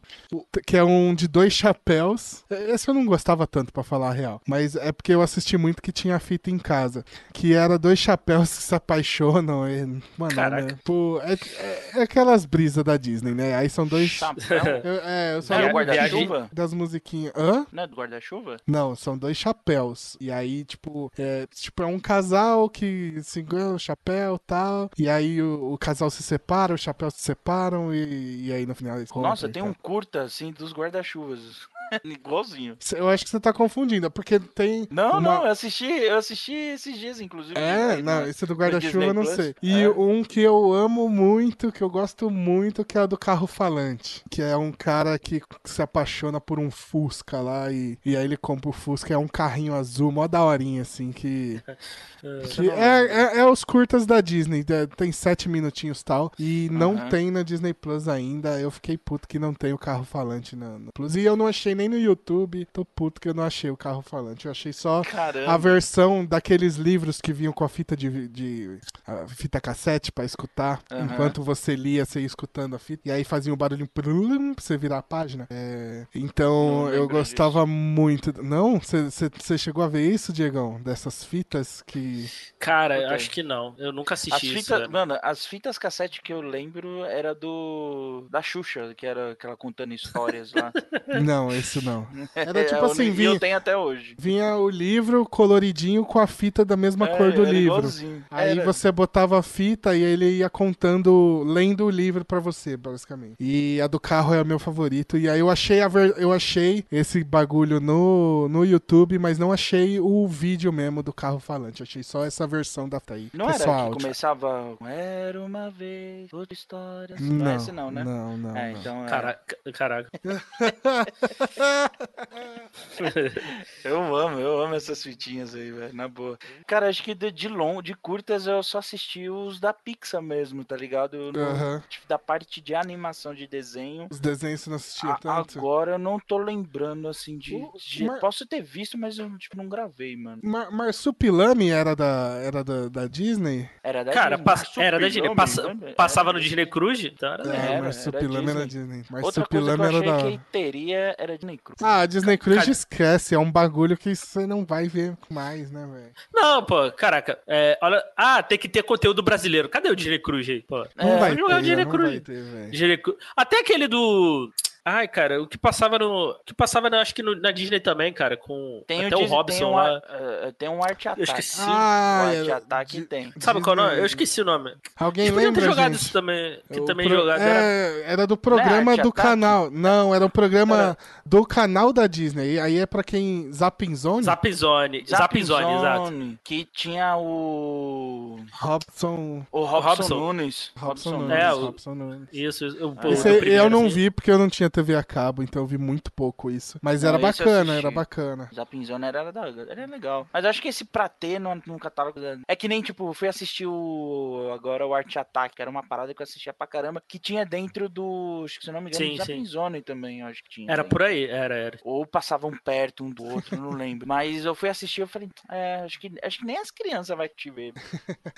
que é um de dois chapéus. Esse eu não gostava tanto, pra falar a real, mas é porque eu assisti muito que tinha fita em casa, que era dois chapéus que se apaixonam. E, mano, Caraca. né, pô, é, é- é aquelas brisas da Disney, né? Aí são dois. Chapéu? Eu, é, eu só Não é o guarda-chuva? das musiquinhas. Hã? Não é do guarda-chuva? Não, são dois chapéus. E aí, tipo, é, tipo, é um casal que se o chapéu e tal. E aí o, o casal se separa, os chapéus se separam e, e aí no final eles Nossa, tem um curta, assim, dos guarda-chuvas. Igualzinho. Eu acho que você tá confundindo, porque tem. Não, uma- não, eu assisti, eu assisti esses dias, inclusive. É, não, no- esse do guarda-chuva eu não sei. E É. um que eu amo muito, que eu gosto muito, que é o do carro falante. Que é um cara que se apaixona por um Fusca lá e, e aí ele compra o Fusca. É um carrinho azul, mó daorinha, assim, que. que é, é, é os curtas da Disney. é, Tem sete minutinhos e tal. E não Aham. tem na Disney Plus ainda. Eu fiquei puto que não tem o carro falante na, na Plus. E eu não achei nem no YouTube. Tô puto que eu não achei o carro falante. Eu achei só Caramba. a versão daqueles livros que vinham com a fita de, de a fita cassete pra escutar, Aham. enquanto você lia, você ia escutando a fita, e aí fazia um barulho pra você virar a página. É, então eu gostava muito. Não? Você- chegou a ver isso, Diegão? Dessas fitas que. Cara, Ok. acho que não. Eu nunca As assisti isso. fitas, mano, as fitas cassete que eu lembro era do da Xuxa, que era aquela contando histórias lá. Não, esse não. Era tipo eu, assim, nem- e vinha, eu tenho até hoje. vinha o livro coloridinho com a fita da mesma É, cor do era livro. igualzinho. Aí Era. você botava a fita e ele ia contando, lendo o livro pra você, basicamente. E a do carro é o meu favorito. E aí eu achei a ver- eu achei esse bagulho no, no YouTube, mas não achei o vídeo mesmo do carro falante. Achei só essa versão da aí. Não é era que áudio. começava Era uma vez, outra história. Não, Não, é esse não, né? Não, não. é, não. então é- Caraca, caraca. Eu amo, eu amo essas fitinhas aí, velho, na boa. Cara, acho que de, de long, de curtas eu só assisti os da Pixar mesmo, tá ligado? Aham. tipo, da parte de animação de desenho. Os desenhos você não assistia a- tanto? agora eu não tô lembrando assim de, O- de- Mar- posso ter visto, mas eu tipo não gravei, mano. Mar Marsupilami era da, era da, da Disney? Era da Cara, Disney, pass- era da Disney. Né? passava Era no Disney Cruise, então era É, era Marsupilami era Disney. Disney. Outra coisa que eu Marsupilami era achei da. que teria era Disney Cruise. Ah, a Disney Cruise Cara- esquece, é um bagulho que você não vai ver mais, né, velho? Não, pô, caraca. é, olha, ah, tem que ter conteúdo brasileiro. Cadê o Disney Cruise aí? Pô, Não É, vai vamos jogar o ter, Disney Cruise. ter. Disney Cru- Até aquele do. Ai, cara, o que passava no. O que passava, na- acho que no- na Disney também, cara, com. Tem até o, o Disney- Robson tem um, lá. ar- eh, tem um arte ataque. esqueci. Ah, o arte é, ataque tem. Sabe qual é o nome? Eu esqueci o nome. Alguém lembra, ter jogado gente? isso também. Que O também pro- jogado. Era... É, era do programa Arte do Ataque? canal. Não, era um programa Era- do canal da Disney. E aí é pra quem. Zapping Zone? Zap Zone. Zap Zone, exato. Que tinha o. Robson. O Robson, Robson. Nunes. Robson Nunes. Nunes. É, o- Robson Nunes. Isso, o, Ah, o Esse aí primeiro, eu não assim. vi porque eu não tinha TV a cabo, então eu vi muito pouco isso. Mas era Não, bacana, era bacana. Zapinzona era, era legal. Mas eu acho que esse pra ter no, no catálogo. da- É que nem, tipo, eu fui assistir o. Agora o Art Attack, que era uma parada que eu assistia pra caramba, que tinha dentro do. Acho que se eu não me engano, Sim. Zapinzone também, eu acho que tinha. Era né? por aí, era, era. Ou passavam perto um do outro, não lembro. Mas eu fui assistir eu falei, é, acho que, acho que nem as crianças vai te ver.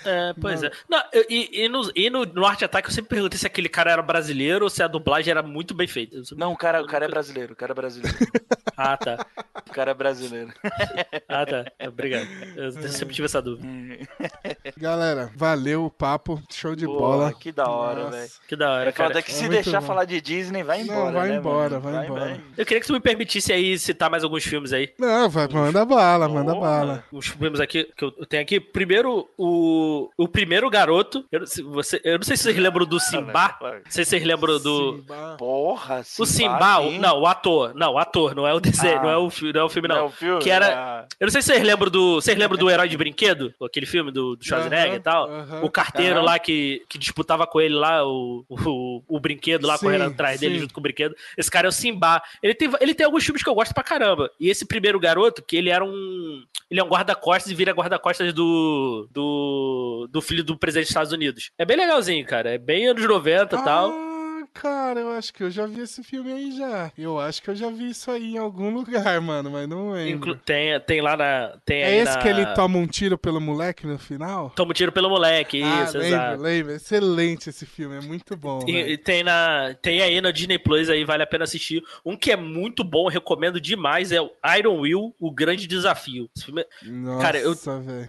É, pois é. Não, eu- e, e no, e no, no Art Attack eu sempre perguntei se aquele cara era brasileiro ou se a dublagem era muito bem feita. Eu Não, o cara, o cara é brasileiro, o cara é brasileiro. Ah, tá. O cara é brasileiro. Ah, tá. Obrigado. Eu sempre tive essa dúvida. Galera, valeu o papo, show de Pô, bola. que da hora, velho. Que da hora, É foda cara. que É se muito deixar bom. falar de Disney, vai Não, embora. vai né, embora, mano? vai embora. Eu queria que tu me permitisse aí citar mais alguns filmes aí. Não, vai, manda bala, manda Porra. bala. Os filmes aqui que eu tenho aqui. Primeiro, o, o primeiro garoto. Eu, não sei- você, eu não sei se vocês lembram do Simba. Não sei se vocês lembram do. Simba. Porra, O Simba, o- não, o ator. Não, o ator, não é o desenho, Ah. não, é o, fi- não é o filme, Não, não. é o filme. Que era- ah. Eu não sei se vocês lembram do. Vocês lembram do Herói de Brinquedo? Aquele filme do, do Schwarzenegger e tal? O carteiro lá que, que disputava com ele lá, o, o, o brinquedo lá, Sim, correndo atrás dele sim. junto com o brinquedo. Esse cara é o Simba. Ele tem, ele tem alguns filmes que eu gosto pra caramba. E esse primeiro garoto, que ele era um. Ele é um guarda-costas e vira guarda-costas do, do. do filho do presidente dos Estados Unidos. É bem legalzinho, cara. É bem anos 90 e tal. Cara, eu acho que eu já vi esse filme aí já. Eu acho que eu já vi isso aí em algum lugar, mano, mas não lembro. Tem, tem lá na. Tem É esse na- que ele toma um tiro pelo moleque no final? Toma um tiro pelo moleque, ah, isso, lembro, exato. lembro. Excelente esse filme, é muito bom. E, tem, na, tem aí na Disney Plus, aí vale a pena assistir. Um que é muito bom, recomendo demais, é o Iron Will, O Grande Desafio. Esse filme é- Nossa, cara, eu-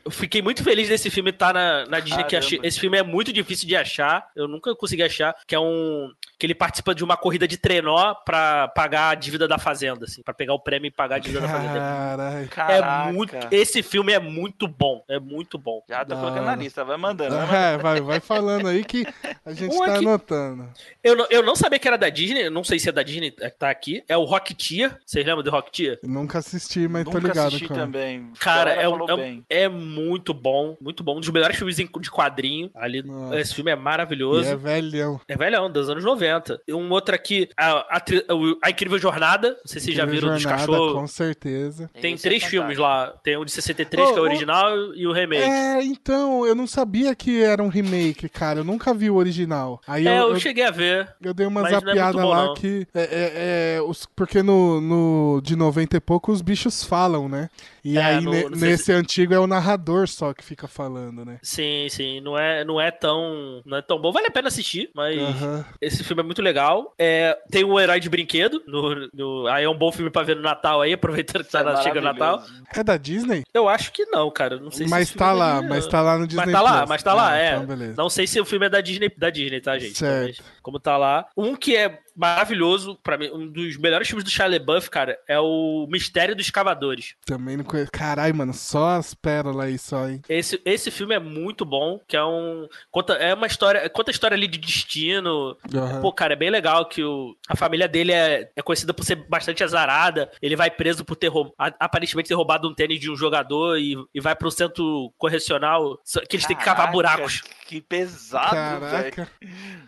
eu fiquei muito feliz desse filme estar na, na Disney, que Caramba. achei, esse filme é muito difícil de achar, eu nunca consegui achar, que é um... que ele participa de uma corrida de trenó pra pagar a dívida da Fazenda, assim, pra pegar o prêmio e pagar a dívida da Fazenda. Caralho. Caraca. É muito, esse filme é muito bom, é muito bom. Já tô Da colocando na lista, vai mandando. vai mandando. É, vai, vai falando aí que a gente Um tá aqui- anotando. Eu não, eu não sabia que era da Disney, não sei se é da Disney que tá aqui, é o Rocketeer, vocês lembram do Rocketeer? Eu nunca assisti, mas tô Nunca ligado assisti com também. Cara, é, um- é é muito bom, muito bom. Um dos melhores filmes de quadrinho. Ali, Nossa. esse filme é E maravilhoso. é É... velhão. velhão, dos anos 90. E um outro aqui, a, a, A Incrível Jornada. Não sei se vocês já viram dos Jornada, cachorros. Com certeza. Tem é três filmes fantástico. lá. Tem o de 63, que é o original, e o remake. É, então, eu não sabia que era um remake, cara. Eu nunca vi o original. Aí É, eu, eu, eu, cheguei a ver. eu dei uma é zapiada bom, lá não. que. É, é, é, os, porque no, no de 90 e pouco os bichos falam, né? E É, aí no- nesse antigo é o narrador só que fica falando, né? Sim, sim. Não é, não é tão. Não é tão bom. Vale a pena assistir, mas. Aham. Esse filme é muito legal. É, tem o Herói de Brinquedo. No, no- aí é um bom filme pra ver no Natal aí, aproveitando que tá É chega o Natal. É da Disney? Eu acho que não, cara. Não sei se mas filme tá é da lá, Disney, mas tá lá no Disney Mas tá lá, Plus. mas tá lá, Ah, é. Então beleza. Não sei se o filme é da Disney, da Disney, tá, gente? Certo. Mas como tá lá. Um que é maravilhoso, pra mim, um dos melhores filmes do Shia LaBeouf, cara, é o Mistério dos Escavadores. Também não conheço. Caralho, mano, só as pérolas aí só, hein? Esse, esse filme é muito bom, que é um conta é uma história, conta a história ali de destino. Aham. Pô, cara, é bem legal que o, a família dele é, é conhecida por ser bastante azarada. Ele vai preso por ter roub- a- aparentemente ter roubado um tênis de um jogador e, e vai pro centro correcional que eles têm que cavar Caraca, buracos. Que pesado, velho. Caraca.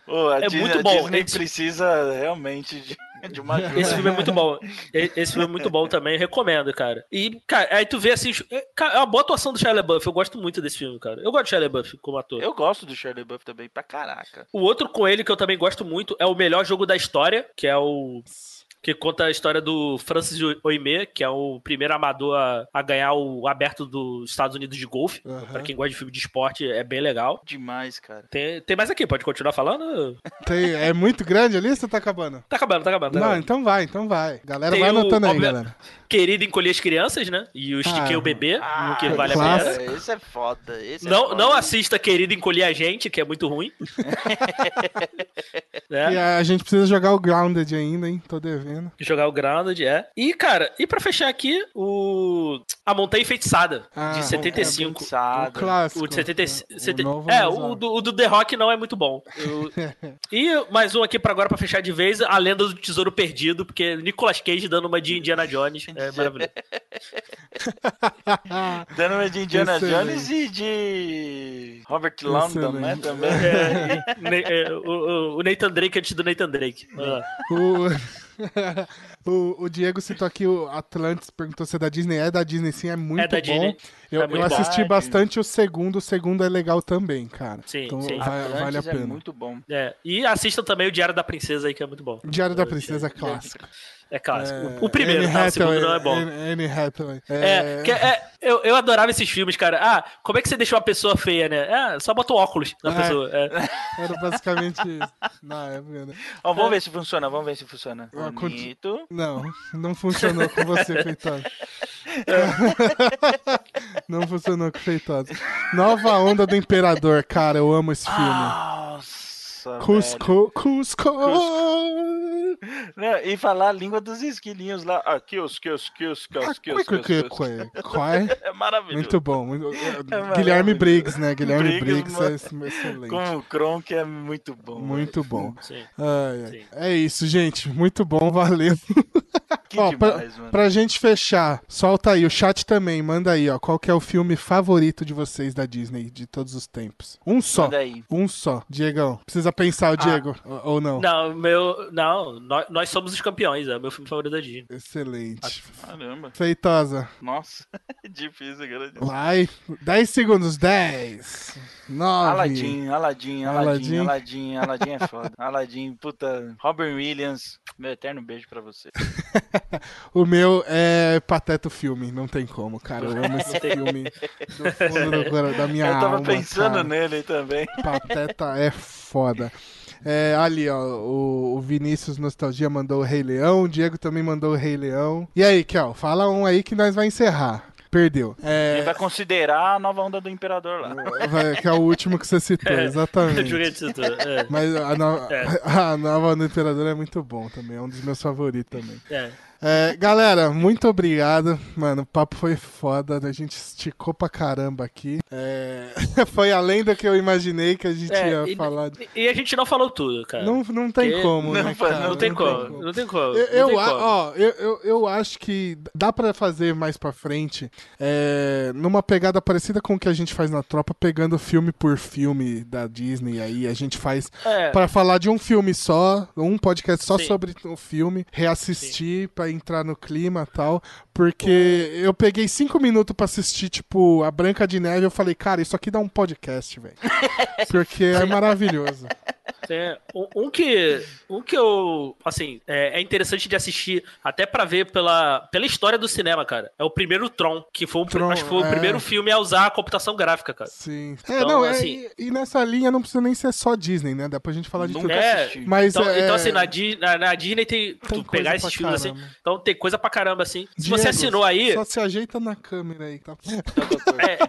Ô, a É Disney, muito a bom. Disney Esse- precisa realmente de, de uma ajuda. Esse filme é muito bom. Esse filme é muito bom também, recomendo, cara. E, cara, aí tu vê assim, é é uma boa atuação do Shia LaBeouf. Eu gosto muito desse filme, cara. Eu gosto do Shia LaBeouf como ator. Eu gosto do Shirley Buff também, pra caraca. O outro com ele que eu também gosto muito é o melhor jogo da história, que é o. Que conta a história do Francis Oimé, que é o primeiro amador a, a ganhar o aberto dos Estados Unidos de golfe. Aham. Pra quem gosta de filme de esporte, é bem legal. Demais, cara. Tem, tem mais aqui, pode continuar falando? Tem- é muito grande a lista ou tá acabando? Tá acabando, tá acabando. Tá Não, acabando. então vai, então vai. Galera, Tem vai o- anotando aí, obvia- galera. Querido encolher as crianças, né? E o Estiquei Ah, o bebê, Ah, que vale a clássico. pena. Esse é foda. Esse é Não, foda. não assista Querido Encolher a Gente, que é muito ruim. né? E a gente precisa jogar o Grounded ainda, hein? Tô devendo. Jogar o Grounded, é. E, cara, e pra fechar aqui, o. A Montanha Enfeitiçada, Ah, de 75. O Pensado. clássico. O de 70, O 70 novo é, o do, o do The Rock não é muito bom. Eu- e mais um aqui pra agora, pra fechar de vez, A Lenda do Tesouro Perdido, porque Nicolas Cage dando uma de Indiana Jones. É maravilhoso. Dando uma de Indiana Excelente. Jones e de Robert London, né? Também. É, é, o, o- o Nathan Drake antes do Nathan Drake. O- o, o Diego citou aqui o Atlantis, perguntou se é da Disney. É da Disney, sim, é muito É da bom. Disney. Eu, É muito eu assisti bom. bastante o segundo, o segundo é legal também, cara. Sim, então sim. vai- vale a é pena. muito bom. É, e assistam também o Diário da Princesa aí, que é muito bom. Diário da Princesa clássico. É clássico. É, o primeiro, Anne tá? O segundo Hathaway, não é bom. Anne, Hathaway. É, que é- eu, eu adorava esses filmes, cara. Ah, como é que você deixa uma pessoa feia, né? Ah, só bota o óculos na É. pessoa. É. Era basicamente isso. Na época, né? Ó, vamos ver se funciona, vamos ver se funciona. Ah, Bonito. Não, não funcionou com você, Feitosa. não funcionou com Feitosa. Nova Onda do Imperador, cara, eu amo esse filme. Nossa, velho. Cusco, Cusco. Não, e falar a língua dos esquilinhos lá. Ah, kios, kios, kios, Ah, kios, que- que- kios, que- kios. que- Qual? É maravilhoso. Muito bom. muito- maravilhoso. Guilherme Briggs, né? Guilherme Briggs, Briggs, é excelente. Com o Kronk é muito bom. Muito bom. Sim. Ai, ai. Sim. É isso, gente. Muito bom, valeu. Que Ó, pra- demais, mano. Pra gente fechar, solta aí, o chat também, manda aí, ó. Qual que é o filme favorito de vocês da Disney de todos os tempos? Um só. Manda aí. Um só. Diegão. Precisa pensar o Diego, ou, ou não? Não, meu. Não, nós, nós somos os campeões, é o meu filme favorito da Disney. Excelente. Caramba. Feitosa. Nossa, difícil, cara. Vai. 10 segundos. 10. 9. Aladdin, Aladdin, Aladdin. Aladdin, Aladdin, Aladdin é foda. Aladdin, puta. Robin Williams, meu eterno beijo pra você. O meu é Pateta o filme, não tem como, cara. Eu amo esse filme do fundo do da minha Eu tava alma, pensando cara. nele também. Pateta é foda. É, ali, ó, o, o Vinícius Nostalgia mandou o Rei Leão, o Diego também mandou o Rei Leão. E aí, Kel, fala um aí que nós vai encerrar. Perdeu. Ele É, vai considerar a nova onda do Imperador lá. vai- que é o último que você citou, Eu exatamente. tudo. É, Mas a, no- É. a nova do Imperador é muito bom também, é um dos meus favoritos também. é. É, galera, muito obrigado. Mano, o papo foi foda. A gente esticou pra caramba aqui. É, foi além do que eu imaginei que a gente É, ia e, falar. de- e a gente não falou tudo, cara. Não, não tem Porque- como, Não, né, fa- cara? não tem como. Não tem como. Eu, não eu, tem a- como. ó, eu, eu, eu acho que dá pra fazer mais pra frente, é, numa pegada parecida com o que a gente faz na tropa, pegando filme por filme da Disney aí, a gente faz É, Pra falar de um filme só, um podcast só Sim. sobre o filme, reassistir pra entrar no clima e tal, porque eu peguei cinco minutos pra assistir, tipo, a Branca de Neve, eu falei, cara, isso aqui dá um podcast, velho. Porque é maravilhoso. É, um, que um que eu assim é, é interessante de assistir até pra ver pela, pela história do cinema, cara. É o primeiro Tron, que foi o, Tron, acho que foi é. o primeiro filme a usar a computação gráfica, cara. Sim. É, Então, não, é, assim- e, e nessa linha não precisa nem ser só Disney, né? Dá pra gente falar de tudo. É. Mas Então, é, então, assim, na, na- na Disney tem, Tem tu pegar esses filmes assim, então tem coisa pra caramba assim. Se Diego, você assinou aí, Só se ajeita na câmera aí, tá?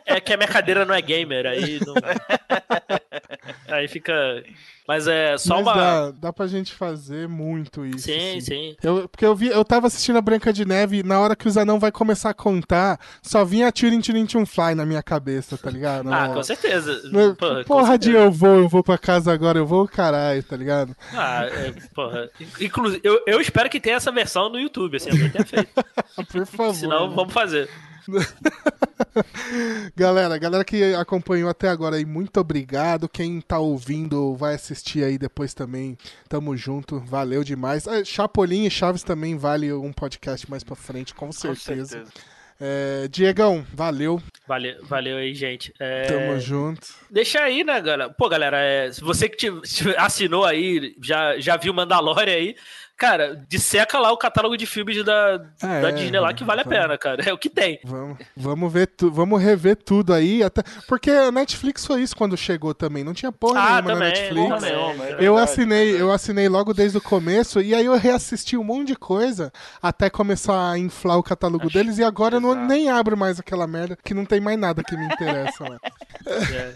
é, é que a minha cadeira não é gamer, aí não... aí fica mas é só Mas uma dá, dá pra gente fazer muito isso. Sim, assim. sim. Eu, porque eu vi, eu tava assistindo a Branca de Neve e na hora que os anão vai começar a contar, só vinha Tirin Tirin Tchum Fly na minha cabeça, tá ligado? Ah, com certeza. Meu, Porra, porra de certeza. eu vou, eu vou pra casa agora, eu vou caralho, tá ligado? Ah, é, porra. Inclusive, eu, eu espero que tenha essa versão no YouTube, assim, eu tenha feito. Por favor. Senão, né? vamos fazer. Galera, galera que acompanhou até agora aí, muito obrigado. Quem tá ouvindo vai assistir aí depois também. Tamo junto, valeu demais. Ah, Chapolin e Chaves também vale um podcast mais pra frente, com Com certeza. certeza. É, Diegão, valeu, Valeu, valeu aí, gente. É, tamo junto. Deixa aí, né, galera? Pô, galera, é, se você que te- assinou aí, já, já viu Mandalorian aí, cara, disseca lá o catálogo de filmes da, É, da Disney lá que vale a vamos. pena, cara. É o que tem. Vamos, vamos ver tu, vamos rever tudo aí, até porque a Netflix foi isso quando chegou também, não tinha porra Ah, nenhuma na também, Netflix. também. É Eu verdade, assinei, verdade. eu assinei logo desde o começo e aí eu reassisti um monte de coisa até começar a inflar o catálogo Acho- deles e agora eu não, nem abro mais aquela merda que não tem mais nada que me interessa lá. É.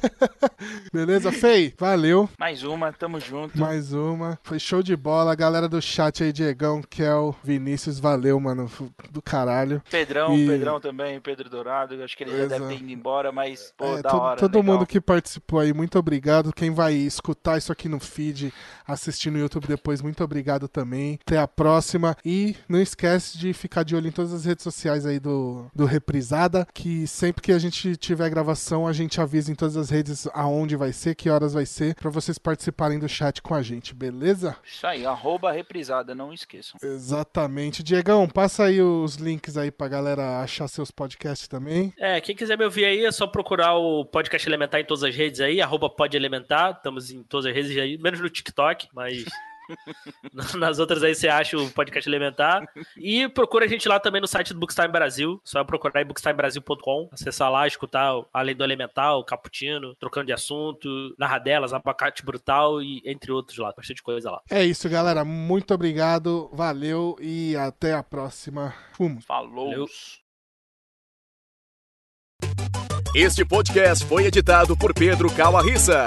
Beleza, Fei? Valeu. Mais uma, tamo junto. Mais uma. Foi show de bola. Galera do chat aí, Diegão, Kel, Vinícius, valeu, mano. Do caralho. Pedrão, E- Pedrão também, Pedro Dourado, acho que ele já Exato. deve ter ido embora, mas, pô, É, da to- hora. todo legal. mundo que participou aí, muito obrigado. Quem vai escutar isso aqui no feed, assistir no YouTube depois, muito obrigado também. Até a próxima. E não esquece de ficar de olho em todas as redes sociais aí do, do Reprisada, que sempre que a gente tiver gravação, a gente avisa em todas as redes aonde vai ser, que horas vai ser, para vocês participarem do chat com a gente, beleza? Isso aí, arroba reprisada, não esqueçam. Exatamente. Diegão, passa aí os links aí pra galera achar seus podcasts também. É, quem quiser me ouvir aí é só procurar o Podcast Elementar em todas as redes aí, arroba estamos em todas as redes aí, menos no TikTok, mas... Nas outras aí você acha o podcast elementar. E procura a gente lá também no site do Bookstime Brasil. Só procurar em bookstimebrasil.com. Acessar lá, escutar além do elemental, cappuccino, trocando de assunto, narradelas, abacate brutal e entre outros lá. Bastante coisa lá. É isso, galera. Muito obrigado. Valeu e até a próxima. Fomos. Falou. Valeu. Este podcast foi editado por Pedro Calarissa.